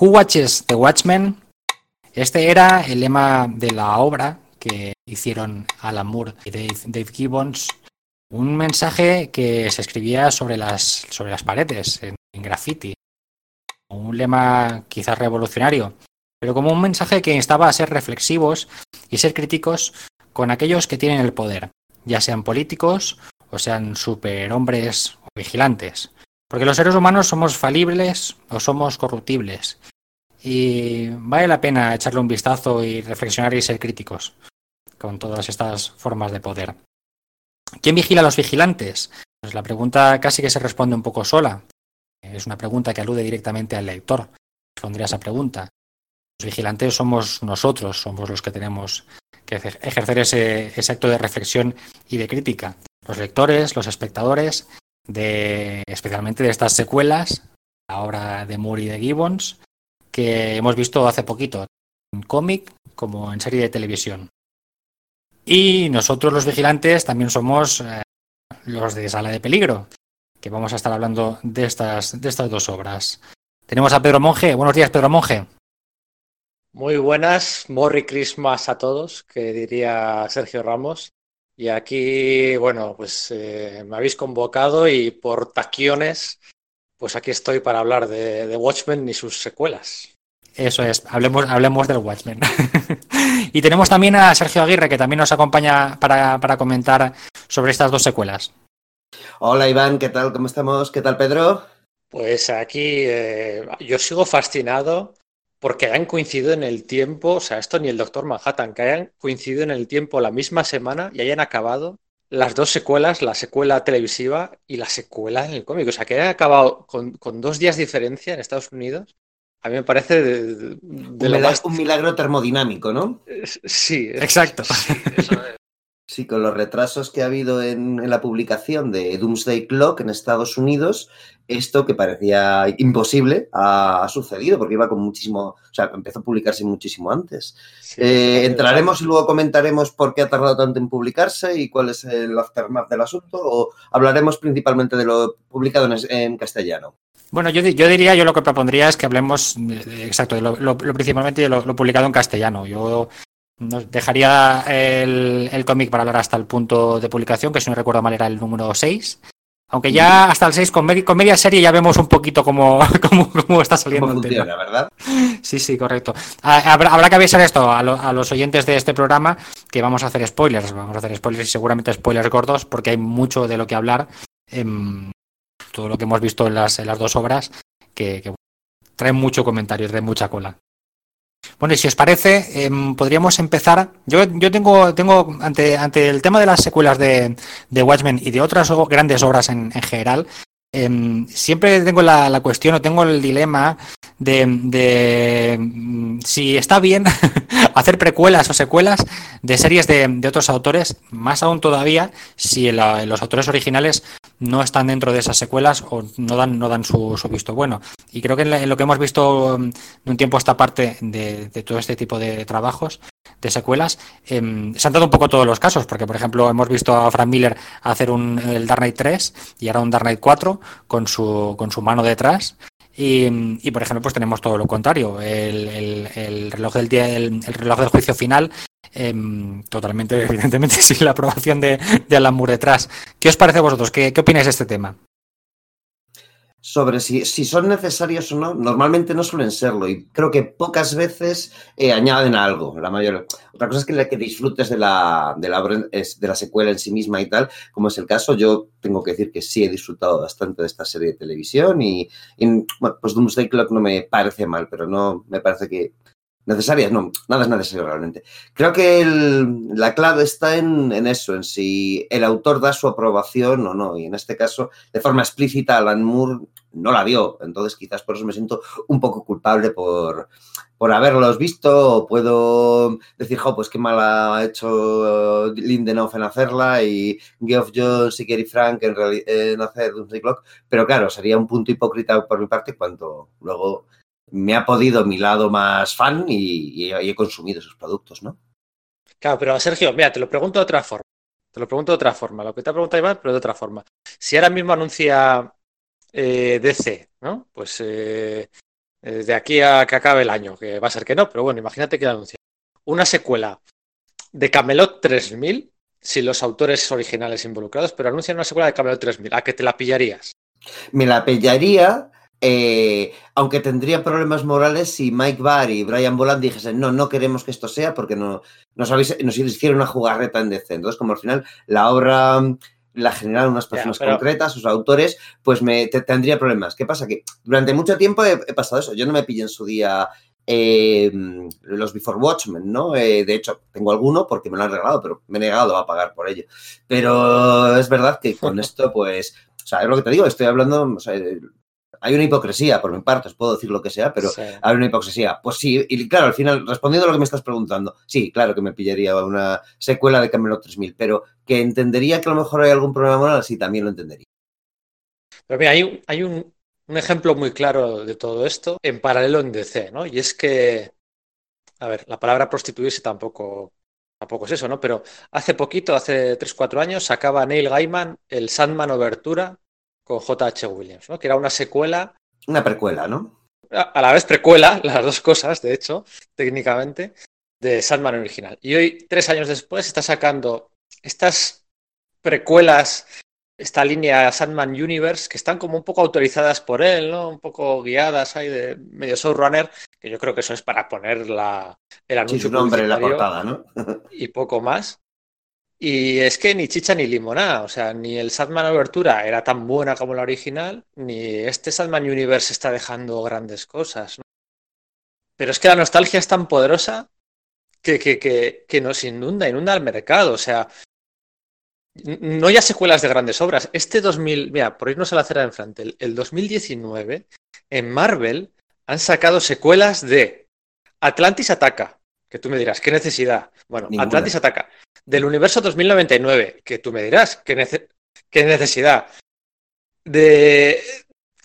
Who Watches the Watchmen? Este era el lema de la obra que hicieron Alan Moore y Dave, Gibbons. Un mensaje que se escribía sobre las, sobre las paredes, en, en graffiti. Un lema quizás revolucionario, pero como un mensaje que instaba a ser reflexivos y ser críticos con aquellos que tienen el poder, ya sean políticos o sean superhombres o vigilantes. Porque los seres humanos somos falibles o somos corruptibles. Y vale la pena echarle un vistazo y reflexionar y ser críticos con todas estas formas de poder. ¿Quién vigila a los vigilantes? Pues la pregunta casi que se responde un poco sola. Es una pregunta que alude directamente al lector. Respondría esa pregunta. Los vigilantes somos nosotros, somos los que tenemos que ejercer ese, acto de reflexión y de crítica. Los lectores, los espectadores, de, especialmente de estas secuelas, la obra de Moore y de Gibbons, que hemos visto hace poquito, en cómic como en serie de televisión. Y nosotros los vigilantes también somos eh, los de Sala de Peligro, que vamos a estar hablando de estas, de estas dos obras. Tenemos a Pedro Monje. Buenos días, Pedro Monje. Muy buenas, Merry Christmas a todos, que diría Sergio Ramos. Y aquí, bueno, pues eh, me habéis convocado y por taquiones, pues aquí estoy para hablar de, Watchmen y sus secuelas. Eso es, hablemos, hablemos del Watchmen. y tenemos también a Sergio Aguirre, que también nos acompaña para, para comentar sobre estas dos secuelas. Hola Iván, ¿qué tal? ¿Cómo estamos? ¿Qué tal Pedro? Pues aquí eh, yo sigo fascinado porque hayan coincidido en el tiempo, o sea, esto ni el Doctor Manhattan, que hayan coincidido en el tiempo la misma semana y hayan acabado las dos secuelas, la secuela televisiva y la secuela en el cómic. O sea, que hayan acabado con, dos días de diferencia en Estados Unidos, a mí me parece de, un, milagro termodinámico, ¿no? Sí, exacto. Sí, con los retrasos que ha habido en, la publicación de Doomsday Clock en Estados Unidos, esto que parecía imposible ha, sucedido porque iba con muchísimo, o sea, empezó a publicarse muchísimo antes. Eh, entraremos y luego comentaremos por qué ha tardado tanto en publicarse y cuál es el aftermath del asunto, o hablaremos principalmente de lo publicado en, castellano. Bueno, yo, yo, diría, yo lo que propondría es que hablemos, exacto, de lo, principalmente de lo, publicado en castellano. Yo nos dejaría el, cómic para hablar hasta el punto de publicación, que si no recuerdo mal era el número 6. Aunque ya hasta el 6 con, media serie ya vemos un poquito cómo, cómo, está saliendo el tema. ¿verdad? Sí, sí, correcto. Ah, habrá, que avisar esto a, los oyentes de este programa que vamos a hacer spoilers. Vamos a hacer spoilers y seguramente spoilers gordos porque hay mucho de lo que hablar. En todo lo que hemos visto en las, dos obras que, que trae mucho comentario, trae mucha cola. Bueno, y si os parece, em, podríamos empezar. Yo, yo tengo, tengo ante, ante el tema de las secuelas de, de Watchmen y de otras grandes obras en, en general, em, siempre tengo la, cuestión o tengo el dilema de, de mm, si está bien hacer precuelas o secuelas de series de, otros autores, más aún todavía si los autores originales no están dentro de esas secuelas o no dan, su, visto bueno. Y creo que en, lo que hemos visto mm, de un tiempo a esta parte de todo este tipo de trabajos, de secuelas, eh, se han dado un poco todos los casos, porque por ejemplo hemos visto a Frank Miller hacer un, el Dark Knight 3 y ahora un Dark Knight 4 con su, con su mano detrás. Y, y, por ejemplo, pues tenemos todo lo contrario. El, el, el reloj del día, el, reloj del juicio final eh, totalmente, evidentemente, sin la aprobación de, de Alan Moore detrás. ¿Qué os parece a vosotros? ¿Qué, qué opináis de este tema? Sobre si, si, son necesarios o no, normalmente no suelen serlo y creo que pocas veces eh, añaden algo. La mayor, otra cosa es que, la que disfrutes de la, de, la, de la secuela en sí misma y tal, como es el caso. Yo tengo que decir que sí he disfrutado bastante de esta serie de televisión y, y bueno, pues Doomsday Clock no me parece mal, pero no me parece que necesarias, no, nada es necesario realmente. Creo que el, la clave está en, en, eso, en si el autor da su aprobación o no. Y en este caso, de forma explícita, Alan Moore no la dio. Entonces, quizás por eso me siento un poco culpable por, por haberlos visto. O puedo decir, jo, pues qué mal ha hecho Lindenhoff en hacerla y Geoff Jones y Kerry Frank en, en hacer Doomsday Clock. Pero claro, sería un punto hipócrita por mi parte cuando luego me ha podido mi lado más fan y, y, he consumido sus productos, ¿no? Claro, pero Sergio, mira, te lo pregunto de otra forma. Te lo pregunto de otra forma. Lo que te ha preguntado Iván, pero de otra forma. Si ahora mismo anuncia eh, DC, ¿no? Pues eh, eh, de aquí a que acabe el año, que va a ser que no, pero bueno, imagínate que anuncia una secuela de Camelot 3000 sin los autores originales involucrados, pero anuncian una secuela de Camelot 3000. ¿A qué te la pillarías? Me la pillaría, eh, aunque tendría problemas morales si Mike Barr y Brian Boland dijesen, no, no queremos que esto sea porque no, nos, habéis, nos hicieron una jugarreta en DC. Entonces, como al final la obra la generaron unas personas pero- concretas, sus autores, pues me te- tendría problemas. ¿Qué pasa? Que durante mucho tiempo he, he pasado eso. Yo no me pillé en su día eh, los Before Watchmen, ¿no? Eh, de hecho, tengo alguno porque me lo han regalado, pero me he negado a pagar por ello. Pero es verdad que con esto, pues, o sea, es lo que te digo, estoy hablando, o sea, hay una hipocresía por mi parte, os puedo decir lo que sea, pero Sí. hay una hipocresía. Pues sí, y claro, al final, respondiendo a lo que me estás preguntando, sí, claro que me pillaría una secuela de Camelot 3000, pero que entendería que a lo mejor hay algún problema moral, sí, también lo entendería. Pero mira, hay, un- hay un, un ejemplo muy claro de todo esto en paralelo en DC, ¿no? Y es que, a ver, la palabra prostituirse tampoco, tampoco es eso, ¿no? Pero hace poquito, hace 3-4 años, sacaba Neil Gaiman el Sandman Obertura con J.H. Williams, ¿no? Que era una secuela, Una precuela, ¿no? a la vez precuela, las dos cosas, de hecho, técnicamente, de Sandman original. Y hoy, tres años después, está sacando estas precuelas esta línea Sandman Universe, que están como un poco autorizadas por él, ¿no? Un poco guiadas ahí de medio showrunner, que yo creo que eso es para poner la, el Sí, anuncio su nombre en la portada, ¿no? y poco más. Y es que ni chicha ni limonada, o sea, ni el Sandman Obertura era tan buena como la original, ni este Sandman Universe está dejando grandes cosas, ¿no? Pero es que la nostalgia es tan poderosa que, que, que, que nos inunda, inunda el mercado, o sea, no ya secuelas de grandes obras. Este 2000, mira, por irnos a la acera de enfrente, el, el 2019, en Marvel han sacado secuelas de Atlantis Ataca, que tú me dirás, ¿qué necesidad? Bueno, Ninguna. Atlantis Ataca. Del universo 2099, que tú me dirás, ¿qué, nece- qué necesidad? De,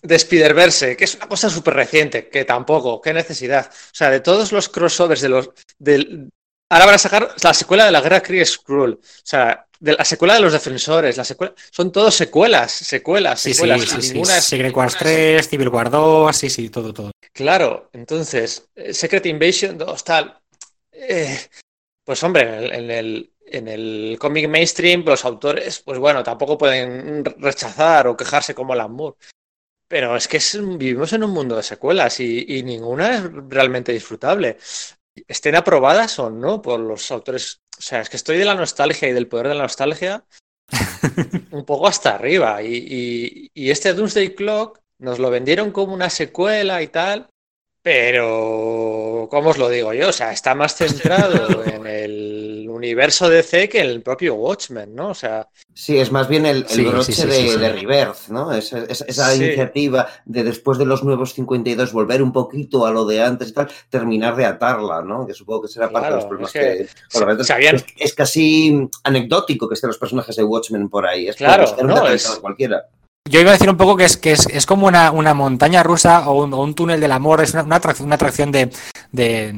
de Spider-Verse, que es una cosa súper reciente, que tampoco, qué necesidad. O sea, de todos los crossovers de los... Del, ahora van a sacar la secuela de la Guerra Kree Skrull. O sea, de la secuela de los defensores, la secuela... Son todos secuelas, secuelas, Sí, sí, secuelas. sí, y sí. ninguna es- Secret Wars 3, Civil War 2, sí, sí, todo, todo. Claro, entonces, eh, Secret Invasion 2, tal. eh, pues hombre, en el, en el, en el cómic mainstream, los autores, pues bueno, tampoco pueden rechazar o quejarse como Alan Moore. Pero es que es- vivimos en un mundo de secuelas y, y ninguna es realmente disfrutable. Estén aprobadas o no por los autores. O sea, es que estoy de la nostalgia y del poder de la nostalgia un poco hasta arriba. Y, y- y este Doomsday Clock nos lo vendieron como una secuela y tal, pero, ¿cómo os lo digo yo? O sea, está más centrado en el universo DC que el propio Watchmen, ¿no? O sea, Sí, es más bien el, el Sí, broche sí, sí, de, sí, sí. de Rebirth, ¿no? Esa, esa- esa Sí. iniciativa de después de los nuevos 52 volver un poquito a lo de antes y tal, terminar de atarla, ¿no? Que supongo que será parte de los problemas es que que... bueno, se- es- es, es casi anecdótico que estén los personajes de Watchmen por ahí. Es Claro, no, es- cualquiera. Yo iba a decir un poco que es, que es, es como una, una montaña rusa o un, un túnel del amor, es una, una atracción, una atracción de, de,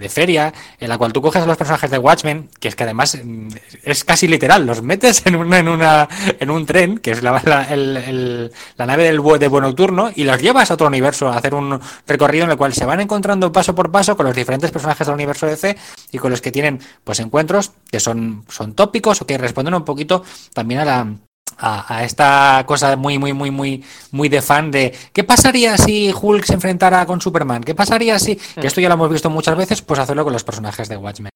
de- feria en la cual tú coges a los personajes de Watchmen, que es que además mm, es casi literal, los metes en, una, en, una, en un tren, que es la, la, nave del de buen nocturno, y los llevas a otro universo a hacer un recorrido en el cual se van encontrando paso por paso con los diferentes personajes del universo DC y con los que tienen pues encuentros que son, son tópicos o que responden un poquito también a la a, esta cosa muy, muy, muy, muy, muy de fan de ¿qué pasaría si Hulk se enfrentara con Superman? ¿Qué pasaría si? Esto ya lo hemos visto muchas veces, pues hacerlo con los personajes de Watchmen.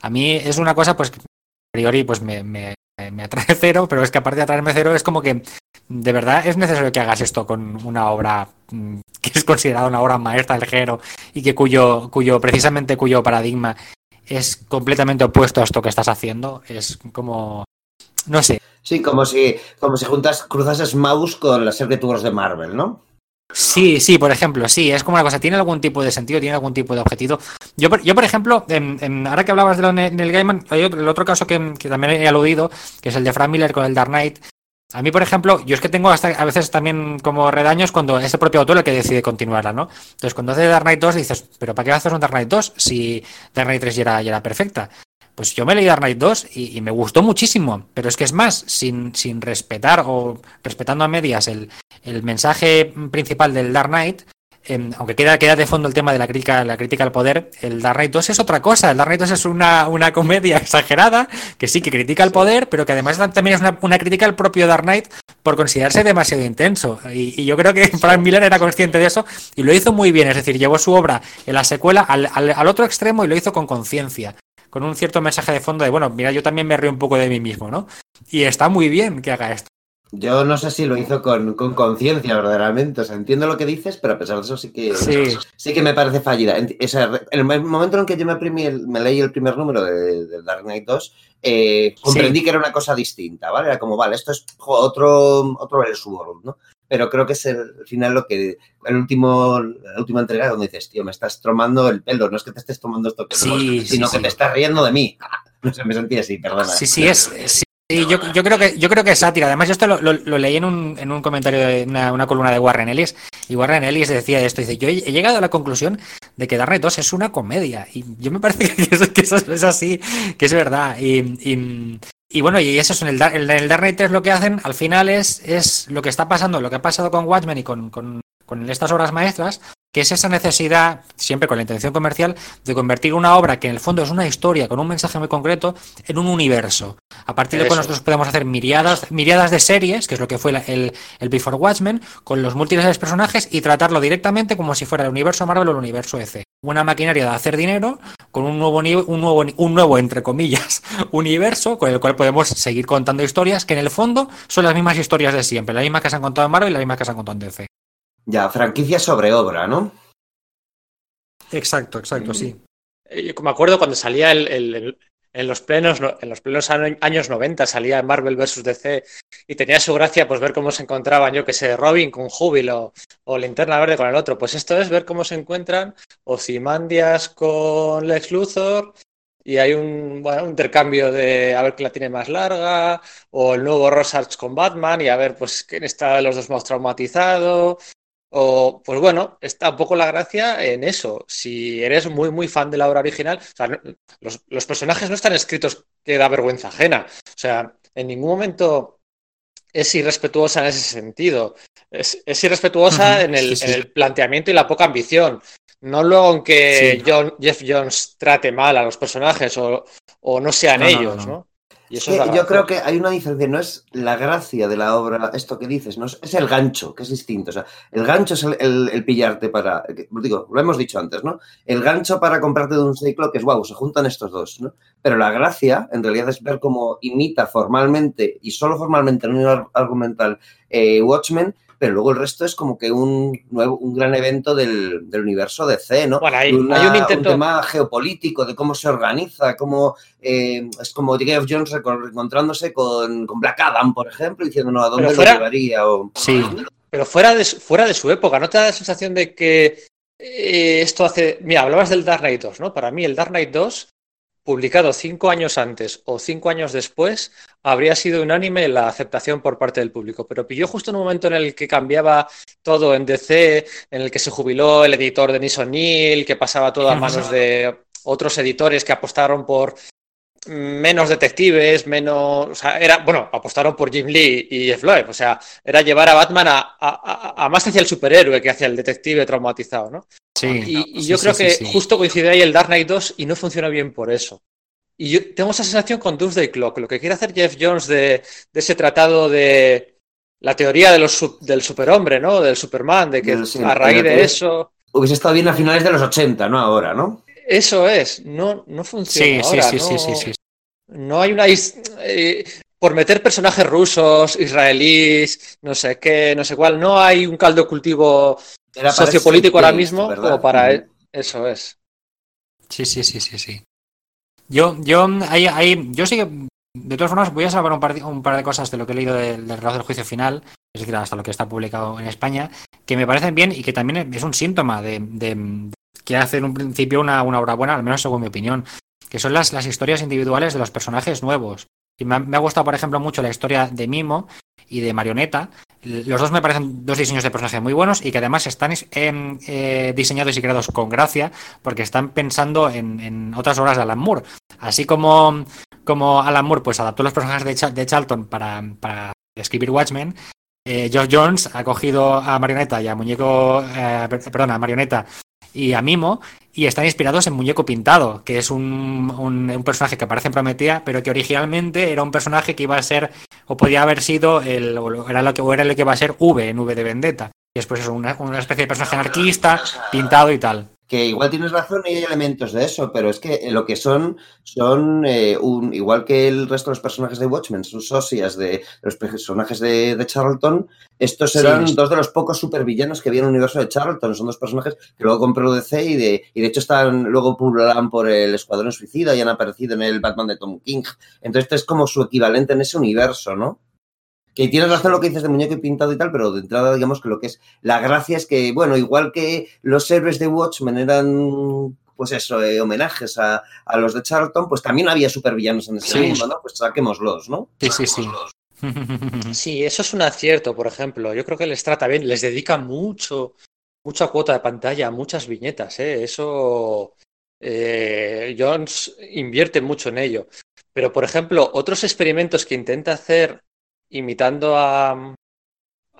A mí es una cosa, pues, que a priori, pues me, me, me atrae cero, pero es que aparte de atraerme cero, es como que de verdad es necesario que hagas esto con una obra mm, que es considerada una obra maestra del género y que cuyo, cuyo, precisamente cuyo paradigma es completamente opuesto a esto que estás haciendo. Es como, no sé, Sí, como si, como si juntas, cruzases Mouse con las Secret Wars de Marvel, ¿no? Sí, sí, por ejemplo, sí, es como una cosa, tiene algún tipo de sentido, tiene algún tipo de objetivo. Yo, yo por ejemplo, en- en- ahora que hablabas de lo Ne- Neil Gaiman, hay otro, el otro caso que, que también he aludido, que es el de Frank Miller con el Dark Knight. A mí, por ejemplo, yo es que tengo hasta a veces también como redaños cuando es el propio autor el que decide continuarla, ¿no? Entonces, cuando hace Dark Knight 2 dices, pero ¿para qué haces un Dark Knight 2 si Dark Knight 3 ya era, ya era perfecta? Pues yo me leí Dark Knight 2 y, y me gustó muchísimo, pero es que es más, sin, sin respetar o respetando a medias el, el mensaje principal del Dark Knight, em, aunque queda, queda de fondo el tema de la crítica, la crítica al poder, el Dark Knight 2 es otra cosa. El Dark Knight 2 es una, una comedia exagerada que sí que critica el poder, pero que además también es una, una crítica al propio Dark Knight por considerarse demasiado intenso. Y, y, yo creo que Frank Miller era consciente de eso y lo hizo muy bien. Es decir, llevó su obra en la secuela al, al, al otro extremo y lo hizo con conciencia. Con un cierto mensaje de fondo de, bueno, mira, yo también me río un poco de mí mismo, ¿no? Y está muy bien que haga esto. Yo no sé si lo hizo con conciencia verdaderamente. O sea, entiendo lo que dices, pero a pesar de eso sí que sí, sí que me parece fallida. O sea, en el momento en que yo me, el, me leí el primer número de, de Dark Knight 2, eh, comprendí sí. que era una cosa distinta, ¿vale? Era como, vale, esto es otro, otro Elseworld, ¿no? Pero creo que es el, al final lo que. El último, la última entrega donde dices, tío, me estás tomando el pelo. No es que te estés tomando esto que sí, sino sí, que te estás riendo de mí. No sé, me sentí así, perdona. Sí, sí, es. Sí. Sí, yo, yo, creo que, yo creo que es sátira. Además, yo esto lo, lo, lo leí en un, en un comentario de una, una, columna de Warren Ellis. Y Warren Ellis decía esto: dice, Yo he, he llegado a la conclusión de que Dark Knight 2 es una comedia. Y yo me parece que eso, que eso es así, que es verdad. Y, y, y bueno, y eso es en el, el, el Dark Knight 3 lo que hacen al final es, es lo que está pasando, lo que ha pasado con Watchmen y con, con, con estas obras maestras, que es esa necesidad, siempre con la intención comercial, de convertir una obra que en el fondo es una historia con un mensaje muy concreto en un universo. A partir de que nosotros podemos hacer miriadas, miriadas de series, que es lo que fue la, el, el, Before Watchmen, con los múltiples personajes y tratarlo directamente como si fuera el universo Marvel o el universo EC. Una maquinaria de hacer dinero con un nuevo, un nuevo, un nuevo, entre comillas, universo con el cual podemos seguir contando historias que en el fondo son las mismas historias de siempre, las mismas que se han contado en Marvel y las mismas que se han contado en DC. Ya, franquicia sobre obra, ¿no? Exacto, exacto, sí. Yo me acuerdo cuando salía el, en los plenos, en los plenos años 90 salía Marvel vs DC y tenía su gracia pues ver cómo se encontraban, yo que sé, Robin con Júbilo o Linterna Verde con el otro. Pues esto es ver cómo se encuentran Ozymandias con Lex Luthor y hay un, bueno, un intercambio de a ver quién la tiene más larga o el nuevo Rorschach con Batman y a ver pues quién está de los dos más traumatizado o, pues bueno, está un poco la gracia en eso. Si eres muy, muy fan de la obra original, o sea, los, los, personajes no están escritos que da vergüenza ajena. O sea, en ningún momento es irrespetuosa en ese sentido. Es, es irrespetuosa uh -huh, en, el, sí, sí. en, el, planteamiento y la poca ambición. No luego en que sí. John, Jeff Jones trate mal a los personajes o, o no sean no, ellos, ¿no? no es que yo creo que hay una diferencia, no es la gracia de la obra, esto que dices, no es, es el gancho, que es distinto. O sea, el gancho es el, el, el pillarte para, digo, lo hemos dicho antes, ¿no? El gancho para comprarte de un ciclo que es, wow, se juntan estos dos, ¿no? Pero la gracia, en realidad, es ver cómo imita formalmente, y solo formalmente en un argumental, eh, Watchmen, pero luego el resto es como que un nuevo, un gran evento del, del universo DC, ¿no? Bueno, hay, Una, hay un, intento... un, tema geopolítico de cómo se organiza, cómo eh, es como Jeff Jones encontrándose con, con, Black Adam, por ejemplo, diciendo, no, ¿a dónde fuera, lo llevaría? O, sí, pero fuera de, fuera de su época, ¿no te da la sensación de que eh, esto hace... Mira, hablabas del Dark Knight 2, ¿no? Para mí el Dark Knight 2 publicado cinco años antes o cinco años después, habría sido unánime la aceptación por parte del público. Pero pilló justo en un momento en el que cambiaba todo en DC, en el que se jubiló el editor Denis O'Neill, que pasaba todo a manos de otros editores que apostaron por menos detectives, menos. O sea, era, bueno, apostaron por Jim Lee y Jeff Loeb. O sea, era llevar a Batman a, a, a, más hacia el superhéroe que hacia el detective traumatizado, ¿no? Sí, y, y yo creo sí, que sí, justo coincide ahí el Dark Knight 2 y no funciona bien por eso. Y yo tengo esa sensación con Doomsday Clock. Lo que quiere hacer Jeff Jones de, de ese tratado de la teoría de los, del superhombre, ¿no? Del Superman, de que a raíz de eso. Hubiese estado bien a finales de los 80, no ahora, ¿no? Eso es, no, no funciona. Sí, ahora, sí, no, sí, sí, sí, No hay una. Eh, por meter personajes rusos, israelíes, no sé qué, no sé cuál, no hay un caldo cultivo Era sociopolítico ahora mismo ¿verdad? como para. Eso es. Sí, sí, sí, sí, sí. Yo, yo, hay, hay, yo sí que, de todas formas, voy a salvar un par, de, un par de cosas de lo que he leído del, del reloj del juicio final, es decir, hasta lo que está publicado en España, que me parecen bien y que también es un síntoma de, de que hace en un principio una, una, obra buena, al menos según mi opinión, que son las, las historias individuales de los personajes nuevos. Y me ha, me ha gustado, por ejemplo, mucho la historia de Mimo y de Marioneta. Los dos me parecen dos diseños de personaje muy buenos y que además están eh, eh, diseñados y creados con gracia porque están pensando en, en, otras obras de Alan Moore. Así como, como Alan Moore pues adaptó los personajes de, Ch de Charlton para, para escribir Watchmen, eh, Geoff Jones ha cogido a Marioneta y a Muñeco, eh, a Marioneta y a Mimo y están inspirados en Muñeco Pintado, que es un, un, personaje que aparece en Prometea, pero que originalmente era un personaje que iba a ser, o podía haber sido, el, o era lo que, o era lo que iba a ser V en V de Vendetta. Y después es una, una especie de personaje anarquista, pintado y tal que igual tienes razón y hay elementos de eso, pero es que lo que son, son eh, un, igual que el resto de los personajes de Watchmen, son socias de los personajes de, de Charlton, estos eran sí. dos de los pocos supervillanos que había en el universo de Charlton, son dos personajes que luego compró DC y de, y de hecho están, luego pululan por el Escuadrón Suicida y han aparecido en el Batman de Tom King, entonces este es como su equivalente en ese universo, ¿no? Que tienes razón lo que dices de muñeco y pintado y tal, pero de entrada, digamos que lo que es la gracia es que, bueno, igual que los héroes de Watchmen eran, pues eso, eh, homenajes a, a, los de Charlton, pues también había supervillanos en ese sí. mundo, ¿no? Pues saquémoslos, ¿no? Sí, sí, sí. Sí, eso es un acierto, por ejemplo. Yo creo que les trata bien, les dedica mucho, mucha cuota de pantalla, muchas viñetas, ¿eh? Eso. Eh, Jones invierte mucho en ello. Pero, por ejemplo, otros experimentos que intenta hacer imitando a,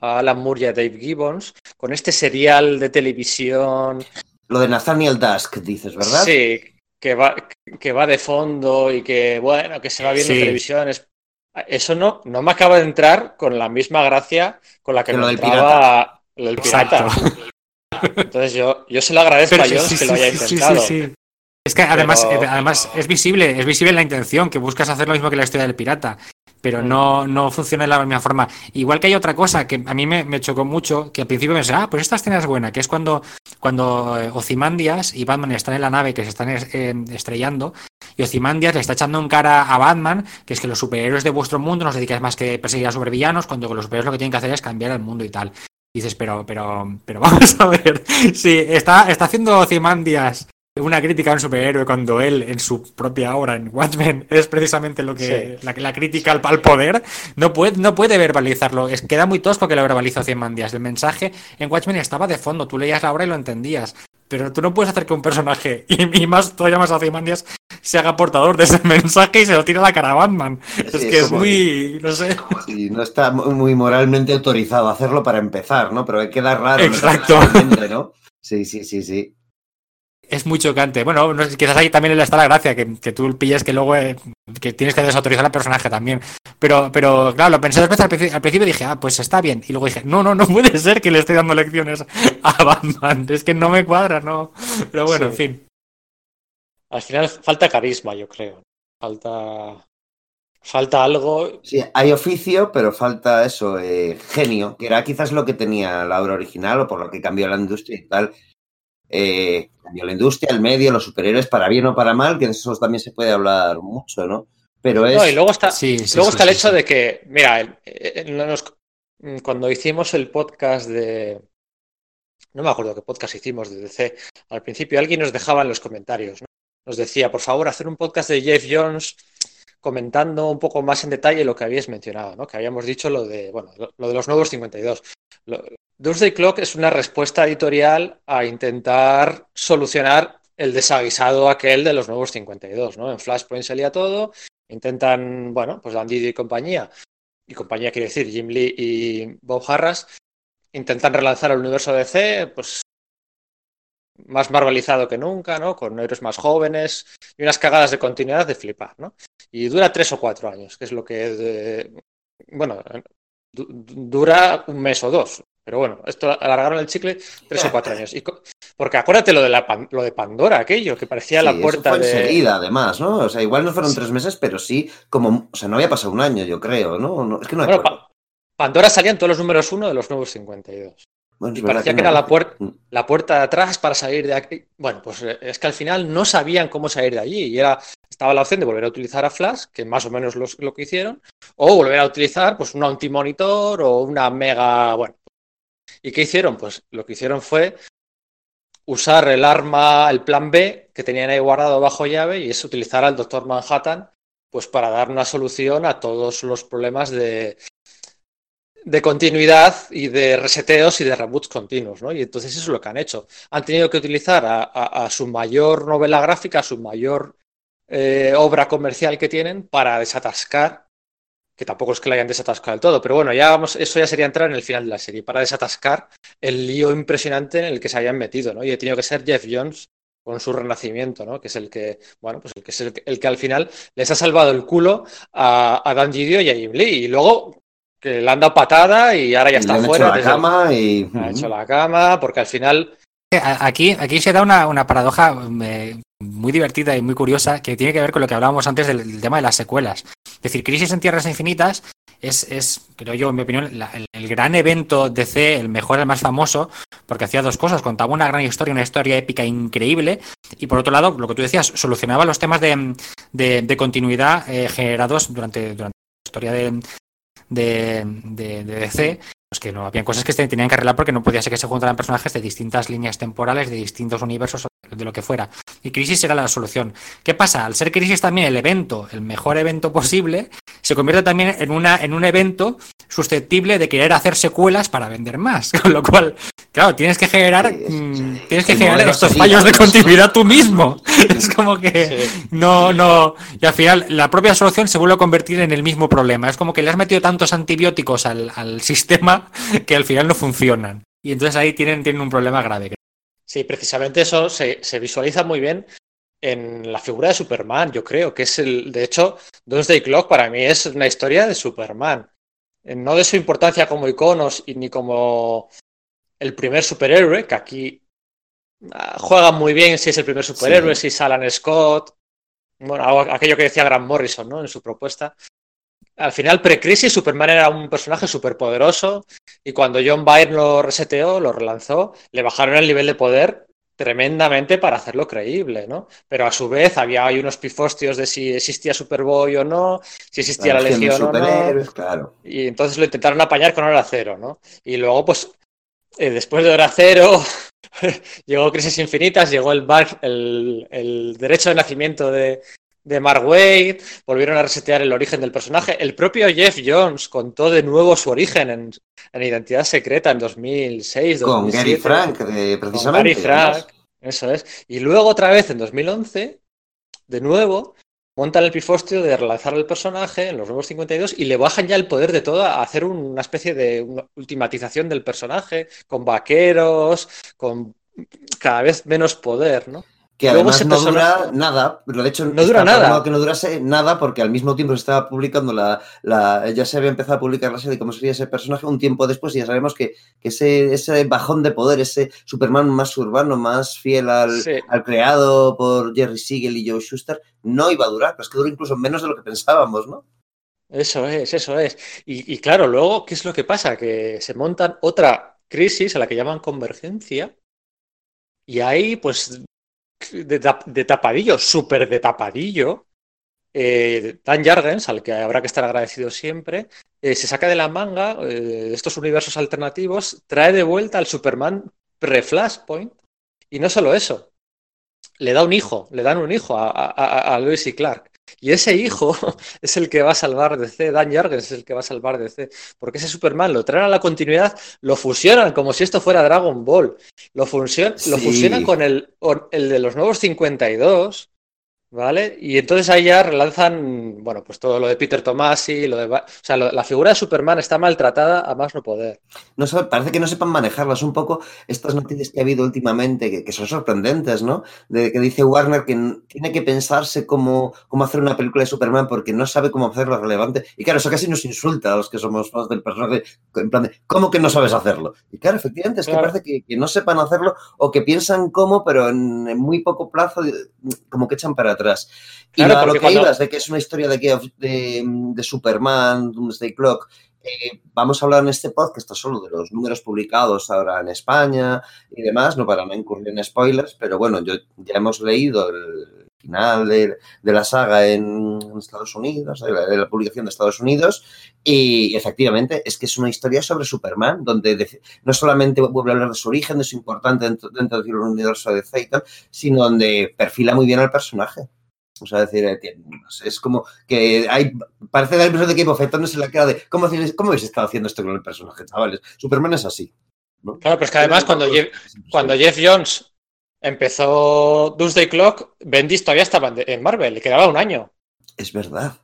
a Alan Moore y a Dave Gibbons, con este serial de televisión. Lo de Nathaniel Dusk, dices, ¿verdad? Sí, que va, que va de fondo y que, bueno, que se va viendo sí. televisión. Eso no, no me acaba de entrar con la misma gracia con la que me del entraba el pirata. Entonces yo, yo se lo agradezco Pero a Jones sí, que lo haya intentado. sí, sí. Es que además, Pero- eh, además es visible, es visible la intención, que buscas hacer lo mismo que la historia del pirata, pero no, no funciona de la misma forma. Igual que hay otra cosa que a mí me, me chocó mucho, que al principio pensé, ah, pues esta escena es buena, que es cuando, cuando eh, Ozymandias y Batman están en la nave que se están es- eh, estrellando, y Ozymandias le está echando en cara a Batman, que es que los superhéroes de vuestro mundo no os dedicáis más que perseguir a supervillanos, cuando los superhéroes lo que tienen que hacer es cambiar el mundo y tal. Y dices, pero, pero, pero vamos a ver. Sí, está, está haciendo Ozymandias una crítica a un superhéroe cuando él, en su propia obra, en Watchmen, es precisamente lo que Sí. la, la crítica al, al poder. No puede, no puede verbalizarlo. Es, queda muy tosco que lo verbaliza Ozymandias. El mensaje en Watchmen estaba de fondo. Tú leías la obra y lo entendías. Pero tú no puedes hacer que un personaje, y, y más todavía más Ozymandias, se haga portador de ese mensaje y se lo tire a la cara a Batman. es que es muy. No sé. Sí, no está mu- muy moralmente autorizado a hacerlo para empezar, ¿no? Pero queda raro. Exacto. ¿no? Sí, sí, sí, sí. Es muy chocante. Bueno, no quizás ahí también está la gracia, que, que tú pilles que luego eh, que tienes que desautorizar al personaje también. Pero, pero claro, lo pensé dos veces al, principio, al principio dije, ah, pues está bien. Y luego dije, no, no, no puede ser que le esté dando lecciones a Batman. Es que no me cuadra, no. Pero bueno, Sí. en fin. Al final falta carisma, yo creo. Falta. Falta algo. Sí, hay oficio, pero falta eso, eh, genio, que era quizás lo que tenía la obra original o por lo que cambió la industria y tal. Eh, cambió la industria, el medio, los superhéroes, para bien o para mal, que de eso también se puede hablar mucho, ¿no? Pero es. No, y luego está, Sí, sí, luego sí, está el sí, hecho de que, mira, el- el- nos- cuando hicimos el podcast de. No me acuerdo qué podcast hicimos de DC. Al principio alguien nos dejaba en los comentarios. ¿no? Nos decía, por favor, hacer un podcast de Jeff Jones comentando un poco más en detalle lo que habíais mencionado, ¿no? Que habíamos dicho lo de, bueno, lo, lo de los nuevos 52. Lo- Doomsday Clock es una respuesta editorial a intentar solucionar el desaguisado aquel de los nuevos 52, ¿no? En Flashpoint salía todo, intentan, bueno, pues Dan y compañía, y compañía quiere decir Jim Lee y Bob Harras, intentan relanzar el universo DC, pues más marvelizado que nunca, ¿no? Con héroes más jóvenes y unas cagadas de continuidad de flipar, ¿no? Y dura tres o cuatro años, que es lo que, de- bueno, du- dura un mes o dos. Pero bueno, esto alargaron el chicle tres o cuatro años. Y porque acuérdate lo de, la, lo de Pandora, aquello, que parecía Sí, la eso puerta fue de... enseguida, además, ¿no? O sea, igual no fueron tres meses, pero sí, como, o sea, no había pasado un año, yo creo, ¿no? No, es que no Bueno. Pa- Pandora salían todos los números uno de los nuevos 52. Bueno, y parecía que no- era la puerta- Mm. la puerta de atrás para salir de aquí. Bueno, pues eh, es que al final no sabían cómo salir de allí. Y era, estaba la opción de volver a utilizar a Flash, que más o menos los- lo que hicieron, o volver a utilizar pues un antimonitor o una mega. Bueno. ¿Y qué hicieron? Pues lo que hicieron fue usar el arma, el plan B, que tenían ahí guardado bajo llave, y es utilizar al Doctor Manhattan pues para dar una solución a todos los problemas de, de continuidad y de reseteos y de reboots continuos, ¿no? Y entonces eso es lo que han hecho. Han tenido que utilizar a, su mayor novela gráfica, a su mayor eh, obra comercial que tienen para desatascar que tampoco es que la hayan desatascado del todo, pero bueno, ya vamos, eso ya sería entrar en el final de la serie, para desatascar el lío impresionante en el que se habían metido, ¿no? Y ha tenido que ser Jeff Jones con su renacimiento, ¿no? Que es el que, bueno, pues el que es el, que al final les ha salvado el culo a, a Dan Gidio y a Jim Lee. Y luego que le han dado patada y ahora ya está fuera. Ha hecho la cama y. Ha hecho la cama, porque al final. Aquí, aquí se da una, una paradoja eh, muy divertida y muy curiosa que tiene que ver con lo que hablábamos antes del, tema de las secuelas. Es decir, Crisis en Tierras Infinitas es, es creo yo, en mi opinión, el, gran evento DC, el mejor, el más famoso, porque hacía dos cosas. Contaba una gran historia, una historia épica increíble, y por otro lado, lo que tú decías, solucionaba los temas de, de, continuidad eh, generados durante, durante la historia de, de, de, DC, pues que no habían cosas que se tenían que arreglar porque no podía ser que se juntaran personajes de distintas líneas temporales, de distintos universos, de lo que fuera. Y Crisis era la solución. ¿Qué pasa? Al ser Crisis también el evento, el mejor evento posible, se convierte también en, una, en un evento susceptible de querer hacer secuelas para vender más. Con lo cual, claro, tienes que generar, mm, tienes que generar estos fallos de continuidad tú mismo. Es como que no, no. Y al final, la propia solución se vuelve a convertir en el mismo problema. Es como que le has metido tantos antibióticos al, al sistema que al final no funcionan. Y entonces ahí tienen, tienen un problema grave. Sí, precisamente eso se, visualiza muy bien en la figura de Superman, yo creo, que es el, de hecho, Doomsday Clock para mí es una historia de Superman. Eh, no de su importancia como iconos y ni como el primer superhéroe, que aquí ah, juega muy bien si es el primer superhéroe, si es Alan Scott, bueno, aquello que decía Grant Morrison, ¿no? En su propuesta al final, pre-crisis, Superman era un personaje súper poderoso y cuando John Byrne lo reseteó, lo relanzó, le bajaron el nivel de poder tremendamente para hacerlo creíble, ¿no? Pero a su vez había ahí unos pifostios de si existía Superboy o no, si existía la, Legión o no. Claro. Y entonces lo intentaron apañar con Hora Cero, ¿no? Y luego, pues, eh, después de Hora Cero, llegó Crisis Infinitas, llegó el, el, el derecho de nacimiento de, de Mark Wade, volvieron a resetear el origen del personaje. El propio Jeff Jones contó de nuevo su origen en, Identidad Secreta en 2006. Con Gary Frank, precisamente. Gary Frank, eso es. Y luego otra vez en 2011, de nuevo, montan el pifostio de relanzar el personaje en los nuevos 52 y le bajan ya el poder de todo a hacer una especie de ultimatización del personaje, con vaqueros, con cada vez menos poder, ¿no? Que además no dura nada, de hecho no dura nada. que no durase nada porque al mismo tiempo se estaba publicando la, la, ya se había empezado a publicar la serie de cómo sería ese personaje un tiempo después y ya sabemos que, que ese, ese bajón de poder, ese Superman más urbano, más fiel al, al, creado por Jerry Siegel y Joe Schuster, no iba a durar, pero es que dura incluso menos de lo que pensábamos, ¿no? Eso es, eso es. Y, y claro, luego, ¿qué es lo que pasa? Que se montan otra crisis a la que llaman convergencia y ahí, pues, de, tapadillo, súper de tapadillo, eh, Dan Jargens, al que habrá que estar agradecido siempre, eh, se saca de la manga eh, estos universos alternativos, trae de vuelta al Superman pre-Flashpoint, y no solo eso, le da un hijo, le dan un hijo a, a, a y Clark. Y ese hijo es el que va a salvar DC, Dan Jargens es el que va a salvar DC, porque ese Superman lo traen a la continuidad, lo fusionan como si esto fuera Dragon Ball, lo, lo fusionan con el, el de los nuevos 52, ¿Vale? Y entonces ahí ya relanzan, bueno, pues todo lo de Peter Tomasi, lo de... O sea, la figura de Superman está maltratada a más no poder. No parece que no sepan manejarlas un poco estas noticias que ha habido últimamente, que, son sorprendentes, ¿no? De que dice Warner que tiene que pensarse cómo, cómo hacer una película de Superman porque no sabe cómo hacerlo relevante. Y claro, eso casi nos insulta a los que somos fans del personaje, en plan de, ¿cómo que no sabes hacerlo? Y claro, efectivamente, es que parece que, no sepan hacerlo o que piensan cómo, pero en, en muy poco plazo, como que echan para atrás. Y lo que ibas, de que es una historia de, de, de Superman, Doomsday Clock, eh, vamos a hablar en este podcast solo de los números publicados ahora en España y demás, no para no incurrir en spoilers, pero bueno, yo, ya hemos leído el final de, la saga en Estados Unidos, de la, publicación de Estados Unidos, y efectivamente es que es una historia sobre Superman, donde no solamente vuelve a hablar de su origen, de su importante dentro, dentro del universo de Zayton, sino donde perfila muy bien al personaje. O sea, decir, eh, es como que hay, parece dar la impresión de que hay bofetones en la cara de, ¿cómo, ¿cómo habéis estado haciendo esto con el personaje, chavales? Superman es así. Claro, pero es que además cuando Jeff, cuando Jeff Jones empezó Doomsday Clock, Bendis todavía estaba en Marvel, le quedaba un año. Es verdad.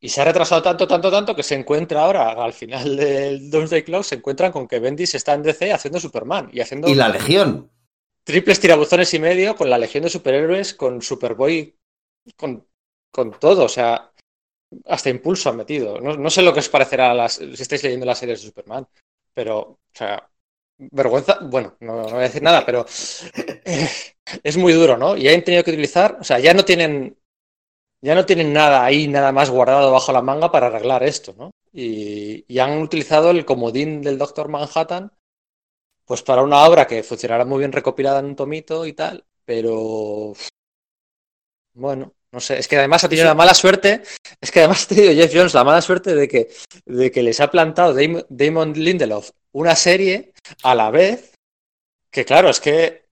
Y se ha retrasado tanto, tanto, tanto que se encuentra ahora, al final del Doomsday Clock, se encuentran con que Bendis está en DC haciendo Superman y haciendo. Y la Legión. Triples tirabuzones y medio con la Legión de Superhéroes, con Superboy, con, con todo. O sea, hasta impulso han metido. No, no sé lo que os parecerá las, si estáis leyendo las series de Superman, pero, o sea, vergüenza, bueno, no, voy a decir nada, pero es muy duro, ¿no? Y han tenido que utilizar, o sea, ya no tienen ya no tienen nada ahí, nada más guardado bajo la manga para arreglar esto, ¿no? Y, y, han utilizado el comodín del Doctor Manhattan, pues para una obra que funcionará muy bien recopilada en un tomito y tal, pero bueno, no sé, es que además ha tenido sí. la mala suerte, es que además ha tenido Jeff Jones la mala suerte de que, de que les ha plantado Damon, Lindelof una serie a la vez, que claro, es que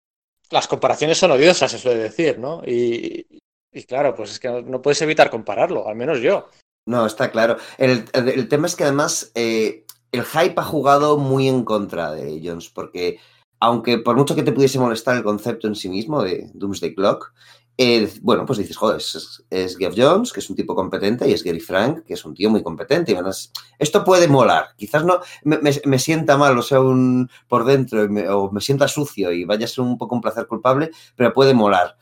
las comparaciones son odiosas, se suele decir, ¿no? Y, y claro, pues es que no, no, puedes evitar compararlo, al menos yo. No, está claro. El, el, el tema es que además eh, el hype ha jugado muy en contra de Jones, porque aunque por mucho que te pudiese molestar el concepto en sí mismo de Doomsday Clock, eh, bueno, pues dices, joder, es, es Geoff Jones, que es un tipo competente, y es Gary Frank, que es un tío muy competente. Y esto puede molar. Quizás no me, sienta mal, o sea, un, por dentro, o me sienta sucio y vaya a ser un poco un placer culpable, pero puede molar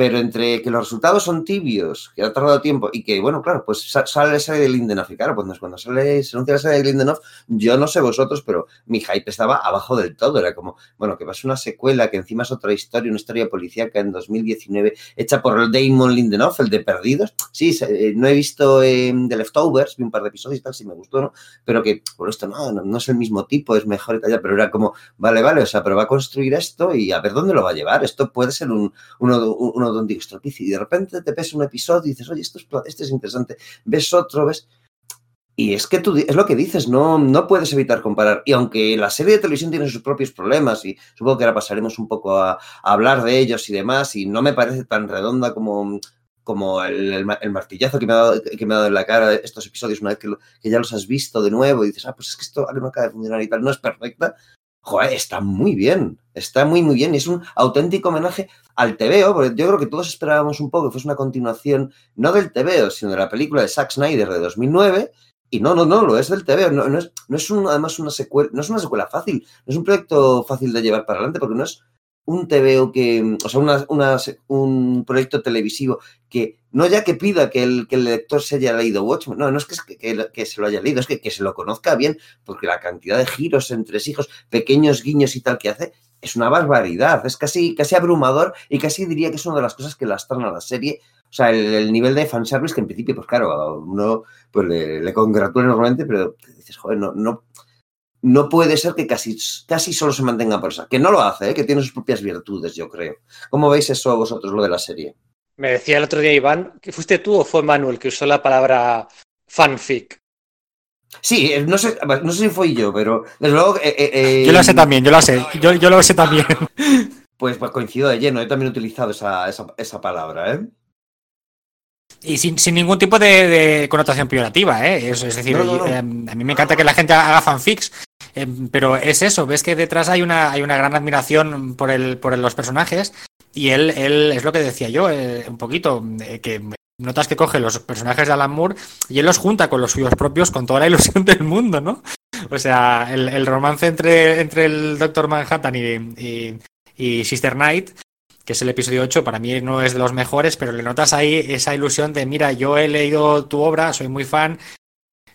pero entre que los resultados son tibios, que ha tardado tiempo y que, bueno, claro, pues sale serie de Lindelof y claro, pues cuando sale, se anuncia la serie de Lindelof, yo no sé vosotros, pero mi hype estaba abajo del todo, era como, bueno, que pasa una secuela que encima es otra historia, una historia policíaca en 2019, hecha por Damon Lindelof, el de Perdidos, sí, no he visto eh, The Leftovers, vi un par de episodios y tal, sí me gustó, ¿no? Pero que, por esto, no, no, no es el mismo tipo, es mejor y tal, pero era como, vale, vale, o sea, pero va a construir esto y a ver dónde lo va a llevar, esto puede ser un, uno, uno donde estropicio y de repente te pesa un episodio y dices, oye, esto es, esto es interesante, ves otro, ves... Y es que tú, es lo que dices, no, no puedes evitar comparar. Y aunque la serie de televisión tiene sus propios problemas, y supongo que ahora pasaremos un poco a, hablar de ellos y demás, y no me parece tan redonda como, como el, martillazo que me, ha dado, que me ha dado en la cara estos episodios una vez que, que, ya los has visto de nuevo y dices, ah, pues es que esto no acaba de funcionar y tal, no es perfecta, joder, está muy bien, está muy, muy bien. Y es un auténtico homenaje al TVO, porque yo creo que todos esperábamos un poco que fuese una continuación, no del TVO, sino de la película de Zack Snyder de 2009. Y no, no, no, lo es del TVO. No, no es, no es un, además una secuela, no es una secuela fácil, no es un proyecto fácil de llevar para adelante, porque no es un TVO que, o sea, una, una, un proyecto televisivo que no ya que pida que el, que el lector se haya leído Watchmen, no, no es que, que, que se lo haya leído, es que, se lo conozca bien, porque la cantidad de giros entre hijos, pequeños guiños y tal que hace, es una barbaridad, es casi, casi abrumador y casi diría que es una de las cosas que lastran a la serie. O sea, el, el nivel de fanservice que en principio, pues claro, uno pues le, le congratula normalmente, pero dices, joder, no, no, no puede ser que casi, casi solo se mantenga por esa. Que no lo hace, ¿eh? que tiene sus propias virtudes, yo creo. ¿Cómo veis eso vosotros, lo de la serie? Me decía el otro día Iván, que fuiste tú o fue Manuel que usó la palabra fanfic. Sí, no sé, no sé si fui yo, pero desde luego. Eh, eh, yo lo sé también, yo lo sé, yo, yo lo sé también. Pues, pues, coincido de lleno, he también utilizado esa, esa, esa palabra, ¿eh? Y sin, sin, ningún tipo de, de connotación peyorativa, ¿eh? Es, es decir, no, no, no. Eh, a mí me encanta que la gente haga fanfics, eh, pero es eso, ves que detrás hay una, hay una gran admiración por, el, por los personajes y él, él es lo que decía yo, eh, un poquito, que notas que coge los personajes de Alan Moore y él los junta con los suyos propios con toda la ilusión del mundo, ¿no? O sea, el, el romance entre, entre el Doctor Manhattan y, y, y Sister Knight que es el episodio 8, para mí no es de los mejores, pero le notas ahí esa ilusión de, mira, yo he leído tu obra, soy muy fan,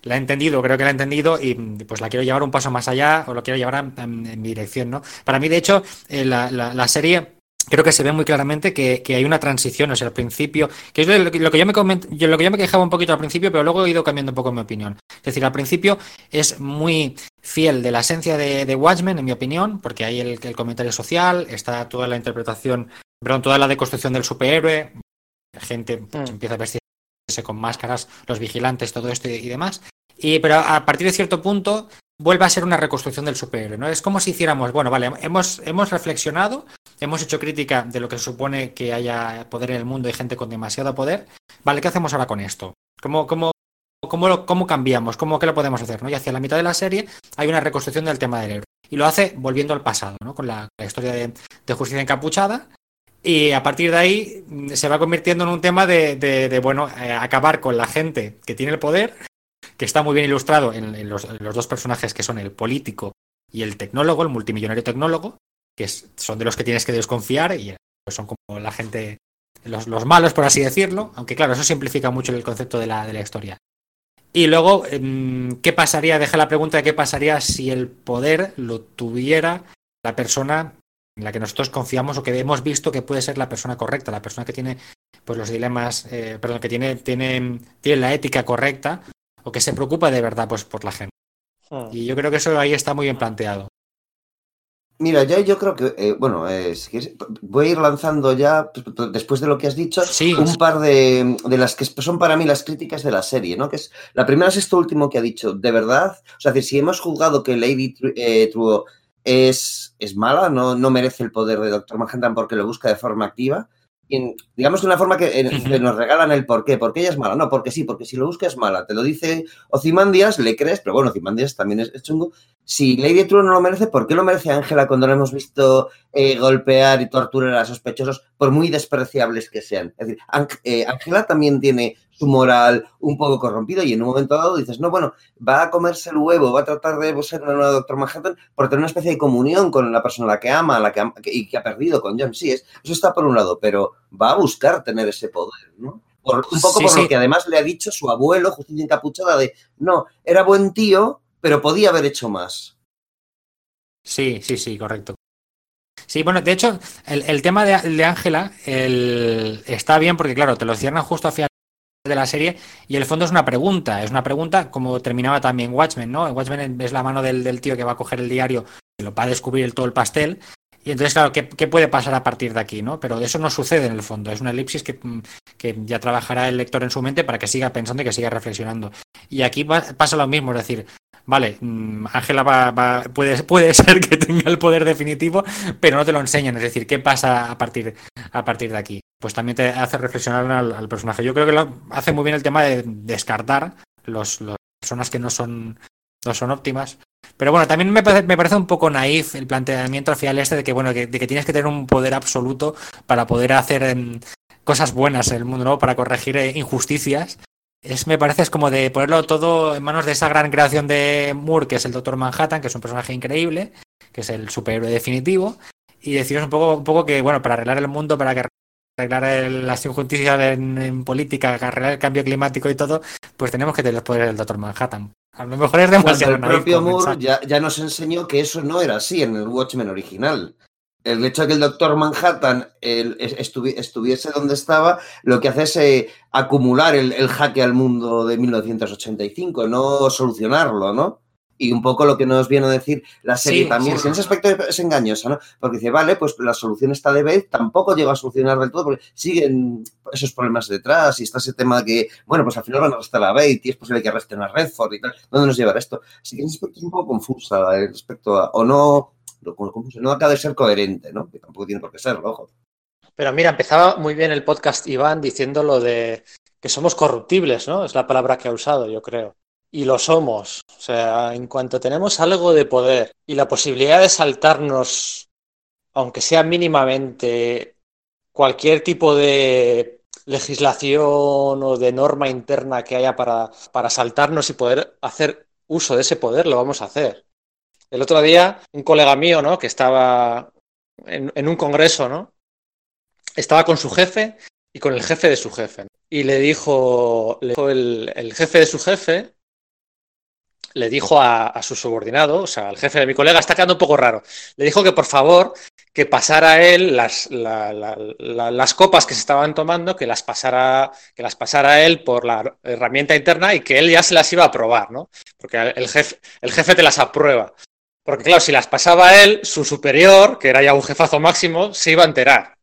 la he entendido, creo que la he entendido y pues la quiero llevar un paso más allá o lo quiero llevar en, mi dirección, ¿no? Para mí, de hecho, eh, la, la, serie creo que se ve muy claramente que, que, hay una transición, o sea, al principio, que es lo, lo que yo me coment, yo, lo que yo me quejaba un poquito al principio, pero luego he ido cambiando un poco mi opinión. Es decir, al principio es muy fiel de la esencia de, de Watchmen, en mi opinión, porque hay el, el, comentario social, está toda la interpretación, perdón, toda la deconstrucción del superhéroe, la gente pues, mm. empieza a vestirse con máscaras, los vigilantes, todo esto y, y demás. Y, pero a partir de cierto punto vuelve a ser una reconstrucción del superhéroe, ¿no? Es como si hiciéramos, bueno, vale, hemos, hemos reflexionado, hemos hecho crítica de lo que supone que haya poder en el mundo y gente con demasiado poder. Vale, ¿qué hacemos ahora con esto? ¿Cómo, cómo, cómo, lo, cómo cambiamos? ¿Cómo qué lo podemos hacer? ¿no? Y hacia la mitad de la serie hay una reconstrucción del tema del héroe. Y lo hace volviendo al pasado, ¿no? Con la, historia de, Justicia Encapuchada. Y a partir de ahí mm, se va convirtiendo en un tema de, de, de, bueno, eh, acabar con la gente que tiene el poder, que está muy bien ilustrado en, los, los, dos personajes que son el político y el tecnólogo, el multimillonario tecnólogo, que son de los que tienes que desconfiar y pues son como la gente, los, los, malos, por así decirlo, aunque claro, eso simplifica mucho el concepto de la, de la historia. Y luego, mm, ¿qué pasaría? Deja la pregunta de qué pasaría si el poder lo tuviera la persona en la que nosotros confiamos o que hemos visto que puede ser la persona correcta, la persona que tiene pues los dilemas, eh, perdón, que tiene, tiene, tiene la ética correcta o que se preocupa de verdad pues por la gente. Hmm. Y yo creo que eso ahí está muy bien planteado. Mira, yo, yo creo que, eh, bueno, eh, si quieres, voy a ir lanzando ya, después de lo que has dicho, sí, un par de, de, las que son para mí las críticas de la serie, ¿no? Que es, la primera es esto último que ha dicho, de verdad, o sea, si hemos juzgado que Lady eh, True es, es mala, no, no merece el poder de Doctor Manhattan porque lo busca de forma activa, digamos de una forma que, en, que, nos regalan el por qué, porque ella es mala, no, porque sí, porque si lo busca es mala, te lo dice Ozymandias, le crees, pero bueno, Ozymandias también es, es chungo. Si Lady True no lo merece, ¿por qué lo merece Ángela cuando lo hemos visto eh, golpear y torturar a sospechosos, por muy despreciables que sean? Es decir, Ángela eh, también tiene su moral un poco corrompido y en un momento dado dices, no, bueno, va a comerse el huevo, va a tratar de ser una nueva Doctor Manhattan por tener una especie de comunión con la persona a la que ama, a la que ama y que ha perdido con John. Sí, es, eso está por un lado, pero va a buscar tener ese poder, ¿no? Por, un poco sí, por sí. lo que además le ha dicho su abuelo, Justicia Encapuchada, de, no, era buen tío, pero podía haber hecho más. Sí, sí, sí, correcto. Sí, bueno, de hecho, el, el tema de Ángela está bien porque, claro, te lo cierran justo a final de la serie y el fondo es una pregunta, es una pregunta como terminaba también Watchmen, ¿no? Watchmen es la mano del, del tío que va a coger el diario y lo va a descubrir todo el pastel y entonces, claro, ¿qué, ¿qué, puede pasar a partir de aquí? ¿no? Pero eso no sucede en el fondo, es una elipsis que, que, ya trabajará el lector en su mente para que siga pensando y que siga reflexionando. Y aquí pasa lo mismo, es decir, vale, mm, Ángela va, va, puede, puede ser que tenga el poder definitivo, pero no te lo enseñan, es decir, ¿qué pasa a partir, a partir de aquí? Pues también te hace reflexionar al, personaje. Yo creo que lo hace muy bien el tema de descartar los, los personas que no son, no son óptimas. Pero bueno, también me parece, me parece, un poco naif el planteamiento al final este de que, bueno, que, de que tienes que tener un poder absoluto para poder hacer eh, cosas buenas en el mundo, ¿no? Para corregir eh, injusticias. Es, me parece es como de ponerlo todo en manos de esa gran creación de Moore, que es el Doctor Manhattan, que es un personaje increíble, que es el superhéroe definitivo, y deciros un poco, un poco que, bueno, para arreglar el mundo, para que arreglar el, las injusticias en, en, política, arreglar el cambio climático y todo, pues tenemos que tener los poderes del Doctor Manhattan. A lo mejor es demasiado. el propio Moore ya, ya, nos enseñó que eso no era así en el Watchmen original. El hecho de que el Doctor Manhattan el, estuvi, estuviese donde estaba, lo que hace es eh, acumular el, el, jaque al mundo de 1985, no solucionarlo, ¿no? y un poco lo que nos viene a decir la serie sí, también. Sí, en ese aspecto es engañosa, ¿no? Porque dice, vale, pues la solución está de vez, tampoco llega a solucionar del todo, porque siguen esos problemas detrás y está ese tema de que, bueno, pues al final van a arrestar a Bate y es posible que arresten a Redford y tal. ¿Dónde nos llevará esto? Así que en ese aspecto es un poco confusa respecto a, o no, no acaba de ser coherente, ¿no? Que tampoco tiene por qué serlo, ojo. Pero mira, empezaba muy bien el podcast Iván diciendo lo de que somos corruptibles, ¿no? Es la palabra que ha usado, yo creo y lo somos. O sea, en cuanto tenemos algo de poder y la posibilidad de saltarnos, aunque sea mínimamente, cualquier tipo de legislación o de norma interna que haya para, para saltarnos y poder hacer uso de ese poder, lo vamos a hacer. El otro día, un colega mío, ¿no? Que estaba en, un congreso, ¿no? Estaba con su jefe y con el jefe de su jefe. Y le dijo, le dijo el, jefe de su jefe, le dijo a, su subordinado, o sea, al jefe de mi colega, está quedando un poco raro, le dijo que por favor que pasara él las, la, la, la, las copas que se estaban tomando, que las, pasara, que las pasara él por la herramienta interna y que él ya se las iba a probar, ¿no? Porque el jefe, el jefe te las aprueba. Porque claro, si las pasaba él, su superior, que era ya un jefazo máximo, se iba a enterar.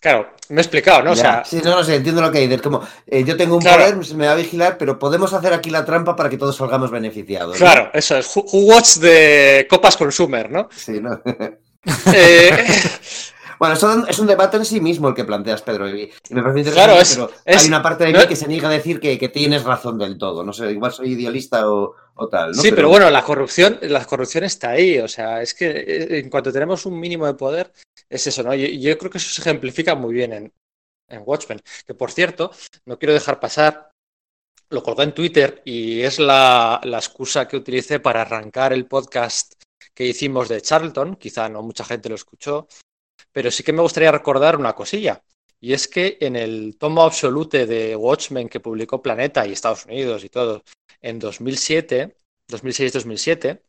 Claro, me he explicado, ¿no? Ya, o sea, sí, no, no sé, entiendo lo que dices. Como, eh, yo tengo un claro. poder, me va a vigilar, pero podemos hacer aquí la trampa para que todos salgamos beneficiados. ¿no? Claro, eso es. Who, who watch de Copas Consumer, ¿no? Sí, ¿no? eh, Bueno, esto es un debate en sí mismo el que planteas, Pedro. Y me parece Claro, es- pero es- hay una parte de no- mí que se niega a decir que, que tienes razón del todo. No sé, igual soy idealista o, o tal. ¿no? Sí, pero bueno, la corrupción, la corrupción está ahí. O sea, es que eh, en cuanto tenemos un mínimo de poder, es eso, ¿no? Y yo, creo que eso se ejemplifica muy bien en, en Watchmen. Que por cierto, no quiero dejar pasar, lo colgué en Twitter y es la, la excusa que utilicé para arrancar el podcast que hicimos de Charlton. Quizá no mucha gente lo escuchó, pero sí que me gustaría recordar una cosilla. Y es que en el tomo absolute de Watchmen que publicó Planeta y Estados Unidos y todo en 2007, 2006-2007,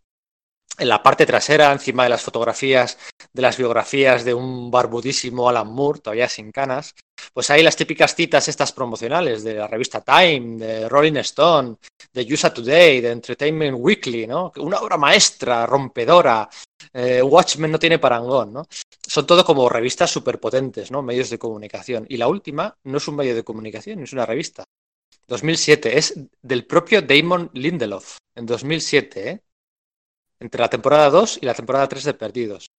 en la parte trasera, encima de las fotografías de las biografías de un barbudísimo Alan Moore, todavía sin canas, pues hay las típicas citas estas promocionales de la revista Time, de Rolling Stone, de USA Today, de Entertainment Weekly, ¿no? Una obra maestra, rompedora, eh, Watchmen no tiene parangón, ¿no? Son todo como revistas superpotentes, ¿no? Medios de comunicación. Y la última no es un medio de comunicación, es una revista. 2007, es del propio Damon Lindelof, en 2007, ¿eh? entre la temporada 2 y la temporada 3 de Perdidos.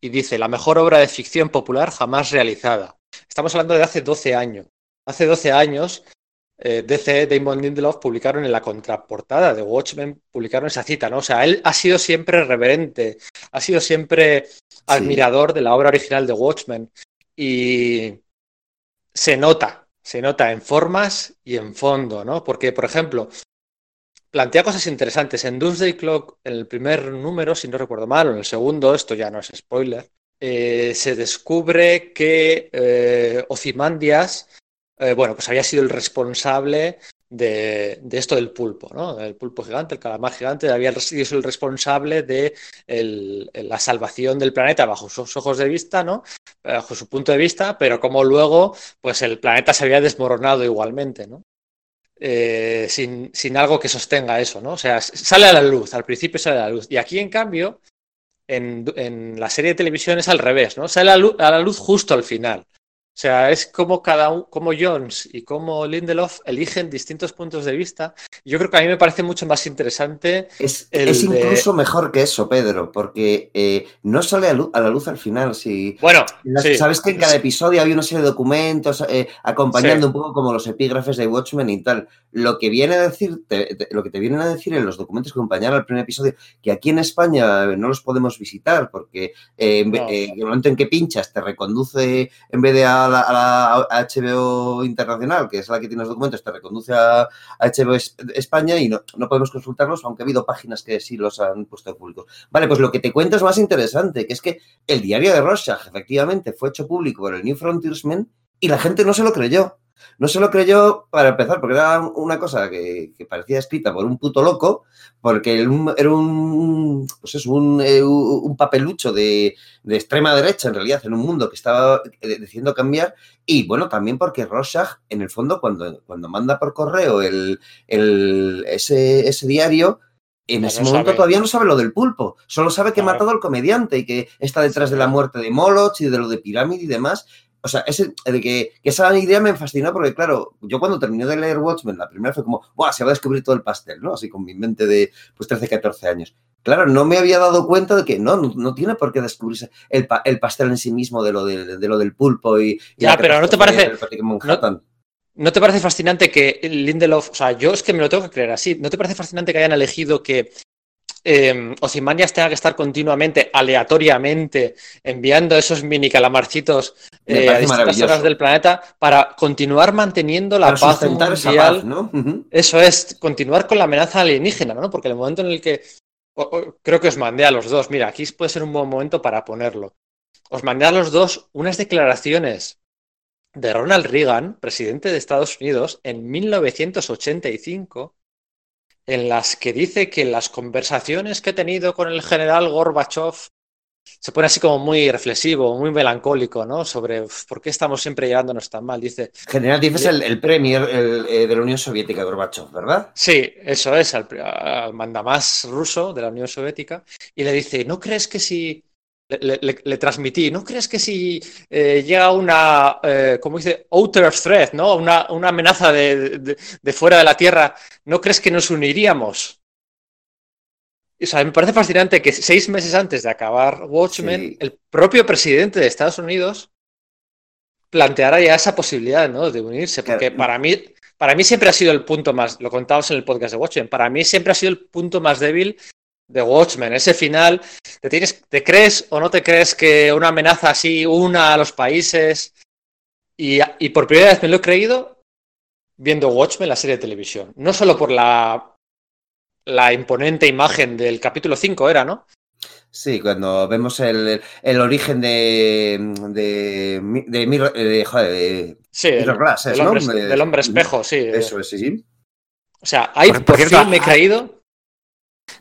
Y dice, la mejor obra de ficción popular jamás realizada. Estamos hablando de hace 12 años. Hace 12 años, eh, DC, Damon Lindelof publicaron en la contraportada de Watchmen, publicaron esa cita, ¿no? O sea, él ha sido siempre reverente, ha sido siempre admirador de la obra original de Watchmen. Y se nota, se nota en formas y en fondo, ¿no? Porque, por ejemplo, plantea cosas interesantes. En Doomsday Clock, en el primer número, si no recuerdo mal, o en el segundo, esto ya no es spoiler, eh, se descubre que eh, Ozymandias, eh, bueno, pues había sido el responsable de, esto del pulpo, ¿no? El pulpo gigante, el calamar gigante, había sido el responsable de la salvación del planeta bajo sus ojos de vista, ¿no? Bajo su punto de vista, pero como luego, pues el planeta se había desmoronado igualmente, ¿no? Eh, sin, algo que sostenga eso, ¿no? O sea, sale a la luz, al principio sale a la luz. Y aquí, en cambio, en, la serie de televisión es al revés, ¿no? Sale a la luz justo al final. O sea, es como cada uno, como Jones y como Lindelof eligen distintos puntos de vista. Yo creo que a mí me parece mucho más interesante. Es, es incluso de... mejor que eso, Pedro, porque eh, no sale a, luz, a, la luz al final. Si, bueno, sí, sabes que en cada episodio había una serie de documentos eh, acompañando sí. un poco como los epígrafes de Watchmen y tal. Lo que viene a decir, te, te, lo que te vienen a decir en los documentos que acompañaron al primer episodio, que aquí en España no los podemos visitar porque eh, no. el momento en que pinchas te reconduce en vez de a a la, a la, HBO Internacional, que es la que tiene los documentos, te reconduce a, HBO España y no, no, podemos consultarlos, aunque ha habido páginas que sí los han puesto públicos. Vale, pues lo que te cuento es más interesante, que es que el diario de Rorschach efectivamente fue hecho público por el New Frontiersman y la gente no se lo creyó. No se lo creyó para empezar, porque era una cosa que, que parecía escrita por un puto loco, porque era un, pues es un, eh, un papelucho de, de, extrema derecha, en realidad, en un mundo que estaba decidiendo cambiar, y bueno, también porque Rorschach, en el fondo, cuando, cuando manda por correo el, el, ese, ese diario, en No, ese momento sabe. todavía no sabe lo del pulpo, solo sabe que ha Claro. matado al comediante y que está detrás de la muerte de Moloch y de lo de Pirámide y demás. O sea, ese, de que, que esa idea me fascinó porque, claro, yo cuando terminé de leer Watchmen, la primera fue como, ¡buah! Se va a descubrir todo el pastel, ¿no? Así con mi mente de pues 13, 14 años. Claro, no me había dado cuenta de que no, no, no tiene por qué descubrirse el, pa- el pastel en sí mismo de lo, del- de, lo del pulpo y. y Ya, pero ¿no te parece-. ¿No te parece fascinante que Lindelof, o sea, yo es que me lo tengo que creer así, ¿no te parece fascinante que hayan elegido que eh, Ozymandias tenga que estar continuamente, aleatoriamente, enviando esos mini calamarcitos eh, a distintas zonas del planeta para continuar manteniendo la Para paz mundial? paz, ¿no? Eso es, continuar con la amenaza alienígena, ¿no? Porque en el momento en el que. o- o- creo que os mandé a los dos. Mira, aquí puede ser un buen momento para ponerlo. Os mandé a los dos unas declaraciones de Ronald Reagan, presidente de Estados Unidos, en 1985, en las que dice que las conversaciones que he tenido con el general Gorbachev se pone así como muy reflexivo, muy melancólico, ¿no? Sobre uf, por qué estamos siempre llevándonos tan mal. Dice, General, dices el, el premier el, eh, de la Unión Soviética, Gorbachev, ¿verdad? Sí, eso es, al, al mandamás ruso de la Unión Soviética, y le dice, ¿no crees que si... Le, le- le- le transmití, ¿no crees que si eh, llega una, eh, como dice, outer threat, ¿no? Una, una amenaza de, de- de fuera de la Tierra, ¿no crees que nos uniríamos? o sea, me parece fascinante que seis meses antes de acabar Watchmen, Sí. el propio presidente de Estados Unidos planteara ya esa posibilidad, ¿no? De unirse, porque Claro. para mí, para mí siempre ha sido el punto más, lo contábamos en el podcast de Watchmen, para mí siempre ha sido el punto más débil de Watchmen, ese final, ¿te, tienes, ¿te crees o no te crees que una amenaza así una a los países? Y, y por primera vez me lo he creído viendo Watchmen, la serie de televisión. No solo por la, la imponente imagen del capítulo 5 era, ¿no? Sí, cuando vemos el, el origen de, de, de, Mirror- de, joder, de- Sí, del, Mirror Glass, del ¿no? hombre, De- del hombre espejo, sí. Eso es, sí. O sea, ahí Por- por, cierto, fin me he ah, creído.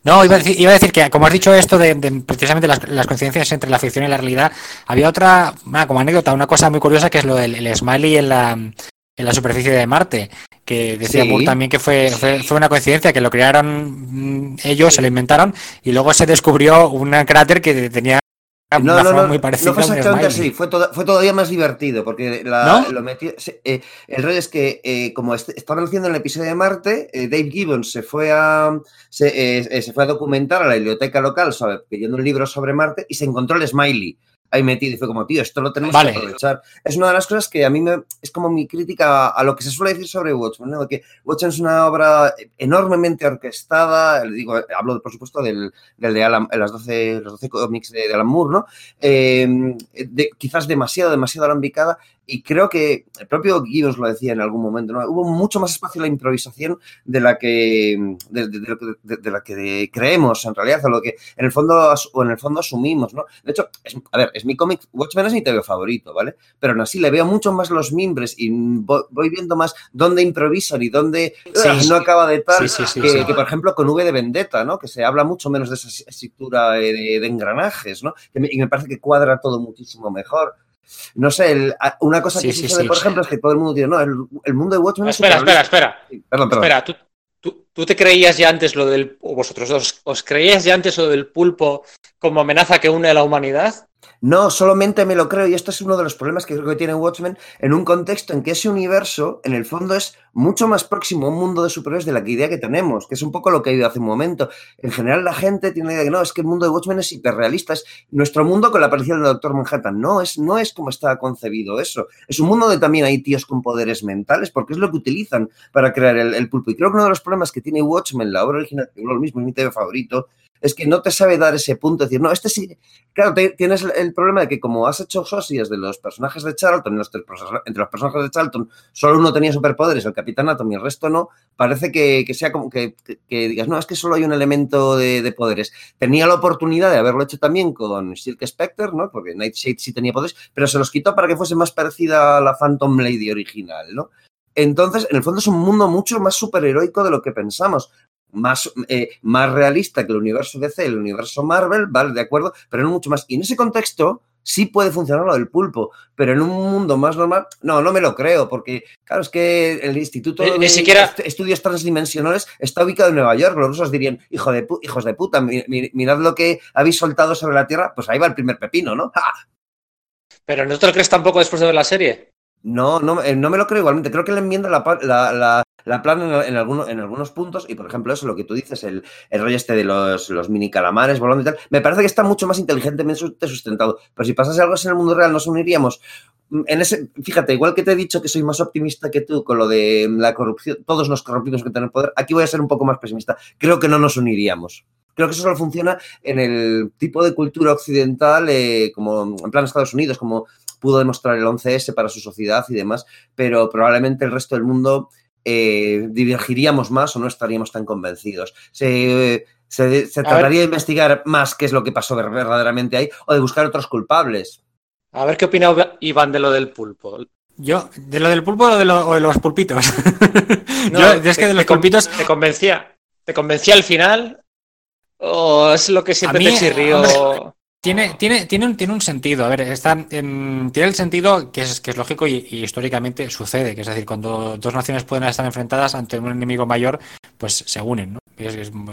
No, iba a decir, iba a decir que, como has dicho esto de, de precisamente las, las coincidencias entre la ficción y la realidad, había otra, como anécdota, una cosa muy curiosa que es lo del el smiley en la, en la superficie de Marte, que decía Sí. Moore también que fue, fue, fue una coincidencia, que lo crearon mm, ellos, se lo inventaron, y luego se descubrió un cráter que tenía No, una no, forma no, muy no parecida fue a un exactamente así, fue, fue todavía más divertido, porque la- ¿No? lo metió, eh, el rollo es que, eh, como est- estaban haciendo en el episodio de Marte, eh, Dave Gibbons se fue a se, se fue a documentar a la biblioteca local sobre, pidiendo un libro sobre Marte y se encontró el smiley ahí metido y fue como, tío, esto lo tenemos Vale. que aprovechar. Es una de las cosas que a mí me, es como mi crítica a lo que se suele decir sobre Watchmen, ¿no? que Watchmen es una obra enormemente orquestada, digo, hablo por supuesto del, del de Alan, las 12, los 12 cómics de, de Alan Moore, ¿no? Eh, de- quizás demasiado, demasiado alambicada y creo que el propio Gibbons lo decía en algún momento, ¿no? Hubo mucho más espacio a la improvisación de la que de, de- de la que creemos en realidad, o lo que en el fondo o en el fondo asumimos, ¿no? De hecho, es- a ver, es mi cómic, Watchmen es mi TV favorito, ¿vale? Pero aún así le veo mucho más los mimbres y voy, viendo más dónde improvisan y dónde Sí, no acaba de tal, Sí, sí, que, que, por ejemplo con V de Vendetta, ¿no? Que se habla mucho menos de esa estructura eh, de, engranajes, ¿no? Y me parece que cuadra todo muchísimo mejor. No sé, el- una cosa Sí, que sí, sucede, sí. por ejemplo, es que todo el mundo dice, no, el, el mundo de Watchmen es Espera, espera, espera. Sí, Perdón, perdón. Espera, ¿tú, tú, tú te creías ya antes lo del. o vosotros dos, ¿os creíais ya antes lo del pulpo como amenaza que une a la humanidad? No, solamente me lo creo, y esto es uno de los problemas que creo que tiene Watchmen en un contexto en que ese universo, en el fondo, es mucho más próximo a un mundo de superhéroes de la idea que tenemos, que es un poco lo que he oído hace un momento. En general, la gente tiene la idea de que no, es que el mundo de Watchmen es hiperrealista, es nuestro mundo con la aparición del Doctor Manhattan. No, es, no es como está concebido eso. Es un mundo donde también hay tíos con poderes mentales, porque es lo que utilizan para crear el, pulpo. Y creo que uno de los problemas que tiene Watchmen, la obra original, que es lo mismo, es mi TV favorito, es que no te sabe dar ese punto, de decir, no, este sí, Claro, tienes el- problema de que como has hecho socias de los personajes de Charlton, entre los personajes de Charlton, solo uno tenía superpoderes, el Capitán Atom y el resto no, parece que, que sea como que, que- digas, no, es que solo hay un elemento de, de poderes. Tenía la oportunidad de haberlo hecho también con Silk Spectre, ¿no? Porque Nightshade sí tenía poderes, pero se los quitó para que fuese más parecida a la Phantom Lady original, ¿no? Entonces, en el fondo es un mundo mucho más superheroico de lo que pensamos. Más, eh, más realista que el universo DC, el universo Marvel, ¿vale? De acuerdo, pero no mucho más. Y en ese contexto sí puede funcionar lo del pulpo, pero en un mundo más normal, no, no me lo creo, porque, claro, es que el Instituto ni de siquiera- Est- Estudios Transdimensionales está ubicado en Nueva York. Los rusos dirían, hijo de pu- hijos de puta, mi- mi- mirad lo que habéis soltado sobre la Tierra, pues ahí va el primer pepino, ¿no? ¡Ja! Pero no te lo crees tampoco después de ver la serie. No, no, eh, no me lo creo igualmente. Creo que la enmienda la, la, la, la plan en, alguno- en algunos puntos, y por ejemplo, eso, lo que tú dices, el, el rollo este de los, los mini calamares volando y tal, me parece que está mucho más inteligentemente sus- sustentado. Pero si pasase algo así en el mundo real, nos uniríamos. Mm, En ese, fíjate, igual que te he dicho que soy más optimista que tú con lo de la corrupción, todos nos corrompimos que tener poder, aquí voy a ser un poco más pesimista. Creo que no nos uniríamos. Creo que eso solo funciona en el tipo de cultura occidental, eh, como en plan Estados Unidos, como pudo demostrar el 11S para su sociedad y demás, pero probablemente el resto del mundo eh, divergiríamos más o no estaríamos tan convencidos. Se, se, trataría de investigar más qué es lo que pasó ver- verdaderamente ahí o de buscar otros culpables. A ver qué opina Iván de lo del pulpo. Yo, ¿de lo del pulpo o de, lo- o de los pulpitos? No, Yo, es que te- de los te con- pulpitos, ¿Te convencía? ¿Te convencía al final? ¿O es lo que siempre A mí, te chirrió? Tiene, tiene, tiene, un, tiene un sentido. A ver, está, en- tiene el sentido que es, que es lógico y, históricamente sucede. Que es decir, cuando dos naciones pueden estar enfrentadas ante un enemigo mayor, pues se unen. ¿no?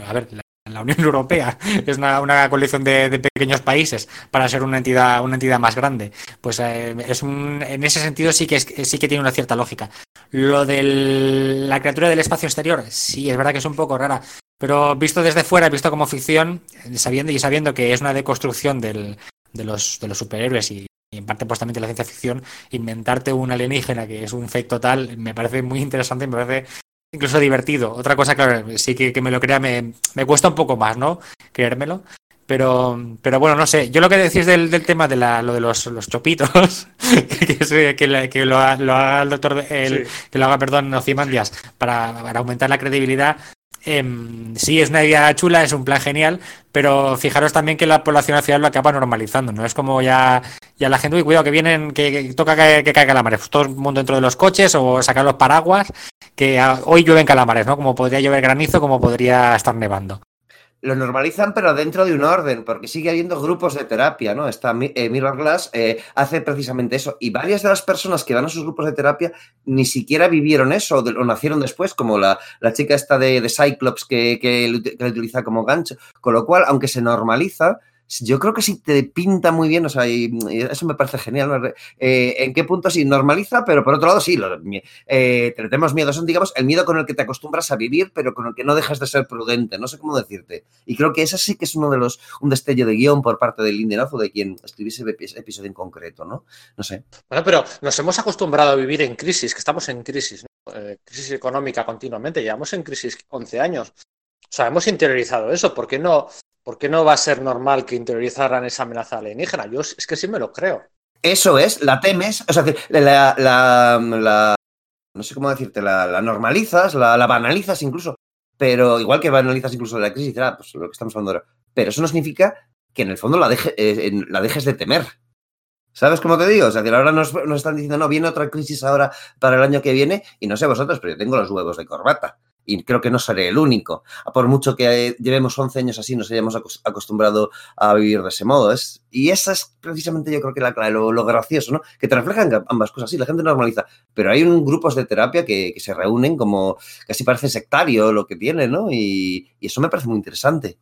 A ver, la, Unión Europea es una, una colección de, de pequeños países para ser una entidad, una entidad más grande. Pues eh, es un, en ese sentido sí que, es, sí que tiene una cierta lógica. Lo de la criatura del espacio exterior, sí, es verdad que es un poco rara. Pero visto desde fuera, visto como ficción, sabiendo y sabiendo que es una deconstrucción del, de, los, de los superhéroes y, en parte pues también de la ciencia ficción, inventarte un alienígena que es un fake total, me parece muy interesante, me parece incluso divertido. Otra cosa, claro, sí que, que me lo crea, me, me, cuesta un poco más, ¿no? Creérmelo. Pero, pero bueno, no sé. Yo lo que decís del, del tema de la, lo de los, los chopitos, que, que, que, lo, haga el doctor, el, sí. que lo haga, perdón, Ocimandias, para, para aumentar la credibilidad, eh, sí, es una idea chula, es un plan genial, pero fijaros también que la población al final lo acaba normalizando, ¿no? Es como ya, ya la gente, uy, cuidado, que vienen, que, que toca que, que caiga calamares, pues todo el mundo dentro de los coches o sacar los paraguas, que a, hoy llueven calamares, ¿no? Como podría llover granizo, como podría estar nevando lo normalizan, pero dentro de un orden, porque sigue habiendo grupos de terapia, ¿no? Esta eh, Mirror Glass eh, hace precisamente eso. Y varias de las personas que van a sus grupos de terapia ni siquiera vivieron eso o, de, nacieron después, como la, la chica esta de, Cyclops que, que, que, utiliza como gancho. Con lo cual, aunque se normaliza, yo creo que sí te pinta muy bien, o sea, y, y eso me parece genial. Eh, ¿En qué punto sí normaliza? Pero por otro lado, sí, eh, tenemos miedo. Son, digamos, el miedo con el que te acostumbras a vivir, pero con el que no dejas de ser prudente. No sé cómo decirte. Y creo que ese sí que es uno de los, un destello de guion por parte del Lindenhoff o de quien escribiese ese episodio en concreto, ¿no? No sé. Bueno, pero nos hemos acostumbrado a vivir en crisis, que estamos en crisis, ¿no? eh, crisis económica continuamente. Llevamos en crisis 11 años. O sea, hemos interiorizado eso. ¿Por qué no ¿por qué no va a ser normal que interiorizaran esa amenaza alienígena? Yo es que sí me lo creo. Eso es, la temes, o sea, la, la, no sé cómo decirte, la, normalizas, la, banalizas incluso, pero igual que banalizas incluso la crisis, ah, pues lo que estamos hablando ahora. Pero eso no significa que en el fondo la, eh, la dejes de temer. ¿Sabes cómo te digo? O sea, que ahora nos, nos, están diciendo, no, viene otra crisis ahora para el año que viene, y no sé vosotros, pero yo tengo los huevos de corbata y creo que no seré el único. Por mucho que llevemos 11 años así, nos hayamos acostumbrado a vivir de ese modo. Es, y esa es precisamente yo creo que la clave, lo, gracioso, ¿no? Que te reflejan ambas cosas. Sí, la gente normaliza, pero hay un, grupos de terapia que, que, se reúnen como casi parece sectario lo que tienen, ¿no? Y, y, eso me parece muy interesante.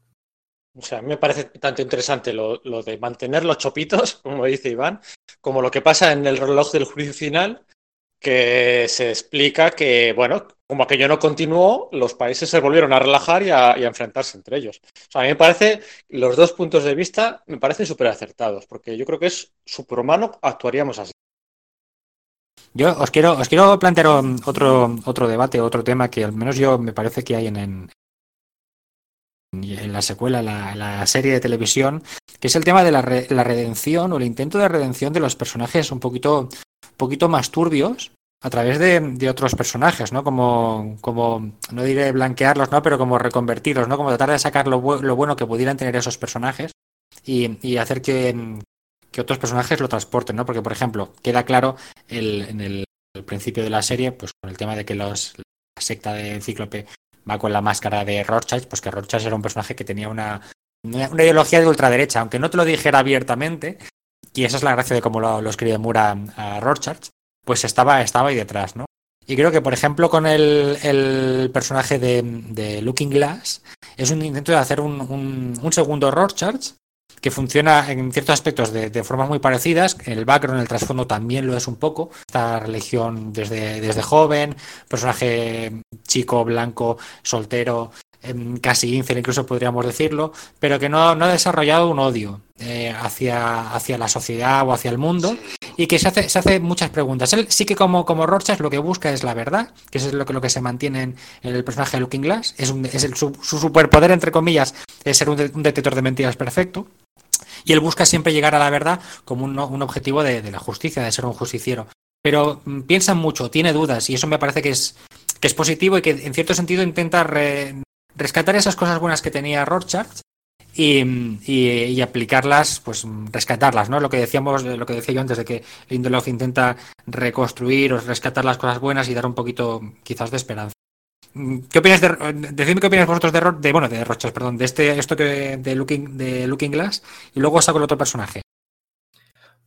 O sea, a mí me parece tanto interesante lo, lo de mantener los chopitos, como dice Iván, como lo que pasa en el reloj del juicio final, que se explica que, bueno, como aquello no continuó, los países se volvieron a relajar y a, enfrentarse entre ellos. O sea, a mí me parece, los dos puntos de vista me parecen súper acertados, porque yo creo que es superhumano, actuaríamos así. Yo os quiero, os quiero plantear otro, otro debate, otro tema que al menos yo me parece que hay en, en, la secuela, la, la, serie de televisión, que es el tema de la, la redención o el intento de redención de los personajes un poquito, poquito más turbios a través de, otros personajes, ¿no? Como, como, no diré blanquearlos, ¿no? Pero como reconvertirlos, ¿no? Como tratar de sacar lo, lo bueno que pudieran tener esos personajes y, hacer que, que, otros personajes lo transporten, ¿no? Porque, por ejemplo, queda claro el, en el, principio de la serie, pues con el tema de que los, la secta de Cíclope va con la máscara de Rorschach, pues que Rorschach era un personaje que tenía una, una ideología de ultraderecha, aunque no te lo dijera abiertamente, y esa es la gracia de cómo lo, lo escribe a, a Rorschach, pues estaba, estaba ahí detrás, ¿no? Y creo que, por ejemplo, con el, el personaje de, Looking Glass, es un intento de hacer un, un, un segundo Rorschach que funciona en ciertos aspectos de, de, formas muy parecidas. El background, el trasfondo también lo es un poco. Esta religión desde, desde joven, personaje chico, blanco, soltero, casi incel incluso podríamos decirlo, pero que no, no ha desarrollado un odio eh, hacia, hacia la sociedad o hacia el mundo y que se hace, se hace muchas preguntas. Él sí que como, como Rorschach lo que busca es la verdad, que eso es lo que, lo que se mantiene en, el personaje de Looking Glass, es, es el, su, su, superpoder, entre comillas, es ser un detector de mentiras perfecto. Y él busca siempre llegar a la verdad como un, un objetivo de, de la justicia, de ser un justiciero. Pero mm, piensa mucho, tiene dudas, y eso me parece que es, que es positivo y que en cierto sentido intenta re, rescatar esas cosas buenas que tenía Rorschach y, aplicarlas, pues rescatarlas, ¿no? Lo que decíamos, lo que decía yo antes de que Lindelof intenta reconstruir o rescatar las cosas buenas y dar un poquito, quizás, de esperanza. ¿Qué opinas de, decidme qué opinas vosotros de, de bueno, de Rochas, perdón, de este, esto que de Looking, de Looking Glass y luego saco el otro personaje?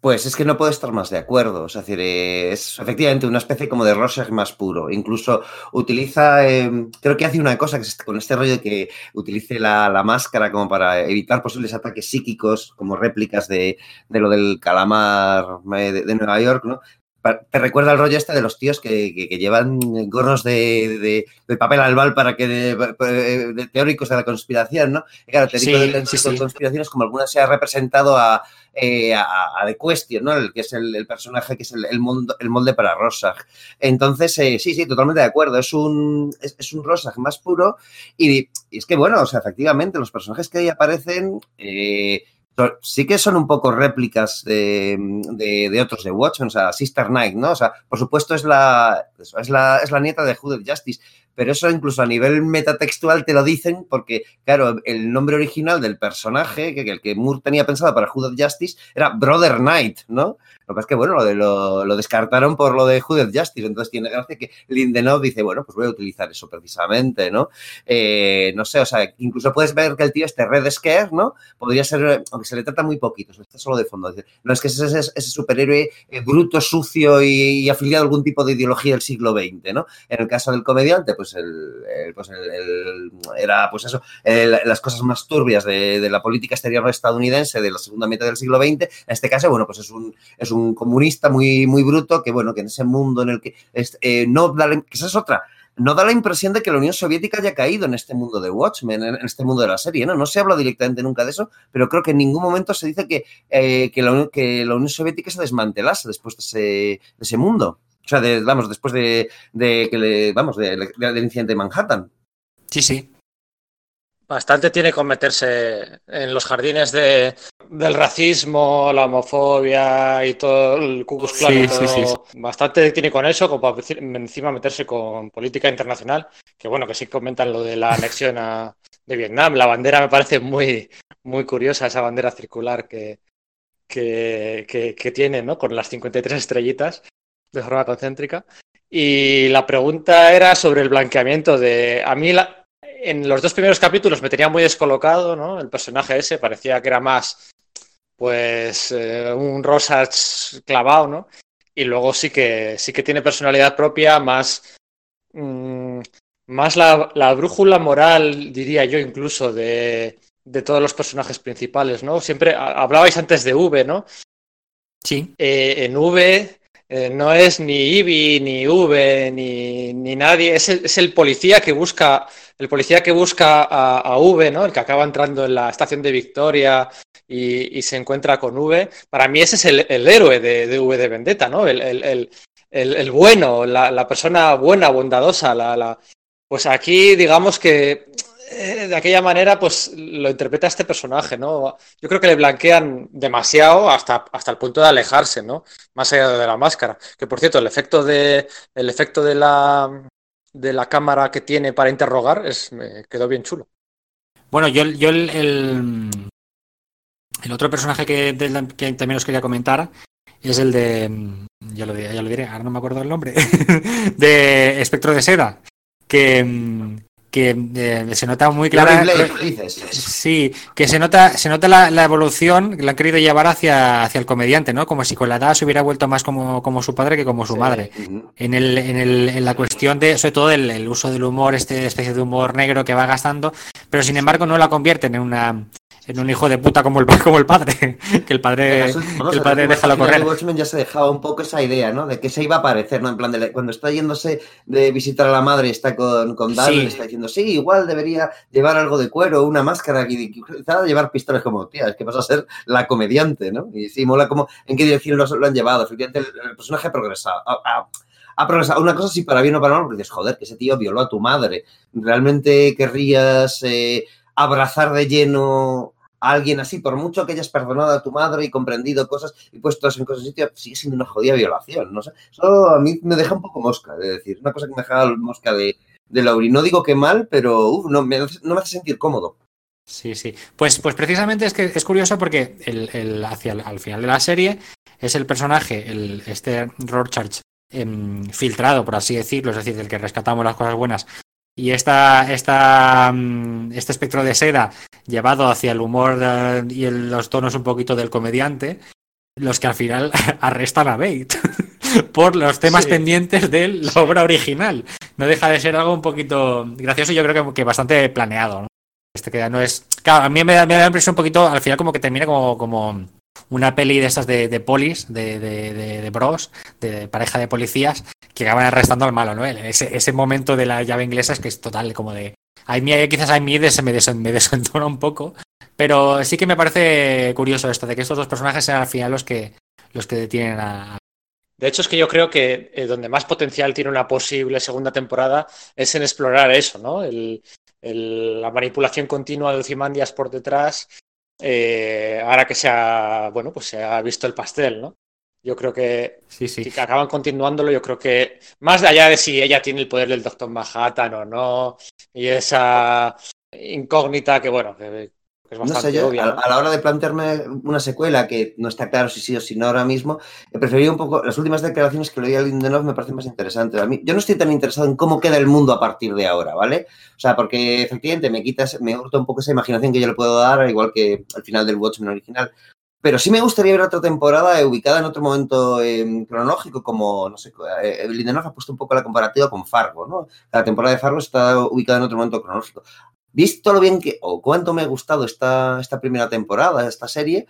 Pues es que no puedo estar más de acuerdo. Es decir, es efectivamente una especie como de Rorschach más puro. Incluso utiliza, eh, creo que hace una cosa que es con este rollo de que utilice la, la, máscara como para evitar posibles ataques psíquicos, como réplicas de, de lo del calamar de, de Nueva York, ¿no? Te recuerda el rollo este de los tíos que, llevan gorros de, papel albal para que de, teóricos de la conspiración, ¿no? claro, teóricos de las conspiraciones, como alguna se ha representado a, eh, a, The Question, ¿no? El que es el, personaje que es el, molde para Rosag. Entonces, eh, sí, sí, totalmente de acuerdo. Es un, es, un Rosag más puro y, es que, bueno, o sea, efectivamente, los personajes que ahí aparecen. Eh, sí que son un poco réplicas de, otros de Watchmen, o sea, Sister Knight, ¿no? O sea, por supuesto es la, es la, es la nieta de Hooded Justice, pero eso incluso a nivel metatextual te lo dicen porque, claro, el nombre original del personaje, que, el que Moore tenía pensado para Hooded Justice, era Brother Knight, ¿no? Lo que es que, bueno, lo, lo, descartaron por lo de Hooded Justice, entonces tiene gracia que Lindenau dice, bueno, pues voy a utilizar eso precisamente, ¿no? Eh, no sé, o sea, incluso puedes ver que el tío este Red Scare, ¿no? Podría ser, aunque se le trata muy poquito, está solo de fondo. No es que ese, ese, ese superhéroe eh, bruto, sucio y, afiliado a algún tipo de ideología del siglo XX, ¿no? En el caso del comediante, pues, el, pues el, era, pues eso, las cosas más turbias de, de, la política exterior estadounidense de la segunda mitad del siglo XX. En este caso, bueno, pues es un, es un comunista muy, muy bruto que, bueno, que en ese mundo en el que eh, no da, esa es otra, no da la impresión de que la Unión Soviética haya caído en este mundo de Watchmen, en este mundo de la serie, ¿no? No se habla directamente nunca de eso, pero creo que en ningún momento se dice que, eh, que, la, Unión Soviética se desmantelase después de ese, mundo. O sea, vamos, después de, que le, vamos, del incidente de Manhattan. Sí, sí. Bastante tiene con meterse en los jardines de, del racismo, la homofobia y todo el Ku Bastante tiene con eso, como para encima meterse con política internacional, que bueno, que sí comentan lo de la anexión de Vietnam. La bandera me parece muy, muy curiosa, esa bandera circular que, que, que tiene, ¿no? Con las 53 estrellitas de forma concéntrica. Y la pregunta era sobre el blanqueamiento de... A mí la, en los dos primeros capítulos me tenía muy descolocado, ¿no? El personaje ese parecía que era más, pues, eh, un Rosas clavado, ¿no? Y luego sí que, sí que tiene personalidad propia, más, mm, más la, brújula moral, diría yo, incluso, de, de, todos los personajes principales, ¿no? Siempre hablabais antes de V, ¿no? Sí. Eh, en V eh, no es ni Ibi, ni V, ni, ni nadie, es el, es el policía que busca el policía que busca a, V, ¿no? El que acaba entrando en la estación de Victoria y, se encuentra con V. Para mí ese es el, héroe de, V de Vendetta, ¿no? El, bueno, la, persona buena, bondadosa. La, Pues aquí, digamos que eh, de aquella manera, pues lo interpreta este personaje, ¿no? Yo creo que le blanquean demasiado hasta, hasta el punto de alejarse, ¿no? Más allá de la máscara. Que por cierto, el efecto de, el efecto de la, de la cámara que tiene para interrogar es, me quedó bien chulo. Bueno, yo, yo el, el, otro personaje que, también os quería comentar es el de, ya lo, ya lo diré, ahora no me acuerdo el nombre, de Espectro de Seda, que, que eh, se nota muy clara. Sí, que se nota, se nota la, evolución que la han querido llevar hacia, hacia el comediante, ¿no? Como si con la edad se hubiera vuelto más como, como su padre que como su madre. En, el, en, el, en la cuestión de, sobre todo, el, uso del humor, este especie de humor negro que va gastando, pero sin embargo no la convierten en una en un hijo de puta como el, como el padre, que el padre, el padre déjalo correr. Watchmen ya se dejaba un poco esa idea, ¿no? De que se iba a parecer, ¿no? En plan, de cuando está yéndose de visitar a la madre y está con, con le está diciendo, sí, igual debería llevar algo de cuero, una máscara, y quizá llevar pistolas como, tía, es que vas a ser la comediante, ¿no? Y sí, mola como en qué dirección lo, han llevado. Efectivamente, el, personaje ha progresado. Ha, progresado. Una cosa sí, para bien o para mal, porque dices, joder, que ese tío violó a tu madre. ¿Realmente querrías eh, abrazar de lleno alguien así, por mucho que hayas perdonado a tu madre y comprendido cosas y puestos en cosas sitio, sigue siendo una jodida violación, no sé. Eso a mí me deja un poco mosca, de decir, una cosa que me deja mosca de, de Lauri. No digo que mal, pero no, me, hace sentir cómodo. Sí, sí. Pues, pues precisamente es que es curioso porque el, hacia al final de la serie es el personaje, el, este Rorschach, em, filtrado, por así decirlo, es decir, del que rescatamos las cosas buenas, y esta, esta, mm, este espectro de seda llevado hacia el humor y los tonos un poquito del comediante, los que al final arrestan a Bate por los temas pendientes de la obra original. No deja de ser algo un poquito gracioso y yo creo que, bastante planeado. ¿no? Este que no es. Claro, a mí me da, me da la impresión un poquito, al final, como que termina como, como una peli de estas de, de polis, de, de, de, bros, de pareja de policías, que acaban arrestando al malo, ¿no? Ese, ese momento de la llave inglesa es que es total, como de. Ahí quizás a mí se me, des, me desentona un poco, pero sí que me parece curioso esto, de que estos dos personajes sean al final los que, los que detienen a, de hecho, es que yo creo que eh, donde más potencial tiene una posible segunda temporada es en explorar eso, ¿no? La manipulación continua de Ozymandias por detrás, eh, ahora que se ha, bueno, pues se ha visto el pastel, ¿no? Yo creo que sí, sí. si acaban continuándolo, yo creo que más allá de si ella tiene el poder del Doctor Manhattan o no, y esa incógnita que, bueno, que, es no sé, yo, obvia, ¿no? a, la hora de plantearme una secuela que no está claro si sí o si no ahora mismo, he preferido un poco las últimas declaraciones que leí a Lindelof me parecen más interesantes. A mí, yo no estoy tan interesado en cómo queda el mundo a partir de ahora, ¿vale? O sea, porque efectivamente me quitas, me hurta un poco esa imaginación que yo le puedo dar, igual que al final del Watchmen original. Pero sí me gustaría ver otra temporada ubicada en otro momento eh, cronológico, como, no sé, eh, Lindelof ha puesto un poco la comparativa con Fargo, ¿no? La temporada de Fargo está ubicada en otro momento cronológico visto lo bien que, o cuánto me ha gustado esta, esta primera temporada, esta serie,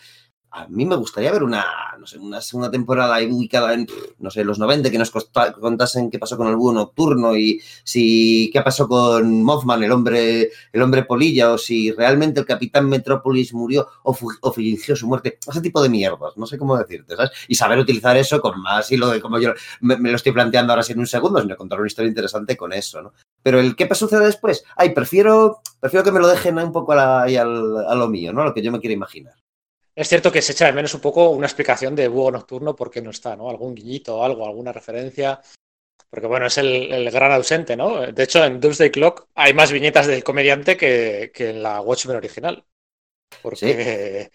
a mí me gustaría ver una, no sé, una segunda temporada ubicada en, no sé, los 90, que nos contasen qué pasó con el búho nocturno y si qué pasó con Mothman, el hombre, el hombre polilla, o si realmente el capitán Metrópolis murió o, fingió su muerte. Ese tipo de mierdas, no sé cómo decirte, ¿sabes? Y saber utilizar eso con más hilo de como yo me, lo estoy planteando ahora sí en un segundo, sino contar una historia interesante con eso, ¿no? Pero el qué sucede después, ay, prefiero, prefiero que me lo dejen un poco a, la, a, a lo mío, ¿no? A lo que yo me quiero imaginar. Es cierto que se echa de menos un poco una explicación de Búho Nocturno porque no está, ¿no? Algún guiñito o algo, alguna referencia. Porque bueno, es el, el, gran ausente, ¿no? De hecho, en Doomsday Clock hay más viñetas del comediante que, que en la Watchmen original. Porque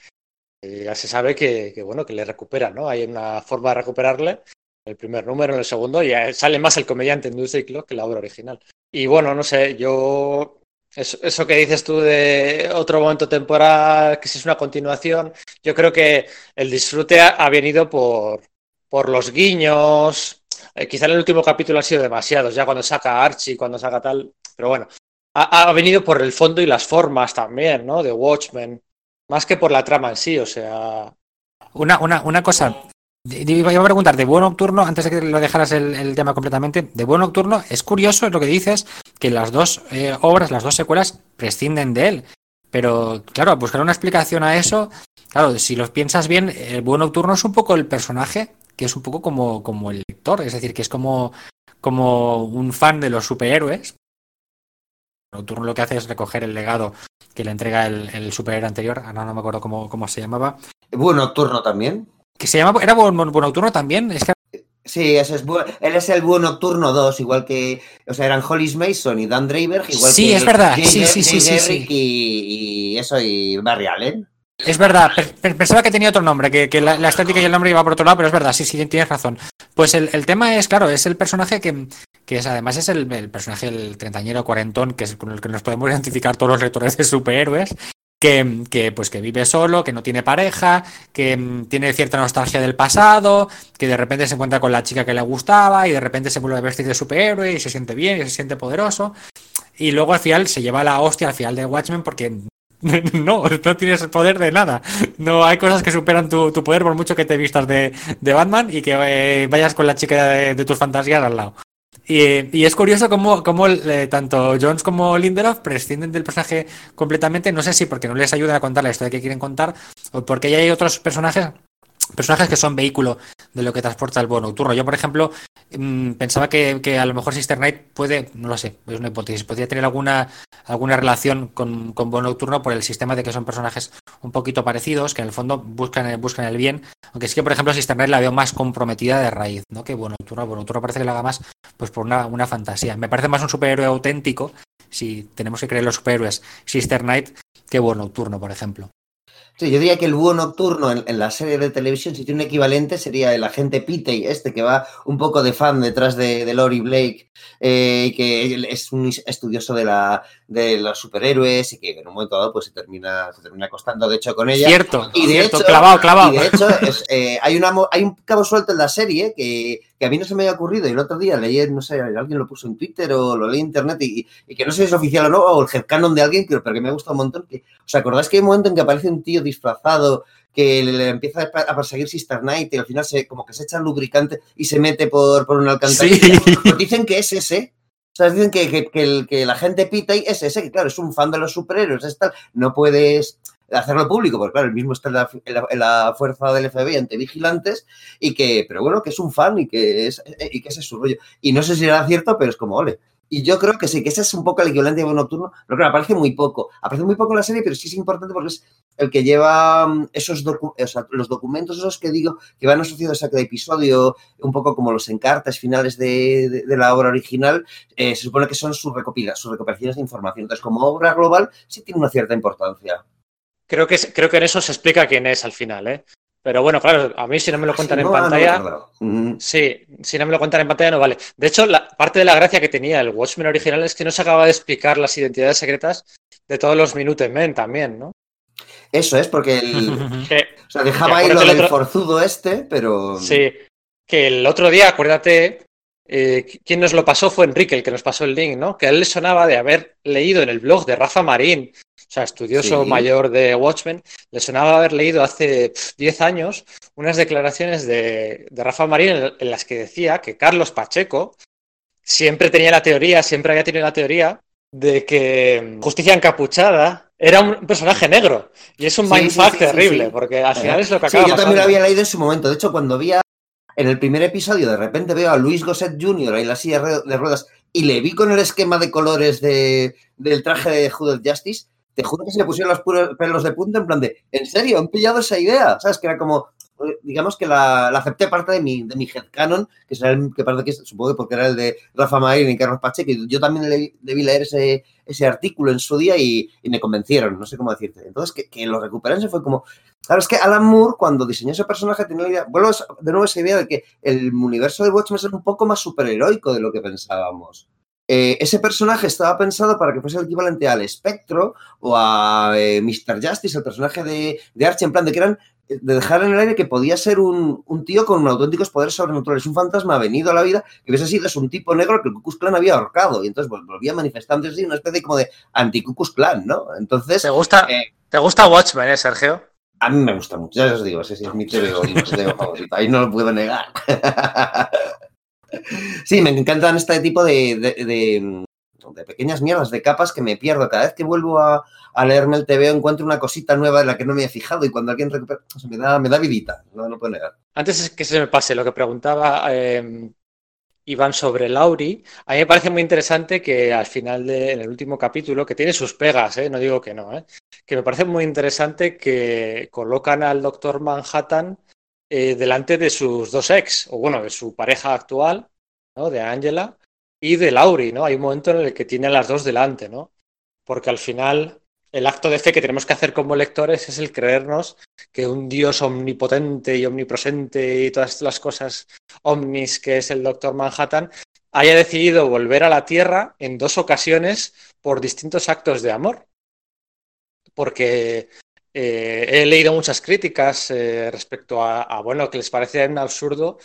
¿Sí? ya se sabe que, que, bueno, que le recuperan, ¿no? Hay una forma de recuperarle. El primer número, en el segundo, y sale más el comediante en Doomsday Clock que la obra original. Y bueno, no sé, yo eso, eso, que dices tú de otro momento temporal, que si es una continuación, yo creo que el disfrute ha, venido por, por los guiños. Eh, quizá en el último capítulo ha sido demasiados, ya cuando saca Archie, cuando saca tal. Pero bueno, ha, ha, venido por el fondo y las formas también, ¿no? De Watchmen. Más que por la trama en sí, o sea. Una, una, una cosa, Iba a preguntar, de buen nocturno, antes de que lo dejaras el, el, tema completamente, de buen nocturno, es curioso lo que dices, que las dos eh, obras, las dos secuelas, prescinden de él. Pero, claro, buscar una explicación a eso, claro, si los piensas bien, el buen nocturno es un poco el personaje, que es un poco como, como el lector, es decir, que es como, como un fan de los superhéroes. Nocturno lo que hace es recoger el legado que le entrega el, superhéroe anterior, ahora no me acuerdo cómo, cómo se llamaba. ¿Buen nocturno también? Que se llama, era buen, buen, nocturno también, es que Sí, eso es él es el buen nocturno 2, igual que, o sea, eran Hollis Mason y Dan Draper, igual sí, que es verdad, Jay, sí, sí, sí, sí, sí. Y, y, eso, y Barry Allen. Es verdad, pensaba que tenía otro nombre, que, que la, la, estética y el nombre iba por otro lado, pero es verdad, sí, sí, tienes razón. Pues el, el tema es, claro, es el personaje que, que es, además es el, el personaje, el treintañero cuarentón, que es con el que nos podemos identificar todos los lectores de superhéroes, que, pues que vive solo, que no tiene pareja, que mm, tiene cierta nostalgia del pasado, que de repente se encuentra con la chica que le gustaba y de repente se vuelve a vestir de superhéroe y se siente bien y se siente poderoso. Y luego al final se lleva la hostia al final de Watchmen porque no, no tienes poder de nada. No hay cosas que superan tu, tu poder por mucho que te vistas de, de Batman y que eh, vayas con la chica de, de tus fantasías al lado. Y, y, es curioso cómo, cómo eh, tanto Jones como Lindelof prescinden del personaje completamente. No sé si porque no les ayuda a contar la historia que quieren contar o porque ya hay otros personajes personajes que son vehículo de lo que transporta el bono nocturno. Yo, por ejemplo, mmm, pensaba que, que, a lo mejor Sister Night puede, no lo sé, es una hipótesis, podría tener alguna, alguna relación con, con bono nocturno por el sistema de que son personajes un poquito parecidos, que en el fondo buscan, buscan el bien. Aunque sí que, por ejemplo, Sister Night la veo más comprometida de raíz, ¿no? Que bono nocturno. Bono nocturno parece que la haga más pues por una, una fantasía. Me parece más un superhéroe auténtico, si tenemos que creer los superhéroes, Sister Night, que bono nocturno, por ejemplo. Sí, yo diría que el búho nocturno en, la serie de televisión, si tiene un equivalente, sería el agente Pitey, este que va un poco de fan detrás de, de Lori Blake, eh, que es un estudioso de la, de los superhéroes y que en un momento dado pues se termina, se termina acostando de hecho con ella. Cierto, Y de cierto, hecho- clavado, clavado. Y de hecho, es, eh, hay, una, hay un cabo suelto en la serie que, que a mí no se me había ocurrido y el otro día leí, no sé, alguien lo puso en Twitter o lo leí en internet y, y que no sé si es oficial o no, o el headcanon de alguien, pero que me gusta un montón. Que, ¿Os acordáis que hay un momento en que aparece un tío disfrazado que le, empieza a a perseguir Sister Night y al final se, como que se echa lubricante y se mete por, por una alcantarilla? Sí. Pues dicen que es ese. O sea, dicen que, que, que la gente pita y es ese, que claro, es un fan de los superhéroes, es tal. No puedes hacerlo público, porque claro, el mismo está en la, en la- fuerza del FBI ante vigilantes y que, pero bueno, que es un fan y que, es, y que ese es su rollo. Y no sé si era cierto, pero es como, ole. Y yo creo que sí, que ese es un poco el equivalente de Nocturno, pero claro, aparece muy poco. Aparece muy poco en la serie, pero sí es importante porque es el que lleva mm, esos docu- los documentos esos que digo que van asociados a cada episodio, un poco como los encartes finales de, de- la obra original, eh, se supone que son sus, recopila, sus recopilaciones de información. Entonces, como obra global, sí tiene una cierta importancia. Creo que, creo que en eso se explica quién es al final, ¿eh? Pero bueno, claro, a mí si no me lo cuentan Sí, en no, no me pantalla. Mm, sí, si no me lo cuentan en pantalla no vale. De hecho, la parte de la gracia que tenía el Watchmen original es que no se acaba de explicar las identidades secretas de todos los Minutemen también, ¿no? Eso es, porque el, Que, o sea, dejaba ahí lo del otro- forzudo este, pero... sí, que el otro día, acuérdate, eh, quien nos lo pasó fue Enrique, el que nos pasó el link, ¿no? Que a él le sonaba de haber leído en el blog de Rafa Marín, sea, estudioso Sí. mayor de Watchmen, le sonaba haber leído hace pf, 10 años unas declaraciones de, de Rafa Marín en, en las que decía que Carlos Pacheco siempre tenía la teoría, siempre había tenido la teoría de que Justicia Encapuchada era un personaje negro. Y es un Sí, mindfuck sí, sí, sí, terrible, sí. porque al final es lo que Sí, acaba yo también lo había leído en su momento. De hecho, cuando vi a- en el primer episodio, de repente veo a Luis Gosset Jr. ahí en la silla de de ruedas y le vi con el esquema de colores de, del traje de Judith Justice, te juro que se le pusieron los pelos de punta en plan de, ¿en serio? ¿Han pillado esa idea? ¿Sabes? Que era como, eh, digamos que la, acepté parte de mi, de mi headcanon, que será el que parece que supongo que porque era el de Rafa Marín y Carlos Pacheco, y yo también le- debí leer ese, ese artículo en su día y, me convencieron, no sé cómo decirte. Entonces, que, que lo recuperen se fue como, Claro, es que Alan Moore, cuando diseñó ese personaje, tenía la idea. Vuelvo de nuevo esa idea de que el universo de Watchmen es un poco más superheroico de lo que pensábamos. Eh, ese personaje estaba pensado para que fuese el equivalente al Espectro o a eh, Mr. Justice, el personaje de, de Archie, en plan de que eran. de dejar en el aire que podía ser un, un tío con auténticos poderes sobrenaturales, un fantasma venido a la vida, que hubiese sido es un tipo negro que el Ku Klux Klan había ahorcado, y entonces vol- volvía manifestándose así, una especie como de anti-Ku Klux Klan, ¿no? Entonces, ¿Te gusta, Eh, ¿Te gusta Watchmen, eh, Sergio? a mí me gusta mucho, ya os digo, ese sí es mi mi TVO favorito, ahí no lo puedo negar. sí, me encantan este tipo de, de, de- de pequeñas mierdas, de capas que me pierdo. Cada vez que vuelvo a, a leerme el TVO encuentro una cosita nueva de la que no me he fijado y cuando alguien recupera, me, da, me da vidita, no lo puedo negar. Antes que se me pase lo que preguntaba eh, Iván sobre Lauri, a mí me parece muy interesante que al final, de, en el último capítulo, que tiene sus pegas, eh, no digo que no, eh, que me parece muy interesante que colocan al Doctor Manhattan eh, delante de sus dos ex, o bueno, de su pareja actual, ¿no? de Angela, y de Lauri, ¿no? Hay un momento en el que tiene a las dos delante, ¿no? Porque al final el acto de fe que tenemos que hacer como lectores es el creernos que un Dios omnipotente y omnipresente y todas las cosas omnis que es el Doctor Manhattan haya decidido volver a la Tierra en dos ocasiones por distintos actos de amor. Porque eh, he leído muchas críticas eh, respecto a, a, bueno, que les parece un absurdo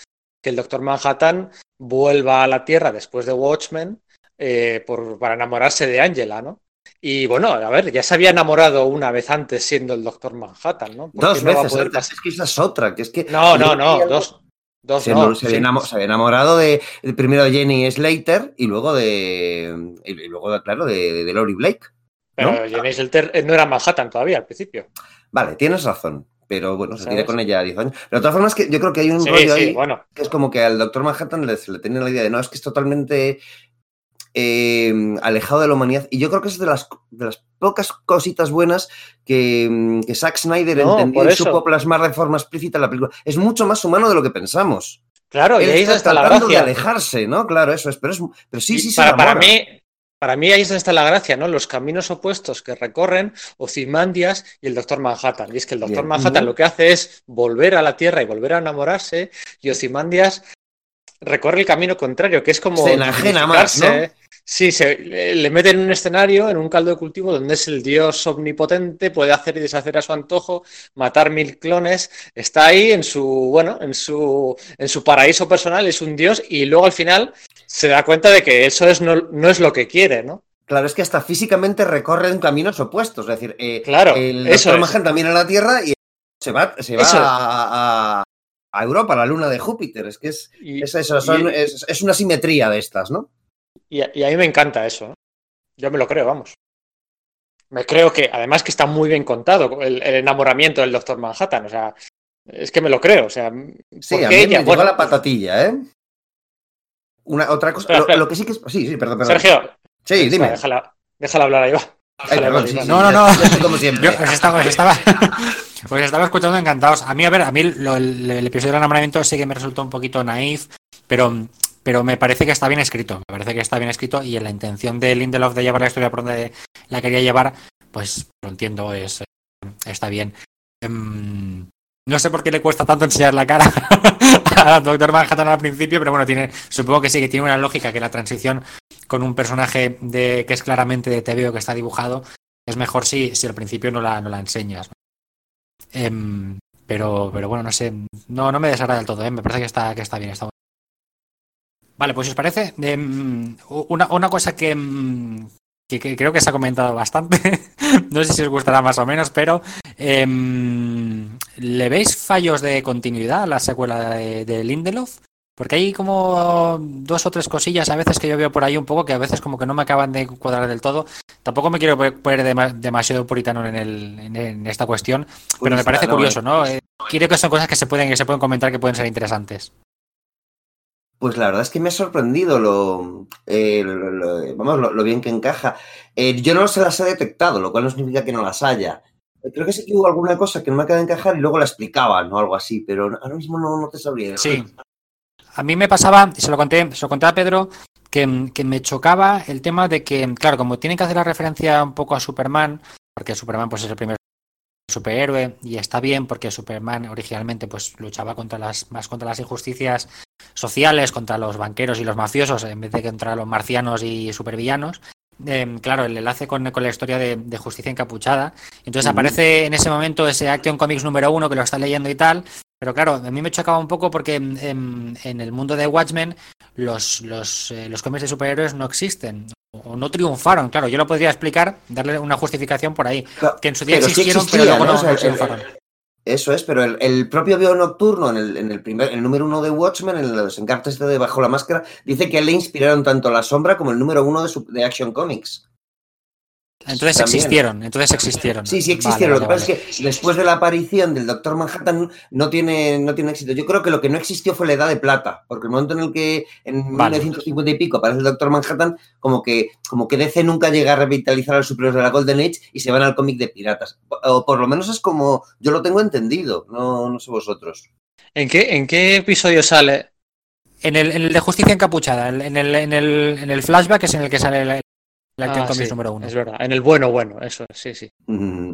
que el Doctor Manhattan vuelva a la Tierra después de Watchmen eh, por, para enamorarse de Angela, ¿no? Y bueno, a ver, ya se había enamorado una vez antes siendo el Doctor Manhattan, ¿no? ¿Por Dos no veces, poder es que esa es otra, que es que... No, no, no, dos. Dos Se, no. se había sí. enamo- se había enamorado de, primero de Jenny Slater y luego de. Y luego, claro, de, de Laurie Blake. ¿No? Selter eh, no era Manhattan todavía al principio. Vale, tienes razón. Pero bueno, se ¿Sabes? tiene con ella 10 años. Pero de todas formas, que yo creo que hay un Sí, rollo sí, ahí bueno. que es como que al Doctor Manhattan le, se le tiene la idea de no, es que es totalmente eh, alejado de la humanidad. Y yo creo que es de las, de las pocas cositas buenas que, mm, que Zack Snyder No, entendió y supo plasmar de forma explícita en la película. Es mucho más humano de lo que pensamos. Claro, y ahí es está está la de alejarse, ¿no? Claro, eso es. Pero, es, pero sí, sí, se para, para enamora. mí, para mí ahí es donde está la gracia, ¿no? Los caminos opuestos que recorren Ozymandias y el Doctor Manhattan. Y es que el Doctor Bien. Manhattan lo que hace es volver a la Tierra y volver a enamorarse, y Ozymandias recorre el camino contrario, que es como. Se enajena más, ¿no? dignificarse. Sí, se, le meten en un escenario, en un caldo de cultivo, donde es el dios omnipotente, puede hacer y deshacer a su antojo, matar mil clones, está ahí en su, bueno, en su, en su paraíso personal, es un dios, y luego al final se da cuenta de que eso es, no, no es lo que quiere, ¿no? Claro, es que hasta físicamente recorren caminos opuestos. Es decir, eh, Claro, el eso Doctor también a la Tierra y se va, se va a, a- a Europa, a la luna de Júpiter. Es que es, Y, es eso, son- y- es, es una simetría de estas, ¿no? y a, y a mí me encanta eso. ¿eh? Yo me lo creo, vamos. Me creo que, además que está muy bien contado, el, el enamoramiento del Doctor Manhattan, o sea, es que me lo creo, o sea, Sí, a mí ella, me llegó bueno, la patatilla, ¿eh? Una, otra cosa, Espera, lo, espera. lo que sí que es... Sí, sí, perdón, perdón. Sergio, sí, dime. déjala, déjala hablar ahí va. Ay, Déjala perdón, hablar, sí, Iván. sí, No, no, no. como siempre. Yo os estaba, os estaba, os estaba escuchando encantados. A mí, a ver, a mí lo- el, el episodio del enamoramiento sí que me resultó un poquito naif, pero, pero me parece que está bien escrito. Me parece que está bien escrito y en la intención de Lindelof de llevar la historia por donde la quería llevar, pues lo entiendo, es, está bien. Em, no sé por qué le cuesta tanto enseñar la cara a Doctor Manhattan al principio, pero bueno, tiene, supongo que sí, que tiene una lógica que la transición con un personaje de que es claramente de TVO que está dibujado es mejor si, si al principio no la, no la enseñas. Em, pero, pero bueno, no sé, no, no me desagrada del todo, ¿eh? me parece que está, que está bien. Vale, pues si os parece, em, una, una cosa que, em, que, que creo que se ha comentado bastante, no sé si os gustará más o menos, pero em, ¿le veis fallos de continuidad a la secuela de, de Lindelof? Porque hay como dos o tres cosillas a veces que yo veo por ahí un poco que a veces como que no me acaban de cuadrar del todo. Tampoco me quiero poner dema- demasiado puritano en, el, en, esta cuestión, pero me parece curioso. ¿no? Eh, Creo que son cosas que se pueden que se pueden comentar que pueden ser interesantes. Pues la verdad es que me ha sorprendido lo, eh, vamos, lo, bien que encaja. Eh, yo no se las he detectado, lo cual no significa que no las haya. Eh, Creo que sí que hubo alguna cosa que no me acaba de encajar y luego la explicaban o algo así, pero ahora mismo no, no te sabría. Sí. A mí me pasaba, y se lo conté, se lo conté a Pedro, que, que me chocaba el tema de que, claro, como tienen que hacer la referencia un poco a Superman, porque Superman pues es el primer superhéroe y está bien porque Superman originalmente pues luchaba contra las más contra las injusticias sociales, contra los banqueros y los mafiosos en vez de contra los marcianos y supervillanos. Eh, claro, el enlace con, con la historia de, de Justicia Encapuchada. Entonces aparece en ese momento ese Action Comics número uno que lo está leyendo y tal. Pero claro, a mí me chocaba un poco porque en, en- en el mundo de Watchmen los, los, eh, los cómics de superhéroes no existen o no triunfaron. Claro, yo lo podría explicar, darle una justificación por ahí. Claro, Que en su día pero sí existieron, existía, pero luego ¿no? no, O sea, no el- triunfaron. Eso es, pero el, el propio Veo Nocturno, en el, en el primer, el número uno de Watchmen, en los encartes de Bajo la Máscara, dice que le inspiraron tanto La Sombra como el número uno de, su- de Action Comics. Entonces También. existieron, entonces existieron. Sí, sí existieron. vale, lo que pasa vale. es que después de la aparición del Doctor Manhattan no tiene, no tiene éxito. Yo creo que lo que no existió fue la Edad de Plata, porque el momento en el que en Vale. 1950 y pico aparece el Doctor Manhattan, como que, como que DC nunca llega a revitalizar a los superhéroes de la Golden Age y se van al cómic de piratas. O por lo menos es como yo lo tengo entendido, no, no sé vosotros. ¿En qué, ¿En qué episodio sale? En el, en el de Justicia Encapuchada, en el, en el, en el flashback es en el que sale el, el Action Ah, Comics sí, número uno. Es verdad, en el bueno, bueno, eso, sí, sí. Mm,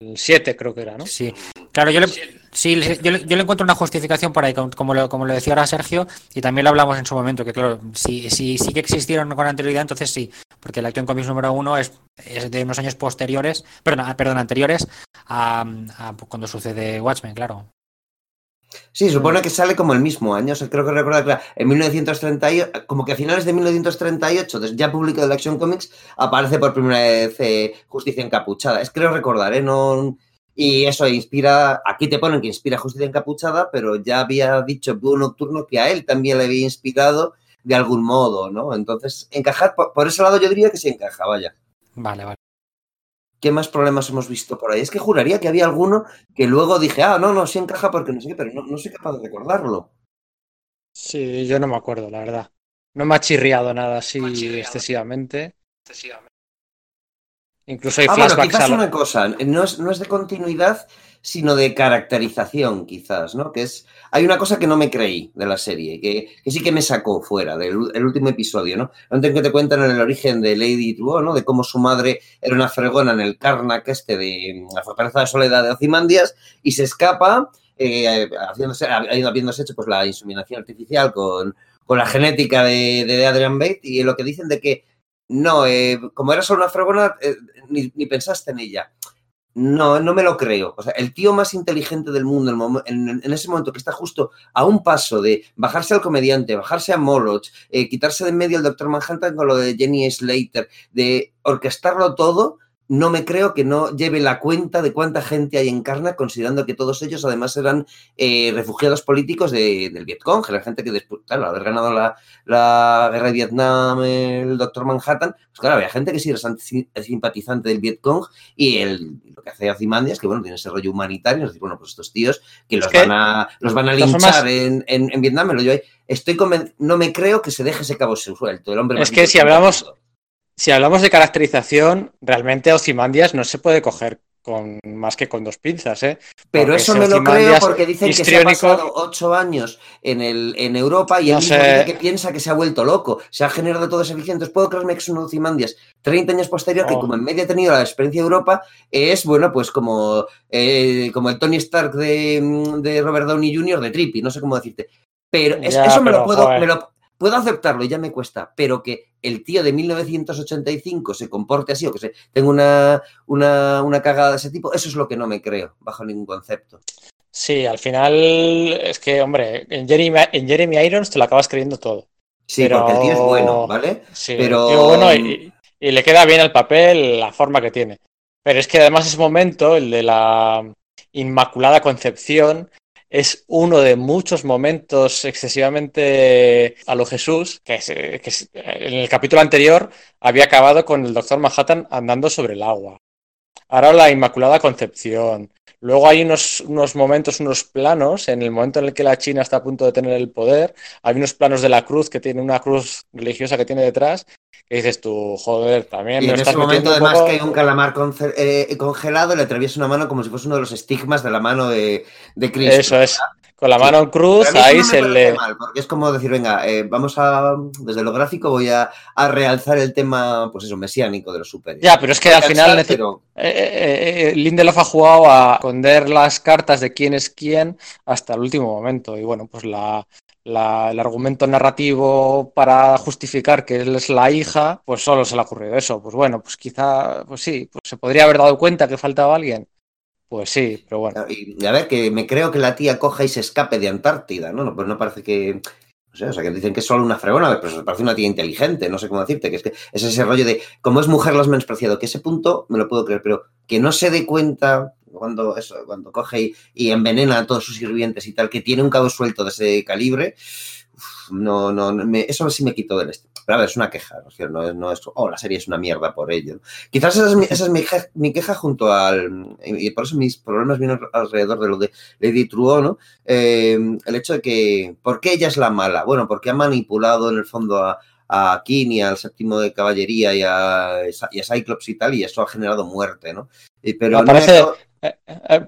El 7 creo que era, ¿no? Sí, claro, yo le, sí, le- yo, le, yo le encuentro una justificación por ahí, como- lo, como lo decía ahora Sergio, y también lo hablamos en su momento, que claro, si, si sí que existieron con anterioridad, entonces sí, porque el Action Comics número uno es, es de unos años posteriores, perdón, perdón anteriores a, a cuando sucede Watchmen, claro. Sí, supone que sale como el mismo año. O sea, creo que recordar que en 1938, como que a finales de 1938, des- ya publicado el Action Comics, aparece por primera vez eh, Justicia Encapuchada. Es creo recordar, ¿eh? No, y eso inspira, aquí te ponen que inspira Justicia Encapuchada, pero ya había dicho Búho Nocturno que a él también le había inspirado de algún modo, ¿no? Entonces, encajar, por, por ese lado yo diría que se encaja, vaya. Vale, vale. ¿Qué más problemas hemos visto por ahí? Es que juraría que había alguno que luego dije, ah, no, no, sí encaja porque no sé qué, pero no, no soy capaz de recordarlo. Sí, yo no me acuerdo, la verdad. No me ha chirriado nada así excesivamente. Incluso hay Ah, bueno, flashbacks quizás a lo- una cosa, no es, no es de continuidad, sino de caracterización, quizás, ¿no? Que es, hay una cosa que no me creí de la serie, que, que sí que me sacó fuera del último episodio, ¿no? Antes que te cuentan el origen de Lady ¿no? De cómo su madre era una fregona en el Karnak este de la fortaleza de soledad de Ozymandias y se escapa, eh, haciéndose, habiéndose hecho pues la inseminación artificial con, con la genética de, de Adrian Bate y lo que dicen de que no, eh, como era solo una fregona, eh, ni, ni, pensaste en ella. No, no me lo creo. O sea, el tío más inteligente del mundo en, ese momento que está justo a un paso de bajarse al comediante, bajarse a Moloch, eh, quitarse de en medio al Doctor Manhattan con lo de Jenny Slater, de orquestarlo todo, no me creo que no lleve la cuenta de cuánta gente hay en Karnak, considerando que todos ellos además eran eh, refugiados políticos de, del Vietcong, la gente que después, claro, haber ganado la, la, guerra de Vietnam, el doctor Manhattan, pues claro, había gente que sí era simpatizante del Vietcong y el, lo que hace Ozymandias, que bueno, tiene ese rollo humanitario, es decir, bueno, pues estos tíos que los, van, a, los van a linchar en, en, en, Vietnam, me lo ahí. Estoy no me creo que se deje ese cabo suelto. El hombre es que si hablamos, si hablamos de caracterización, realmente Ozymandias no se puede coger con más que con dos pinzas, ¿eh? Pero porque eso me lo creo porque dicen que se ha pasado ocho años en, el, en Europa y no él mismo sé. que piensa que se ha vuelto loco, se ha generado todo ese eficiencia. Entonces puedo creerme que es un Ozymandias 30 años posterior, oh. que como en medio ha tenido la experiencia de Europa, es, bueno, pues como, eh, como el Tony Stark de, de, Robert Downey Jr. de Trippy, no sé cómo decirte. Pero es, ya, eso me, lo puedo, me lo puedo aceptarlo y ya me cuesta, pero que el tío de 1985 se comporte así o que se tenga una, una, una, cagada de ese tipo, eso es lo que no me creo, bajo ningún concepto. Sí, al final es que, hombre, en Jeremy, en Jeremy Irons te lo acabas creyendo todo. Sí, pero... porque el tío es bueno, ¿vale? Sí, pero bueno y, y, le queda bien el papel, la forma que tiene. Pero es que además ese momento, el de la Inmaculada Concepción, es uno de muchos momentos excesivamente a lo Jesús, que, que es, en el capítulo anterior había acabado con el doctor Manhattan andando sobre el agua. Ahora la Inmaculada Concepción. Luego hay unos, unos, momentos, unos planos, en el momento en el que la China está a punto de tener el poder, hay unos planos de la cruz que tiene una cruz religiosa que tiene detrás, que dices tú, joder, también... Y me en estás ese momento además poco... que hay un calamar eh, congelado, le atraviesa una mano como si fuese uno de los estigmas de la mano de, de Cristo. Eso es. Con la mano en cruz, sí. ahí no se le. Mal, porque es como decir, venga, eh, vamos a. Desde lo gráfico voy a, a, realzar el tema, pues eso, mesiánico de los superiores. Ya, pero es que al final. Pero... Eh, eh, Lindelof ha jugado a esconder las cartas de quién es quién hasta el último momento. Y bueno, pues la, la, el argumento narrativo para justificar que él es la hija, pues solo se le ha ocurrido eso. Pues bueno, pues quizá, pues sí, pues se podría haber dado cuenta que faltaba alguien. Pues sí, pero bueno. Y a ver, que me creo que la tía coja y se escape de Antártida, ¿no? pues no parece que. No sé, o sea, que dicen que es solo una fregona, pero se parece una tía inteligente, no sé cómo decirte, que es que es ese rollo de, como es mujer, has menospreciado, que ese punto me lo puedo creer, pero que no se dé cuenta cuando eso, cuando coge y, y envenena a todos sus sirvientes y tal, que tiene un cabo suelto de ese calibre, uf, no, no, me, eso sí me quitó del este. Pero a ver, es una queja, ¿no? No, no es, oh, la serie es una mierda por ello. Quizás esa es mi, esa es mi, queja, mi queja junto al. Y por eso mis problemas vienen alrededor de lo de Lady Truo, ¿no? Eh, el hecho de que. ¿Por qué ella es la mala? Bueno, porque ha manipulado en el fondo a, a King y al séptimo de caballería y a, y a Cyclops y tal, y eso ha generado muerte, ¿no? Pero no parece, no eh,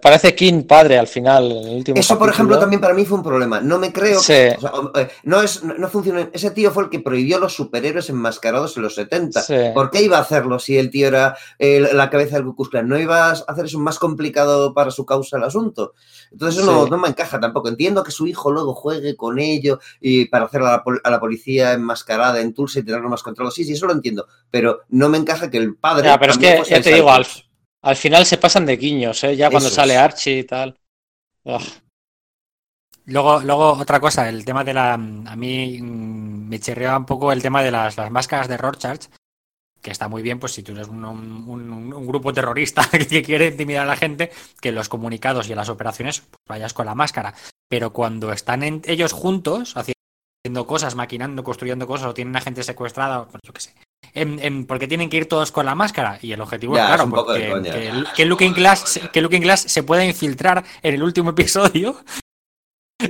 parece King padre al final. En el último eso, capítulo. por ejemplo, también para mí fue un problema. No me creo. Sí. Que, o sea, eh, no, es, no funciona. Ese tío fue el que prohibió los superhéroes enmascarados en los 70. Sí. ¿Por qué iba a hacerlo si el tío era eh, la cabeza del Ku? ¿No iba a hacer eso más complicado para su causa el asunto? Entonces, eso sí. no, no, me encaja tampoco. Entiendo que su hijo luego juegue con ello y para hacer a la, a la policía enmascarada en Tulsa y tenerlo más controlado. Sí, sí, eso lo entiendo. Pero no me encaja que el padre. Ya, pero es que, ya te digo, Alf al final se pasan de guiños, ¿eh? ya cuando sale. Archie y tal. Ugh. Luego, luego, otra cosa, el tema de la. A mí me chirrea un poco el tema de las, las máscaras de Rorschach, que está muy bien, pues si tú eres un, un, un, un, grupo terrorista que quiere intimidar a la gente, que en los comunicados y en las operaciones pues vayas con la máscara. Pero cuando están en, ellos juntos, haciendo cosas, maquinando, construyendo cosas, o tienen a gente secuestrada, pues yo qué sé, en, en, porque tienen que ir todos con la máscara. Y el objetivo ya, es claro porque, que, que, Looking Glass que Looking Glass se pueda infiltrar en el último episodio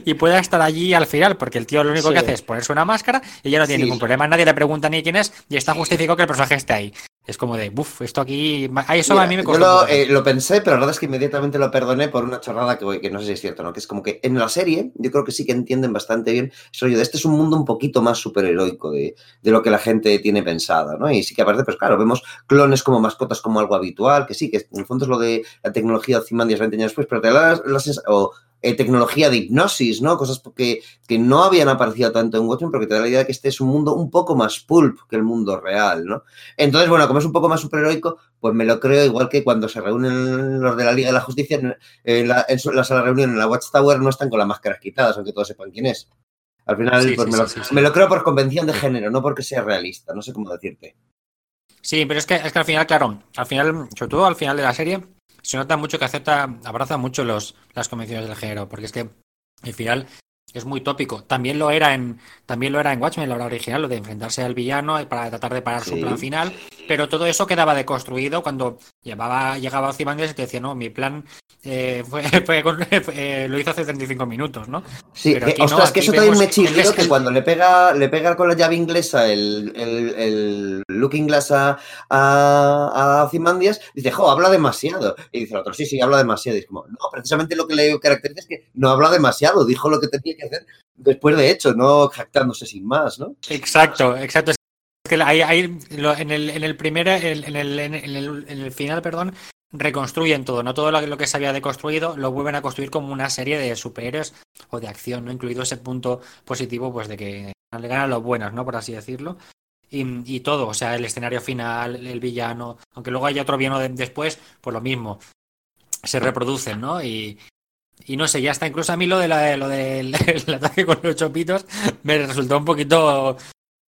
y pueda estar allí al final porque el tío lo único sí. que hace es ponerse una máscara y ya no tiene sí. ningún problema nadie le pregunta ni quién es y está justificado que el personaje esté ahí es como de, buf, esto aquí. Eso Mira, a mí me costó. Yo lo, eh, lo, pensé, pero la verdad es que inmediatamente lo perdoné por una chorrada que, que, no sé si es cierto, ¿no? Que es como que en la serie, yo creo que sí que entienden bastante bien eso de este es un mundo un poquito más superheroico de, de lo que la gente tiene pensado, ¿no? Y sí que aparte, pues claro, vemos clones como mascotas como algo habitual, que sí, que en el fondo es lo de la tecnología de Ozymandias 20 años después, pero te da la, la sensación. Eh, tecnología de hipnosis, ¿no? Cosas que, que no habían aparecido tanto en Watchmen, porque te da la idea de que este es un mundo un poco más pulp que el mundo real, ¿no? Entonces, bueno, como es un poco más superheroico, pues me lo creo igual que cuando se reúnen los de la Liga de la Justicia en, la, en la sala de reunión en la Watchtower no están con las máscaras quitadas, aunque todos sepan quién es. Al final, pues me, lo, me, lo, creo por convención de género, no porque sea realista, no sé cómo decirte. Sí, pero es que, es que al final, claro, al final, sobre todo al final de la serie, se nota mucho que acepta, abraza mucho los, las convenciones del género, porque es que al final es muy tópico. También lo era en, también lo era en Watchmen, la obra original, lo de enfrentarse al villano para tratar de parar sí. su plan final, pero todo eso quedaba deconstruido cuando llevaba, llegaba Ozymandias y te decía, no, mi plan eh, fue, fue, fue, lo hizo hace 35 minutos, ¿no? Sí, pero aquí, ostras, no, que eso también me chirrió que cuando le pega, le pega con la llave inglesa el, el, el Looking Glass a, a, a Ozymandias, dice, jo, habla demasiado. Y dice el otro, sí, sí, habla demasiado. Y es como, no, precisamente lo que le caracteriza es que no habla demasiado, dijo lo que tenía que hacer después de hecho, no jactándose sin más, ¿no? Exacto, exacto. Que hay, en, el, en el primer, en el, en el, en el final, perdón, reconstruyen todo, no todo lo que se había deconstruido lo vuelven a construir como una serie de superhéroes o de acción, ¿no? Incluido ese punto positivo, pues de que le ganan los buenos, ¿no? Por así decirlo. Y, y, todo, o sea, el escenario final, el villano, aunque luego haya otro villano de, después, pues lo mismo. Se reproducen, ¿no? Y, y no sé, ya está. Incluso a mí lo, de la, lo del el ataque con los chopitos me resultó un poquito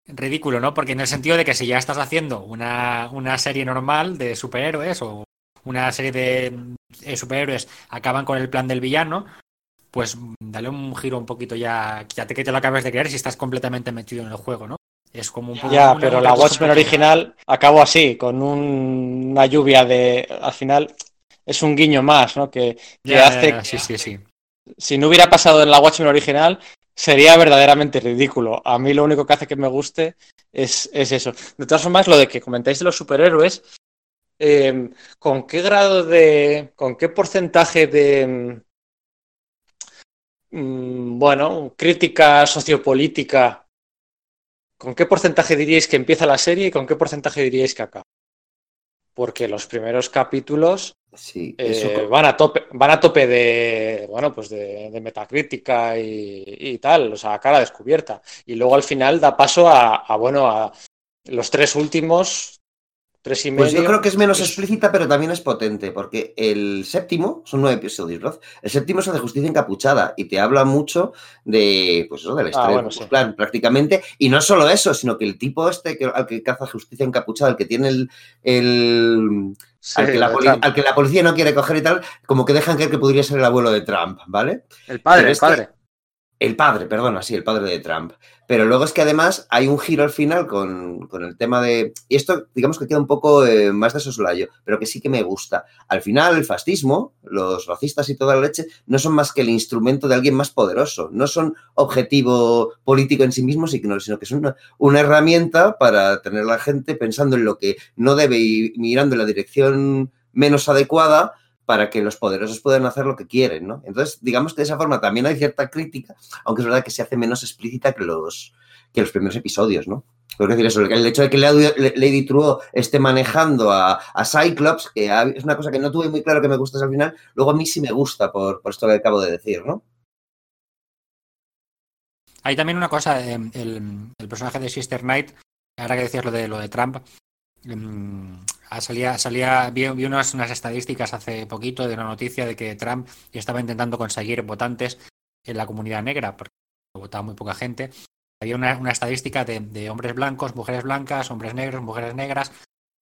ridículo, ¿no? Porque en el sentido de que si ya estás haciendo una, una serie normal de superhéroes o una serie de eh, superhéroes acaban con el plan del villano, pues dale un giro un poquito ya, ya te que te lo acabes de creer si estás completamente metido en el juego, ¿no? Es como un poco Ya, pero la Watchmen original acabó así, con un, una lluvia de. Al final, es un guiño más, ¿no? Que, que ya, hace. ya, sí, sí, sí. Si no hubiera pasado en la Watchmen original, sería verdaderamente ridículo. A mí lo único que hace que me guste es, es eso. De todas formas, lo de que comentáis de los superhéroes, eh, ¿con qué grado de. con qué porcentaje de. Mmm, bueno, crítica sociopolítica. ¿Con qué porcentaje diríais que empieza la serie y con qué porcentaje diríais que acaba? Porque los primeros capítulos sí, eh, van, a tope, van a tope de, bueno, pues de, de metacrítica y, y, tal, o sea, cara descubierta. Y luego al final da paso a, a bueno, a los tres últimos, tres y medio. Pues yo creo que es menos explícita, pero también es potente, porque el séptimo, son nueve episodios, ¿no? El séptimo es de justicia encapuchada y te habla mucho de, pues eso, de la historia, ah, bueno, sí. plan, prácticamente. Y no solo eso, sino que el tipo este que, al que caza justicia encapuchada, el que tiene el, el Sí, al, que la al, que la policía no quiere coger y tal, como que dejan creer que podría ser el abuelo de Trump, ¿vale? El padre, este, el padre. El padre, perdona, sí, el padre de Trump. Pero luego es que además hay un giro al final con, con el tema de. Y esto, digamos que queda un poco eh, más de soslayo, pero que sí que me gusta. Al final, el fascismo, los racistas y toda la leche, no son más que el instrumento de alguien más poderoso. No son objetivo político en sí mismos, sino, que son una, una herramienta para tener a la gente pensando en lo que no debe y mirando en la dirección menos adecuada para que los poderosos puedan hacer lo que quieren, ¿no? Entonces, digamos que de esa forma también hay cierta crítica, aunque es verdad que se hace menos explícita que los, que los primeros episodios, ¿no? Decir eso, el hecho de que Lady Truo esté manejando a, Cyclops, que es una cosa que no tuve muy claro que me gustase al final, luego a mí sí me gusta por, por esto que acabo de decir, ¿no? Hay también una cosa, eh, el, personaje de Sister Knight, ahora que decías lo de, lo de Trump, salía, salía vi, vi unas, unas, estadísticas hace poquito de una noticia de que Trump estaba intentando conseguir votantes en la comunidad negra, porque votaba muy poca gente. Había una, una estadística de, de, hombres blancos, mujeres blancas, hombres negros, mujeres negras,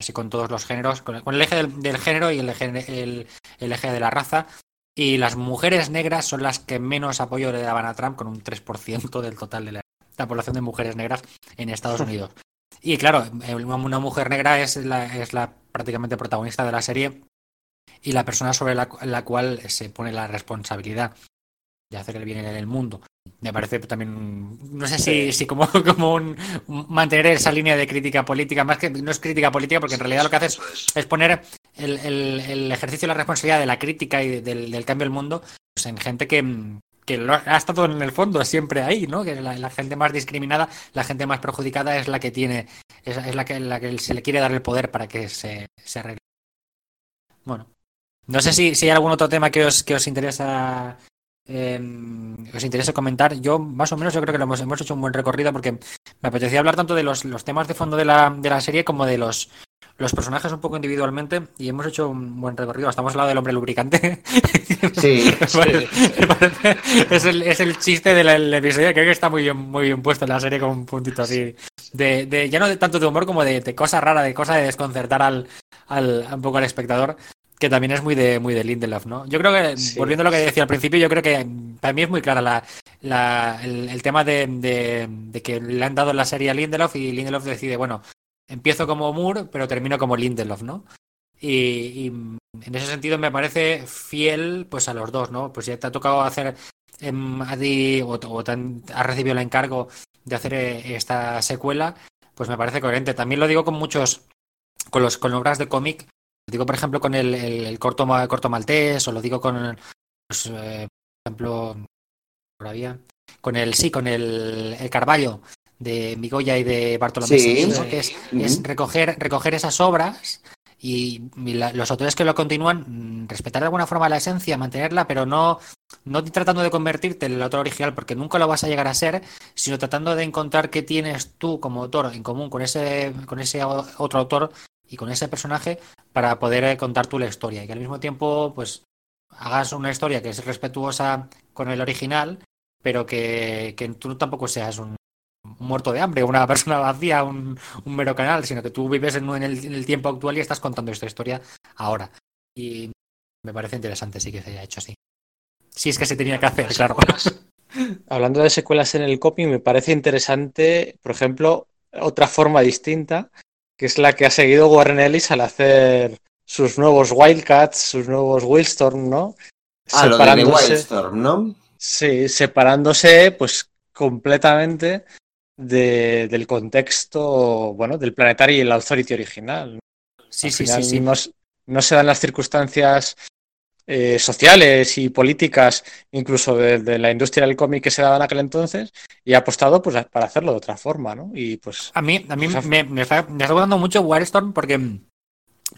así con todos los géneros, con, con el eje del, del, género y el eje, el, el eje de la raza. Y las mujeres negras son las que menos apoyo le daban a Trump, con un 3% del total de la, la población de mujeres negras en Estados Unidos. Y claro, una mujer negra es la, es la prácticamente protagonista de la serie y la persona sobre la, la, cual se pone la responsabilidad de hacer el bien en el mundo. Me parece también, no sé si, si como, como un, mantener esa línea de crítica política, más que no es crítica política, porque en realidad lo que hace es, es poner el, el, el, ejercicio de la responsabilidad de la crítica y del, del cambio del mundo pues en gente que, que lo ha estado en el fondo siempre ahí, ¿no? Que la, la, gente más discriminada, la gente más perjudicada es la que tiene, es, es la, que, la que se le quiere dar el poder para que se, se arregle. Bueno, no sé si, si hay algún otro tema que os, que os interesa em, os interese comentar. Yo, más o menos, yo creo que lo hemos, hemos hecho un buen recorrido porque me apetecía hablar tanto de los, los temas de fondo de la, de la serie como de los, los personajes un poco individualmente y hemos hecho un buen recorrido. Estamos al lado del hombre lubricante. Sí, es, el, es el chiste del episodio. Creo que está muy bien, muy bien puesto en la serie con un puntito así. De, de, ya no de tanto de humor como de, de cosa rara, de cosa de desconcertar al, al, un poco al espectador que también es muy de muy de Lindelof, ¿no? Yo creo que, sí. volviendo a lo que decía al principio, yo creo que para mí es muy clara la, la el, el, tema de, de, de, que le han dado la serie a Lindelof y Lindelof decide, bueno, empiezo como Moore, pero termino como Lindelof, ¿no? Y, y, en ese sentido me parece fiel pues a los dos, ¿no? Pues ya te ha tocado hacer ti, o, o te han, has recibido el encargo de hacer eh, esta secuela, pues me parece coherente. También lo digo con muchos, con los con obras de cómic, lo digo por ejemplo con el, el, el corto, corto maltés, o lo digo con, pues, eh, por ejemplo, todavía, con el, sí, con el Carballo de Migoya y de Bartolomé Sí. ¿no? que es, es recoger, recoger esas obras y, y la, los autores que lo continúan, mm, respetar de alguna forma la esencia, mantenerla, pero no, no tratando de convertirte en el autor original, porque nunca lo vas a llegar a ser, sino tratando de encontrar qué tienes tú como autor en común con ese, con ese otro autor y con ese personaje para poder eh, contar tú la historia y que al mismo tiempo pues hagas una historia que es respetuosa con el original, pero que, que tú tampoco seas un, muerto de hambre, una persona vacía, un, un mero canal, sino que tú vives en, en, el, en, el, tiempo actual y estás contando esta historia ahora. Y me parece interesante, sí que se haya hecho así. Sí, es que se tenía que hacer, claro. Hablando de secuelas en el copy, me parece interesante, por ejemplo, otra forma distinta, que es la que ha seguido Warren Ellis al hacer sus nuevos Wildcats, sus nuevos Wildstorm, ¿no? Ah, separándose, lo de Wildstorm, ¿no? Sí, separándose pues completamente de, del contexto, bueno, del planetario y el Authority original. Sí, Al sí, sí, sí. No, no, se dan las circunstancias eh, sociales y políticas, incluso de, de, la industria del cómic que se daba en aquel entonces, y ha apostado pues, para hacerlo de otra forma, ¿no? Y pues. A mí, a mí pues, me, me, está, me está gustando mucho Wildstorm porque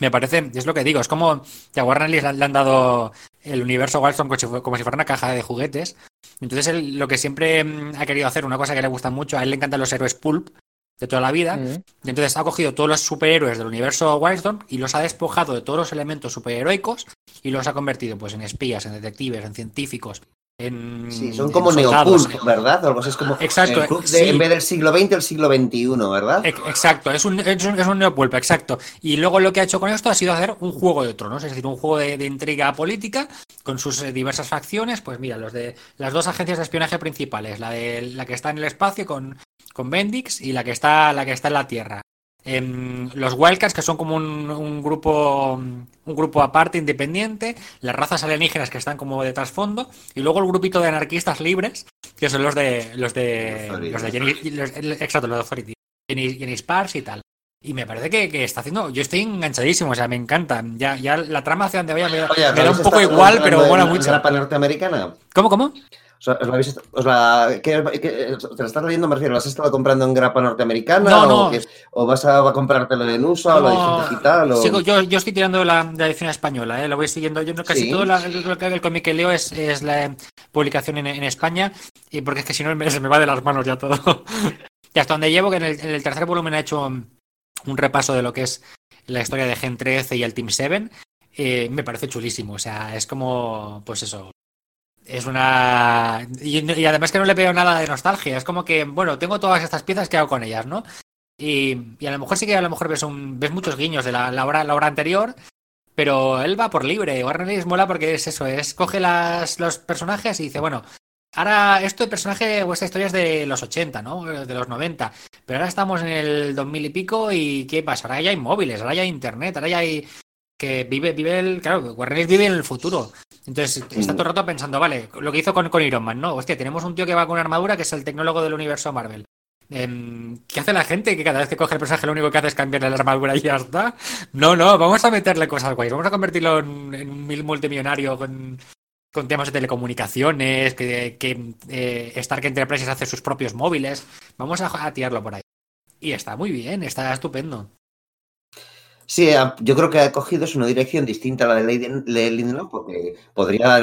me parece, es lo que digo, es como que a Warner le, le han dado el universo Wildstorm como si, como si fuera una caja de juguetes. Entonces, él, lo que siempre mm, ha querido hacer, una cosa que le gusta mucho, a él le encantan los héroes pulp de toda la vida. Mm. Y entonces ha cogido todos los superhéroes del universo Wildstorm y los ha despojado de todos los elementos superheroicos y los ha convertido pues en espías, en detectives, en científicos. En, sí, son como neopulp, ¿verdad? Algo así es como exacto, el de, sí. en vez del siglo XX, el siglo XXI, ¿verdad? Exacto, es un, es un, es un neopulp, exacto. Y luego lo que ha hecho con esto ha sido hacer un juego de tronos, es decir, un juego de, de intriga política con sus eh, diversas facciones. Pues mira, los de las dos agencias de espionaje principales, la de la que está en el espacio con, con Bendix y la que está, la que está en la Tierra. Eh, los Wildcats, que son como un, un, grupo un grupo aparte, independiente, las razas alienígenas que están como de trasfondo, y luego el grupito de anarquistas libres, que son los de los de los de Jenny, los, exacto, los de Authority, Jenny, Jenny Sparks y tal. Y me parece que, que, está haciendo. Yo estoy enganchadísimo, o sea, me encanta. Ya, ya la trama hacia donde vaya me, Oye, me da un poco igual, pero bueno, mucho. ¿La norteamericana? ¿Cómo, cómo? ¿Os la, habéis, os la ¿qué, qué, ¿Te la estás leyendo? Me refiero, ¿la has estado comprando en grapa norteamericana? No, no. ¿O, vas a, a comprártelo en USA no, o la edición digital? O... Sigo, yo, yo estoy tirando la, la edición española, ¿eh? lo voy siguiendo. Yo casi sí. todo la, el, el cómic que leo es, es la publicación en, en, España, y porque es que si no me, se me va de las manos ya todo. y hasta donde llevo, que en el, en el tercer volumen he hecho un repaso de lo que es la historia de Gen 13 y el Team 7, eh, me parece chulísimo. O sea, es como, pues eso. Es una. Y, además que no le veo nada de nostalgia. Es como que, bueno, tengo todas estas piezas que hago con ellas, ¿no? Y, y a lo mejor sí que a lo mejor ves, un, ves muchos guiños de la, la, hora, la hora anterior, pero él va por libre. Warren Ellis mola porque es eso, es coge las, los personajes y dice, bueno, Ahora, esto de personaje o esta historia es de los 80, ¿no? De los 90. Pero ahora estamos en el 2000 y pico y ¿qué pasa? Ahora ya hay móviles, ahora ya hay internet, ahora ya hay... Que vive, vive el... Claro, Warren vive en el futuro. Entonces está todo el rato pensando, vale, lo que hizo con, con Iron Man, ¿no? Hostia, tenemos un tío que va con una armadura que es el tecnólogo del universo Marvel. Eh, ¿Qué hace la gente? Que cada vez que coge el personaje lo único que hace es cambiarle la armadura y ya está. No, no, vamos a meterle cosas guays. Vamos a convertirlo en, en un mil multimillonario con con temas de telecomunicaciones, que, que eh, Stark Enterprises hace sus propios móviles. Vamos a, a, tirarlo por ahí. Y está muy bien, está estupendo. Sí, yo creo que ha cogido es una dirección distinta a la de Lindelof, porque podría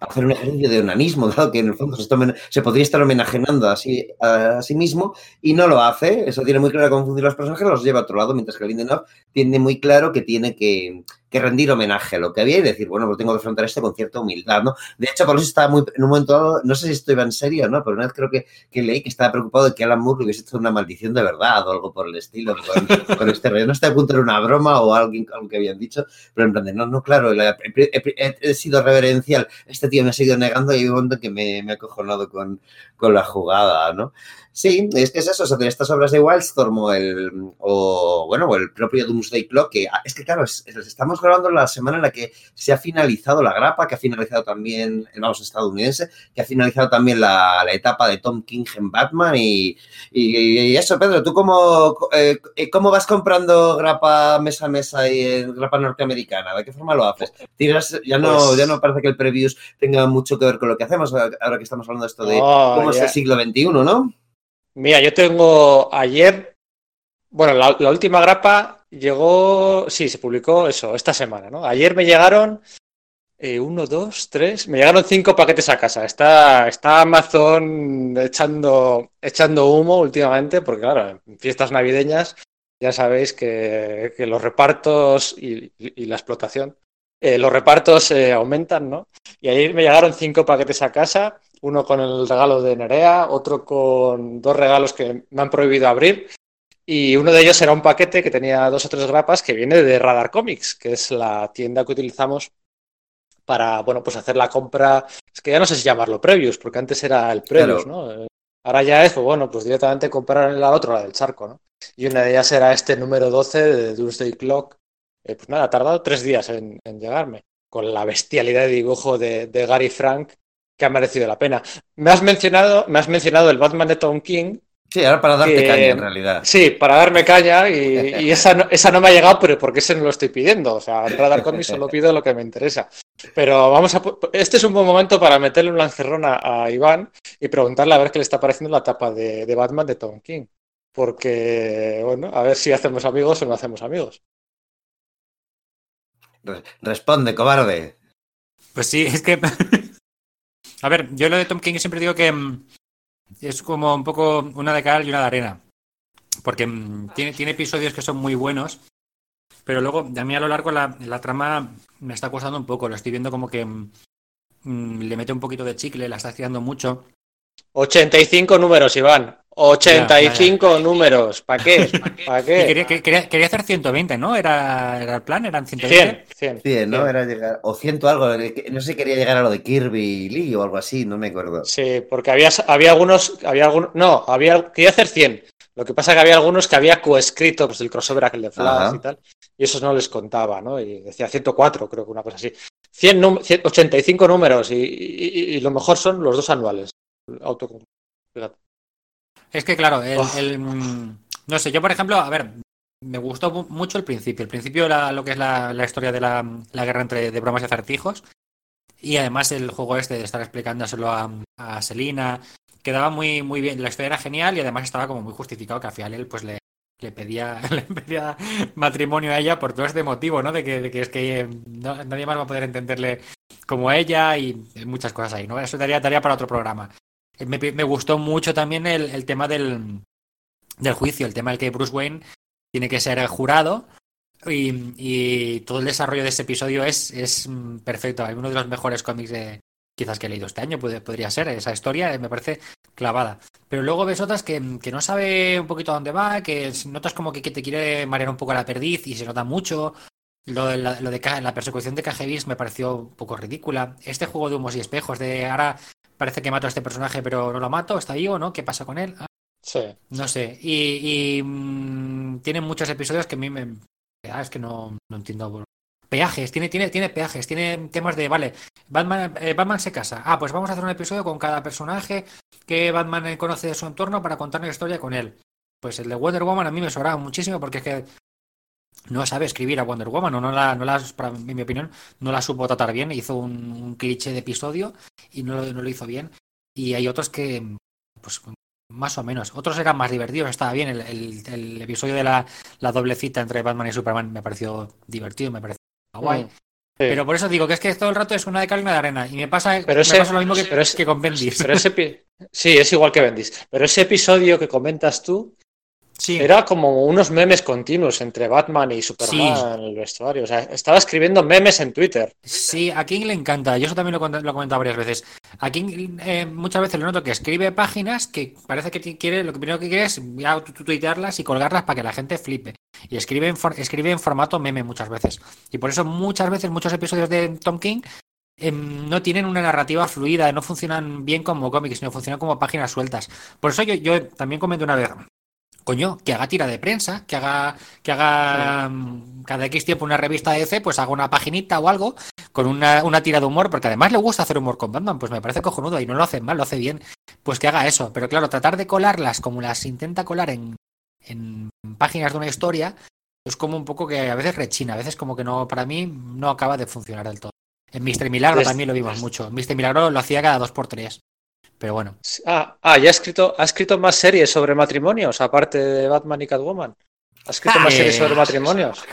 hacer un ejercicio de onanismo, dado que en el fondo se, podría estar homenajeando a sí, a, sí mismo y no lo hace. Eso tiene muy claro funcionan los personajes, los lleva a otro lado, mientras que Lindenov tiene muy claro que tiene que, que, rendir homenaje a lo que había y decir, bueno, pues tengo que afrontar esto con cierta humildad, ¿no? De hecho, por eso estaba muy, en un momento dado, no sé si esto iba en serio, ¿no? Pero una vez creo que, que leí que estaba preocupado de que Alan Moore hubiese hecho una maldición de verdad o algo por el estilo con, con este rey. No está a punto de una broma o alguien, algo que habían dicho, pero en plan de, no, no, claro, he, he, he sido reverencial. Este tío me ha seguido negando y hay un momento que me, me ha acojonado con, con la jugada, ¿no? Sí, es que es eso, o sea, estas obras de Wildstorm o el, o, bueno, o el propio Doomsday Clock, que es que claro, es, es, estamos grabando la semana en la que se ha finalizado la grapa, que ha finalizado también, vamos, estadounidense, que ha finalizado también la, la etapa de Tom King en Batman y, y, y eso, Pedro, ¿tú cómo, eh, cómo vas comprando grapa mes a mesa y grapa norteamericana? ¿De qué forma lo haces? ¿Tiras, ya, no, pues, ya no parece que el previews tenga mucho que ver con lo que hacemos, ahora que estamos hablando de esto de oh, cómo yeah. es el siglo XXI, ¿no? Mira, yo tengo ayer, bueno, la, última grapa llegó, sí, se publicó eso, esta semana, ¿no? Ayer me llegaron eh, uno, dos, tres, me llegaron cinco paquetes a casa. Está, está Amazon echando, echando humo últimamente, porque claro, en fiestas navideñas ya sabéis que, los repartos y, y, la explotación, eh, los repartos eh, aumentan, ¿no? Y ayer me llegaron cinco paquetes a casa uno con el regalo de Nerea, otro con dos regalos que me han prohibido abrir. Y uno de ellos era un paquete que tenía dos o tres grapas que viene de Radar Comics, que es la tienda que utilizamos para, bueno, pues hacer la compra. Es que ya no sé si llamarlo previews, porque antes era el previews, claro. ¿no? Ahora ya es, pues bueno, pues directamente comprar la otra, la del charco, ¿no? Y una de ellas era este número 12 de Doomsday Clock. Eh, pues nada, ha tardado tres días en, en, llegarme, con la bestialidad de dibujo de, de Gary Frank, que ha merecido la pena. Me has mencionado, me has mencionado el Batman de Tom King. Sí, ahora para darte que, caña en realidad. Sí, para darme caña y, y esa, no, esa, no, me ha llegado, pero porque ese no lo estoy pidiendo. O sea, en Radar Comics solo pido lo que me interesa. Pero vamos a. Este es un buen momento para meterle un lancerrón a, a Iván y preguntarle a ver qué le está pareciendo la tapa de, de Batman de Tom King. Porque, bueno, a ver si hacemos amigos o no hacemos amigos. Responde, cobarde. Pues sí, es que A ver, yo lo de Tom King siempre digo que mm, es como un poco una de cal y una de arena. Porque mm, tiene, episodios que son muy buenos, pero luego a mí a lo largo la, trama me está costando un poco. Lo estoy viendo como que mmm, le mete un poquito de chicle, la está estirando mucho. 85 números, Iván. 85 ya, ya, números. ¿Para qué? ¿Para qué? Quería, quería, quería, hacer 120, ¿no? Era, era el plan, eran 120. 100, 100. 100 ¿no? 100. Era llegar, o 100 algo. No sé, quería llegar a lo de Kirby Lee o algo así, no me acuerdo. Sí, porque había, había algunos, había algunos, no, había, quería hacer 100. Lo que pasa es que había algunos que había coescrito pues, el crossover aquel de Flash Ajá. y tal, y esos no les contaba, ¿no? Y decía 104, creo que una cosa así. 100, 100 85 números y, y, y, lo mejor son los dos anuales. Auto, fíjate. Es que, claro, el, oh. el, no sé, yo por ejemplo, a ver, me gustó mucho el principio. El principio, la, lo que es la, la historia de la, la, guerra entre de bromas y acertijos. Y además el juego este de estar explicándoselo a, a Selina, quedaba muy, muy bien. La historia era genial y además estaba como muy justificado que al final él pues le, le pedía, le pedía matrimonio a ella por todo este motivo, ¿no? De que, de que es que no, nadie más va a poder entenderle como ella y muchas cosas ahí, ¿no? Eso daría, daría para otro programa. Me, me gustó mucho también el, tema del, del, juicio, el tema del que Bruce Wayne tiene que ser jurado y, todo el desarrollo de ese episodio es, es perfecto. Hay uno de los mejores cómics de, quizás que he leído este año, podría ser esa historia, me parece clavada. Pero luego ves otras que, que no sabe un poquito a dónde va, que notas como que, te quiere marear un poco la perdiz y se nota mucho. Lo de, la, la persecución de KGBs me pareció un poco ridícula. Este juego de humos y espejos, de ahora parece que mato a este personaje, pero no lo mato, está vivo, ¿no? ¿Qué pasa con él? Ah, sí. No sé. Y, y mmm, tiene muchos episodios que a mí me. Ah, es que no, no entiendo. Peajes, tiene, tiene, tiene peajes, tiene temas de, vale, Batman, eh, Batman se casa. Ah, pues vamos a hacer un episodio con cada personaje que Batman conoce de su entorno para contar una historia con él. Pues el de Wonder Woman a mí me sobraba muchísimo porque es que no sabe escribir a Wonder Woman, o no la, no la, para, en mi opinión, no la supo tratar bien, hizo un, un cliché de episodio y no, no, lo hizo bien. Y hay otros que, pues, más o menos. Otros eran más divertidos, estaba bien. El, el, el episodio de la, la, doble cita entre Batman y Superman me pareció divertido, me pareció guay. Mm. Pero por eso digo que es que todo el rato es una de cal y una de arena. Y me pasa, Pero me ese- pasa lo mismo que, pero ese- que con Bendis. Pero ese sí, es igual que Bendis. Pero ese episodio que comentas tú Sí. era como unos memes continuos entre Batman y Superman en el vestuario. O sea, estaba escribiendo memes en Twitter. Sí, a King le encanta. Yo eso también lo, he lo comentado varias veces. A King eh, muchas veces le noto que escribe páginas que parece que quiere, lo primero que quiere es ya tuitearlas y colgarlas para que la gente flipe. Y escribe en, for- escribe en formato meme muchas veces. Y por eso muchas veces muchos episodios de Tom King em, no tienen una narrativa fluida, no funcionan bien como cómics, sino funcionan como páginas sueltas. Por eso yo, yo también comento una vez, coño, que haga tira de prensa, que haga, que haga mm, cada X tiempo una revista de DC, pues haga una paginita o algo con una, una tira de humor, porque además le gusta hacer humor con Batman, pues me parece cojonudo y no lo hace mal, lo hace bien, pues que haga eso. Pero claro, tratar de colarlas como las intenta colar en, en páginas de una historia, es como un poco que a veces rechina, a veces como que no, para mí no acaba de funcionar del todo. En Mr. Milagro Des- también lo vimos mucho. Mr. Milagro lo hacía cada dos por tres. Pero bueno. Ah, ah, ya ha escrito, ha escrito más series sobre matrimonios, aparte de Batman y Catwoman. Ha escrito más Eh. series sobre matrimonios.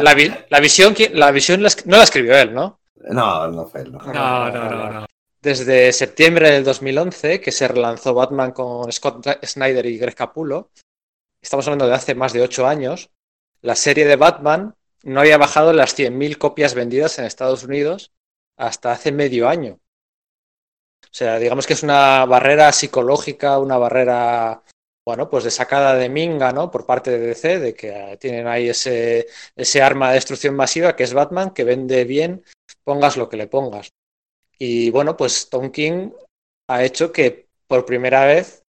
La, vi- la visión, ¿quién- la visión la no la escribió él, ¿no? no, no fue él, no. No, no, no, no. Desde septiembre del 2011, que se relanzó Batman con Scott Snyder y Greg Capullo, estamos hablando de hace más de ocho años, la serie de Batman no había bajado las 100.000 copias vendidas en Estados Unidos hasta hace medio año. O sea, digamos que es una barrera psicológica, una barrera, bueno, pues de sacada de minga, ¿no? Por parte de DC, de que eh, tienen ahí ese, ese arma de destrucción masiva que es Batman, que vende bien, pongas lo que le pongas. Y bueno, pues Tom King ha hecho que por primera vez,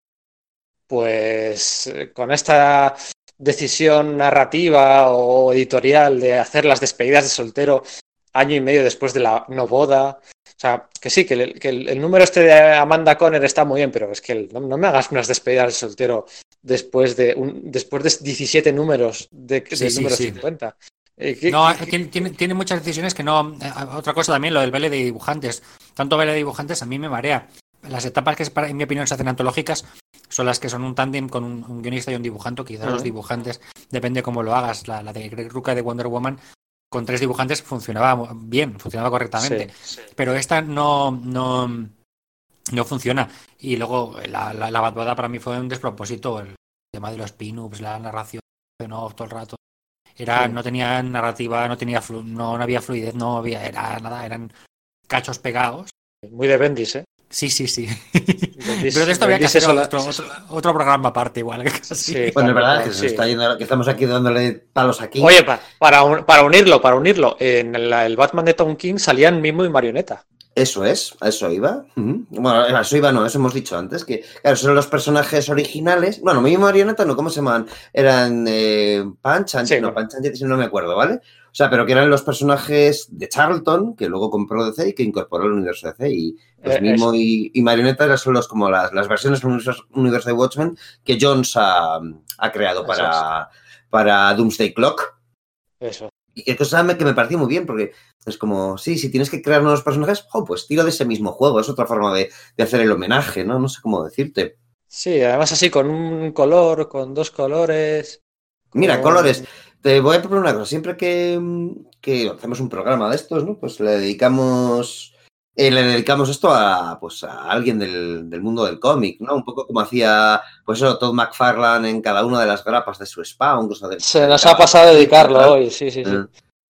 pues eh, con esta decisión narrativa o editorial de hacer las despedidas de soltero año y medio después de la no boda. O sea, que sí, que el, que el- el número este de Amanda Conner está muy bien, pero es que el- no, no me hagas unas despedidas de soltero después de un, después de 17 números de, Sí, del sí, número sí. 50. Eh, ¿qué- No, qué- tiene, tiene- tiene muchas decisiones que no. eh, Otra cosa también, lo del baile de dibujantes. Tanto baile de dibujantes a mí me marea. Las etapas que, para- en mi opinión, se hacen antológicas son las que son un tándem con un, un guionista y un dibujante. Quizás los dibujantes, depende cómo lo hagas. La, la de Greg Rucka de Wonder Woman, con tres dibujantes funcionaba bien, funcionaba correctamente. Sí, sí. Pero esta no, no, no funciona. Y luego la, la, la Batboda para mí fue un despropósito. El tema de los pin-ups, la narración no todo el rato. Era, Sí. no tenía narrativa, no tenía flu- no, no había fluidez, no había, era nada, eran cachos pegados. Muy de Bendis, ¿eh? Sí, sí, sí. Pero de esto habría que hacer la- otro, otro, otro programa aparte igual. casi. Sí, Bueno, es claro, verdad que se sí. está yendo, que estamos aquí dándole palos aquí. Oye, pa- para, un- para unirlo, para unirlo, en el, el Batman de Tom King salían Mimo y Marioneta. Eso es, a eso iba. Bueno, a eso iba, no, eso hemos dicho antes, que claro, son los personajes originales. Bueno, mi marioneta, no, ¿cómo se llamaban? Eran eh, Sí, no, Jetty, no me acuerdo, ¿vale? O sea, pero que eran los personajes de Charlton, que luego compró DC y que incorporó al universo DC. Y pues Eh, Mimo y, y Marioneta eran son los, como las, las versiones del universo, universo de Watchmen que Jones ha, ha creado para, para Doomsday Clock. Eso. Y que cosa que me pareció muy bien, porque es como, sí, si tienes que crear nuevos personajes, jo, pues tiro de ese mismo juego. Es otra forma de, de hacer el homenaje, ¿no? No sé cómo decirte. Sí, además así con un color, con dos colores. Mira, colores. Te voy a proponer una cosa. Siempre que, que hacemos un programa de estos, ¿no? Pues le dedicamos. Eh, le dedicamos esto a, pues, a alguien del, del mundo del cómic, ¿no? Un poco como hacía, pues eso, Todd McFarlane en cada una de las grapas de su Spawn, cosas de... Se nos ha pasado a dedicarlo hoy, sí, sí, sí. Eh,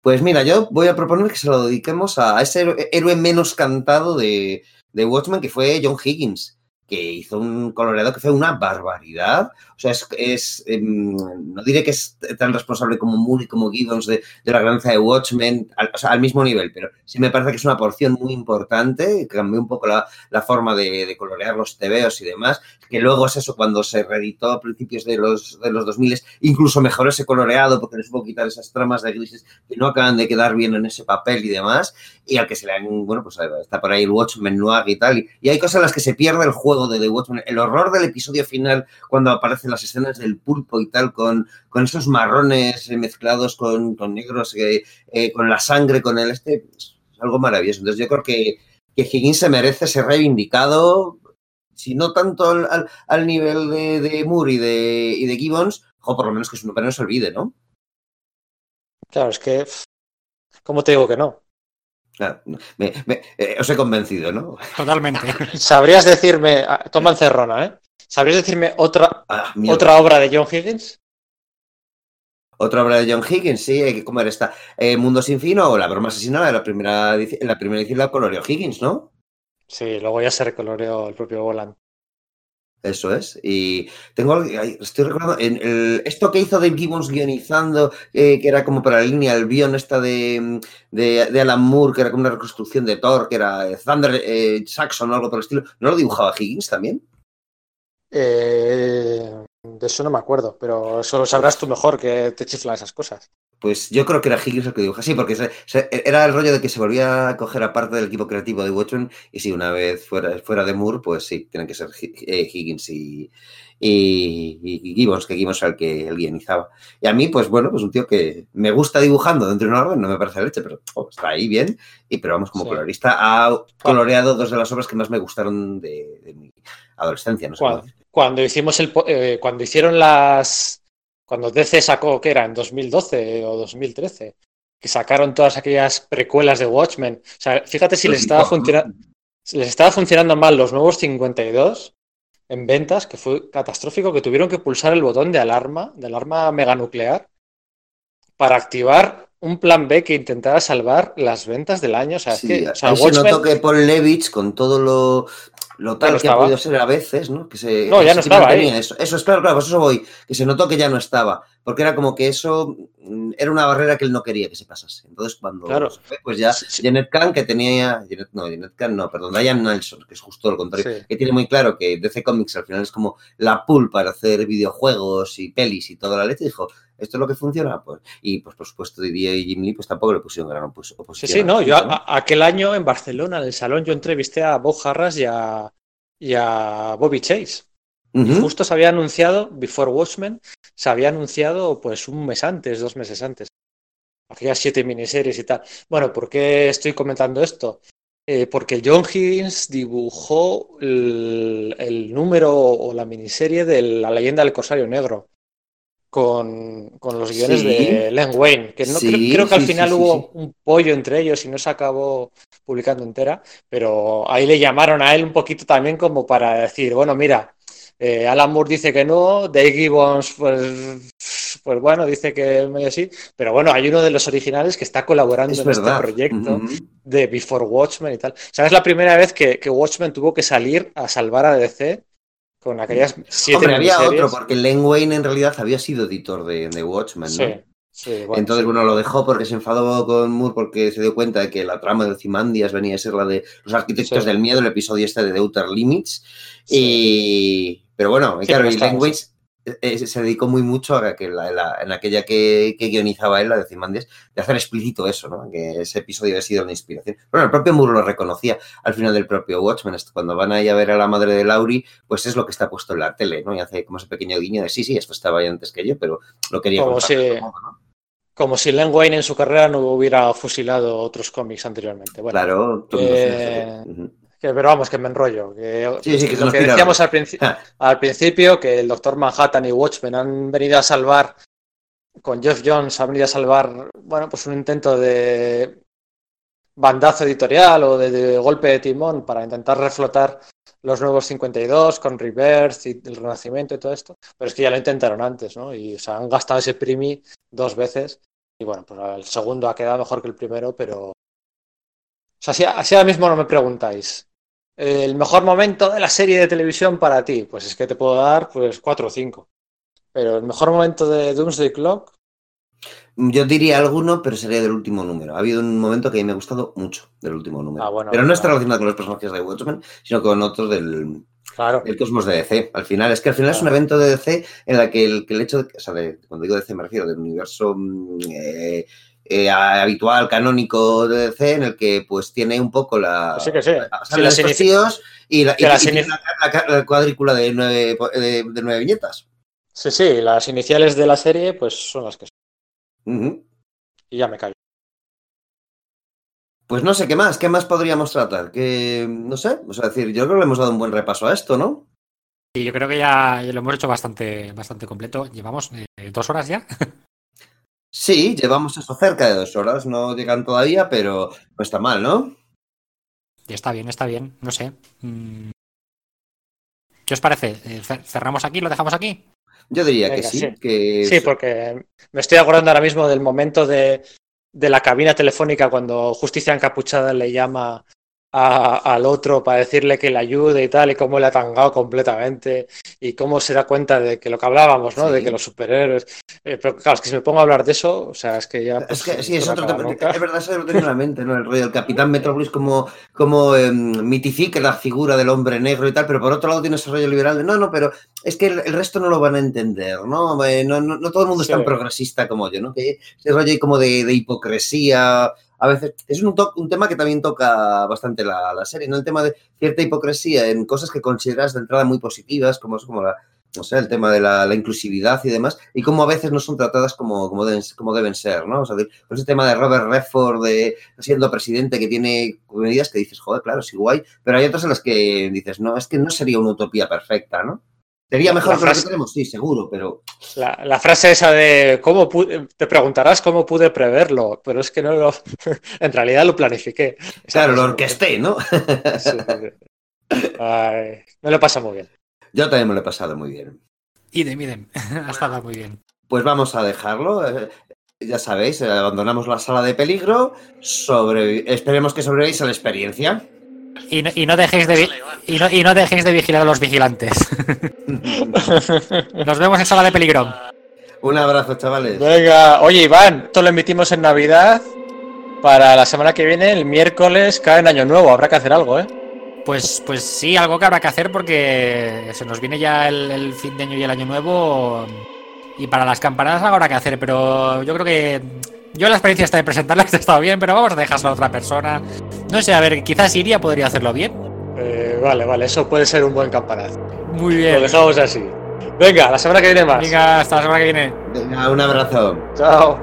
Pues mira, yo voy a proponer que se lo dediquemos a ese héroe- héroe menos cantado de, de Watchmen, que fue John Higgins, que hizo un coloreado que fue una barbaridad. O sea, es, es, em, no diré que es tan responsable como Moore y como Gibbons de, de la grandeza de Watchmen, al, mismo nivel, pero sí me parece que es una porción muy importante, cambió un poco la, la forma de, de colorear los tebeos y demás, que luego es eso, cuando se reeditó a principios de los, de los 2000, incluso mejoró ese coloreado porque les puedo quitar esas tramas de grises que no acaban de quedar bien en ese papel y demás, y al que se le han, bueno, pues está por ahí el Watchmen Noir y tal, y, hay cosas en las que se pierde el juego de The Watchmen, el horror del episodio final cuando aparecen las escenas del pulpo y tal, con, con esos marrones eh, mezclados con, con negros, eh, eh, con la sangre, con el este, es algo maravilloso. Entonces yo creo que, que Higgins se merece ser reivindicado, si no tanto al, al, al nivel de, de Moore y de, y de Gibbons, o por lo menos que su nombre no se olvide, ¿no? Claro, es que ¿Cómo te digo que no? Ah, me- me- eh, os he convencido, ¿no? Totalmente. ¿Sabrías decirme, ah, toma encerrona, ¿eh? ¿Sabrías decirme otra, Ah, mierda. otra obra de John Higgins? Otra obra de John Higgins, sí, eh, ¿cómo era esta? Eh, Mundo sin fin o La broma asesinada de la primera, la primera edición la coloreó Higgins, ¿no? Sí, luego ya se recoloreó el propio Boland. Eso es. Y tengo, estoy recordando, en el- esto que hizo Dave Gibbons guionizando, eh, que era como para la línea, el guion esta de, de, de Alan Moore, que era como una reconstrucción de Thor, que era eh, Thunder eh, Saxon o algo por el estilo, ¿no lo dibujaba Higgins también? Eh, de eso no me acuerdo, pero eso lo sabrás tú mejor que te chiflan esas cosas. Pues yo creo que era Higgins el que dibuja, sí, porque era el rollo de que se volvía a coger aparte del equipo creativo de Watchmen, y si una vez fuera, fuera de Moore, pues sí, tienen que ser eh, Higgins y, y, y Gibbons, que Gibbons era el que el guionizaba. Y a mí, pues bueno, pues un tío que me gusta dibujando dentro de una orden, no me parece leche, pero oh, está ahí bien, y pero vamos, como Sí. colorista, ha coloreado dos de las obras que más me gustaron de, de mi adolescencia, no sé cómo Cuando, hicimos el eh, cuando hicieron las cuando DC sacó que era en 2012 o 2013 que sacaron todas aquellas precuelas de Watchmen. O sea fíjate si les estaba funcionando les estaba funcionando mal los nuevos 52 en ventas que fue catastrófico que tuvieron que pulsar el botón de alarma de alarma meganuclear para activar un plan B que intentara salvar las ventas del año. O sea, es Sí, que, o sea, ahí se Watchmen- notó que Paul Levitch, con todo lo, lo tal no que ha podido ser a veces, ¿no? Que se, No, ya no estaba ahí. Eso. eso es claro, claro, pues eso voy. Que se notó que ya no estaba. Porque era como que eso mm, era una barrera que él no quería que se pasase. Entonces, cuando Claro. se fue, pues ya Sí, sí. Janet Kahn, que tenía. Janet- no, Janet Kahn no, perdón, Diane Nelson, que es justo lo contrario. Sí. Que tiene muy claro que DC Comics al final es como la pool para hacer videojuegos y pelis y toda la leche. Dijo, ¿esto es lo que funciona? Pues, y pues por supuesto, Didier y Jim Lee, pues tampoco le pusieron gran opos- Sí, oposición. sí, al no, yo a- aquel año en Barcelona, en el salón, yo entrevisté a Bob Harras y a, y a Bobby Chase. Y justo se había anunciado, Before Watchmen, se había anunciado pues un mes antes, dos meses antes. Aquellas siete miniseries y tal. Bueno, ¿por qué estoy comentando esto? Eh, porque John Higgins dibujó el, el número o la miniserie de la leyenda del Corsario Negro con, con los guiones Sí. de Len Wayne, que no, Sí, creo, creo que al sí, final hubo un pollo entre ellos y no se acabó publicando entera, pero ahí le llamaron a él un poquito también como para decir, bueno, mira, eh, Alan Moore dice que no, Dave Gibbons, pues, pues bueno, dice que medio sí, pero bueno, hay uno de los originales que está colaborando Es en verdad. este proyecto de Before Watchmen y tal. O sea, es la primera vez que, que Watchmen tuvo que salir a salvar a DC con aquellas siete Hombre, había otro, porque Len Wayne en realidad había sido editor de, de Watchmen, ¿no? Sí, sí, bueno, Entonces, sí. bueno, lo dejó porque se enfadó con Moore porque se dio cuenta de que la trama de Ozymandias venía a ser la de los arquitectos Sí. del miedo, el episodio este de The Outer Limits. Sí. Y... Pero bueno, claro, y está, Eh, eh, se dedicó muy mucho a que la- la- en aquella que, que guionizaba él, la de Ozymandias, de hacer explícito eso, ¿no? Que ese episodio ha sido la inspiración. Bueno, el propio Moore lo reconocía al final del propio Watchmen. Cuando van ahí a ver a la madre de Laurie, pues es lo que está puesto en la tele, ¿no? Y hace como ese pequeño guiño de sí, sí, esto estaba ahí antes que yo, pero lo quería Como si- modo, ¿no? Como si Len Wayne en su carrera no hubiera fusilado otros cómics anteriormente. Bueno, Claro, eh. Que- pero vamos, que me enrollo. Que, Sí, sí, que se lo que decíamos la- al, princi- Ja, al principio, que el Doctor Manhattan y Watchmen han venido a salvar, con Jeff Jones, han venido a salvar, bueno, pues un intento de bandazo editorial o de, de golpe de timón para intentar reflotar los nuevos 52 con Rebirth y el Renacimiento y todo esto, pero es que ya lo intentaron antes, ¿no? Y o sea, han gastado ese primi dos veces y bueno, pues el segundo ha quedado mejor que el primero, pero... O sea, si, si ahora mismo no me preguntáis, el mejor momento de la serie de televisión para ti, pues es que te puedo dar pues cuatro o cinco. Pero el mejor momento de Doomsday Clock, Yo diría alguno, pero sería del último número. Ha habido un momento que a mí me ha gustado mucho del último número. Ah, bueno, pero no está claro. relacionado con los personajes de Watchmen, sino con otros del, claro, el cosmos de DC. Al final, es que al final es un evento de DC en la que el, que el hecho de, o sea, de- cuando digo DC me refiero del universo mm, eh, eh, habitual, canónico de DC, en el que pues tiene un poco la... sí que sí. la- Sí, inici- tíos y, la, y- la, la- la cuadrícula de nueve, de, de nueve viñetas. Sí, sí, las iniciales de la serie pues son las que son. Y ya me callo. Pues no sé qué más, qué más podríamos tratar. Que no sé, o sea, decir, yo creo que le hemos dado un buen repaso a esto, ¿no? Y yo creo que ya, ya lo hemos hecho bastante, bastante completo. Llevamos eh, dos horas ya. Sí, llevamos eso cerca de dos horas, no llegan todavía, pero no está mal, ¿no? Está bien, está bien, no sé. Mm. ¿Qué os parece? Eh, ¿Cerramos aquí? ¿Lo dejamos aquí? Yo diría que sí. Sí. Que... sí, porque me estoy acordando ahora mismo del momento de, de la cabina telefónica cuando Justicia Encapuchada le llama a, al otro para decirle que le ayude y tal, y cómo le ha tangado completamente, y cómo se da cuenta de que lo que hablábamos, ¿no? Sí. De que los superhéroes. Eh, pero claro, es que si me pongo a hablar de eso, o sea, es que ya. Es pues, que sí, es otro. Es verdad, eso lo tengo en la mente, ¿no? El rollo del Capitán Metrópolis como, como eh, mitifica la figura del hombre negro y tal, pero por otro lado tiene ese rollo liberal de no, no, pero es que el, el resto no lo van a entender, ¿no? Eh, no, no, no todo el mundo es tan progresista como yo, ¿no? Que ese rollo como de, de hipocresía. A veces es un, un tema que también toca bastante la, la serie, ¿no? El tema de cierta hipocresía en cosas que consideras de entrada muy positivas, como es como la, no sé, el tema de la, la inclusividad y demás, y cómo a veces no son tratadas como, como, deben, como deben ser, ¿no? O sea, de- pues ese tema de Robert Redford de, siendo presidente que tiene medidas que dices, joder, claro, sí, guay, pero hay otras en las que dices, no, es que no sería una utopía perfecta, ¿no? Sería mejor la que lo que frase- tenemos, sí, seguro, pero La, la frase esa de cómo pude- te preguntarás cómo pude preverlo, pero es que no lo. en realidad lo planifiqué. Claro, lo orquesté, ¿no? Sí, sí, sí. Ay, me lo pasa muy bien. Yo también me lo he pasado muy bien. Idem, idem. ha estado muy bien. Pues vamos a dejarlo. eh, Ya sabéis, eh, abandonamos la sala de peligro. Sobre... Esperemos que sobreviváis a la experiencia. Y no, y no dejéis de y no, y no dejéis de vigilar a los vigilantes. Nos vemos en sala de peligro. Un abrazo, chavales. Venga, oye Iván, esto lo emitimos en Navidad. Para la semana que viene, el miércoles, cae en Año Nuevo. Habrá que hacer algo, ¿eh? Pues, pues sí, algo que habrá que hacer porque se nos viene ya el, el fin de año y el año nuevo. Y para las campanadas algo habrá que hacer, pero yo creo que. Yo la experiencia está de presentarlas ha estado bien, pero vamos a dejárselo a otra persona. No sé, a ver, quizás Iria podría hacerlo bien. Eh, Vale, vale, eso puede ser un buen campanazo. Muy Lo bien. dejamos así. Venga, la semana que viene más. Venga, hasta la semana que viene. Venga, un abrazo. Chao.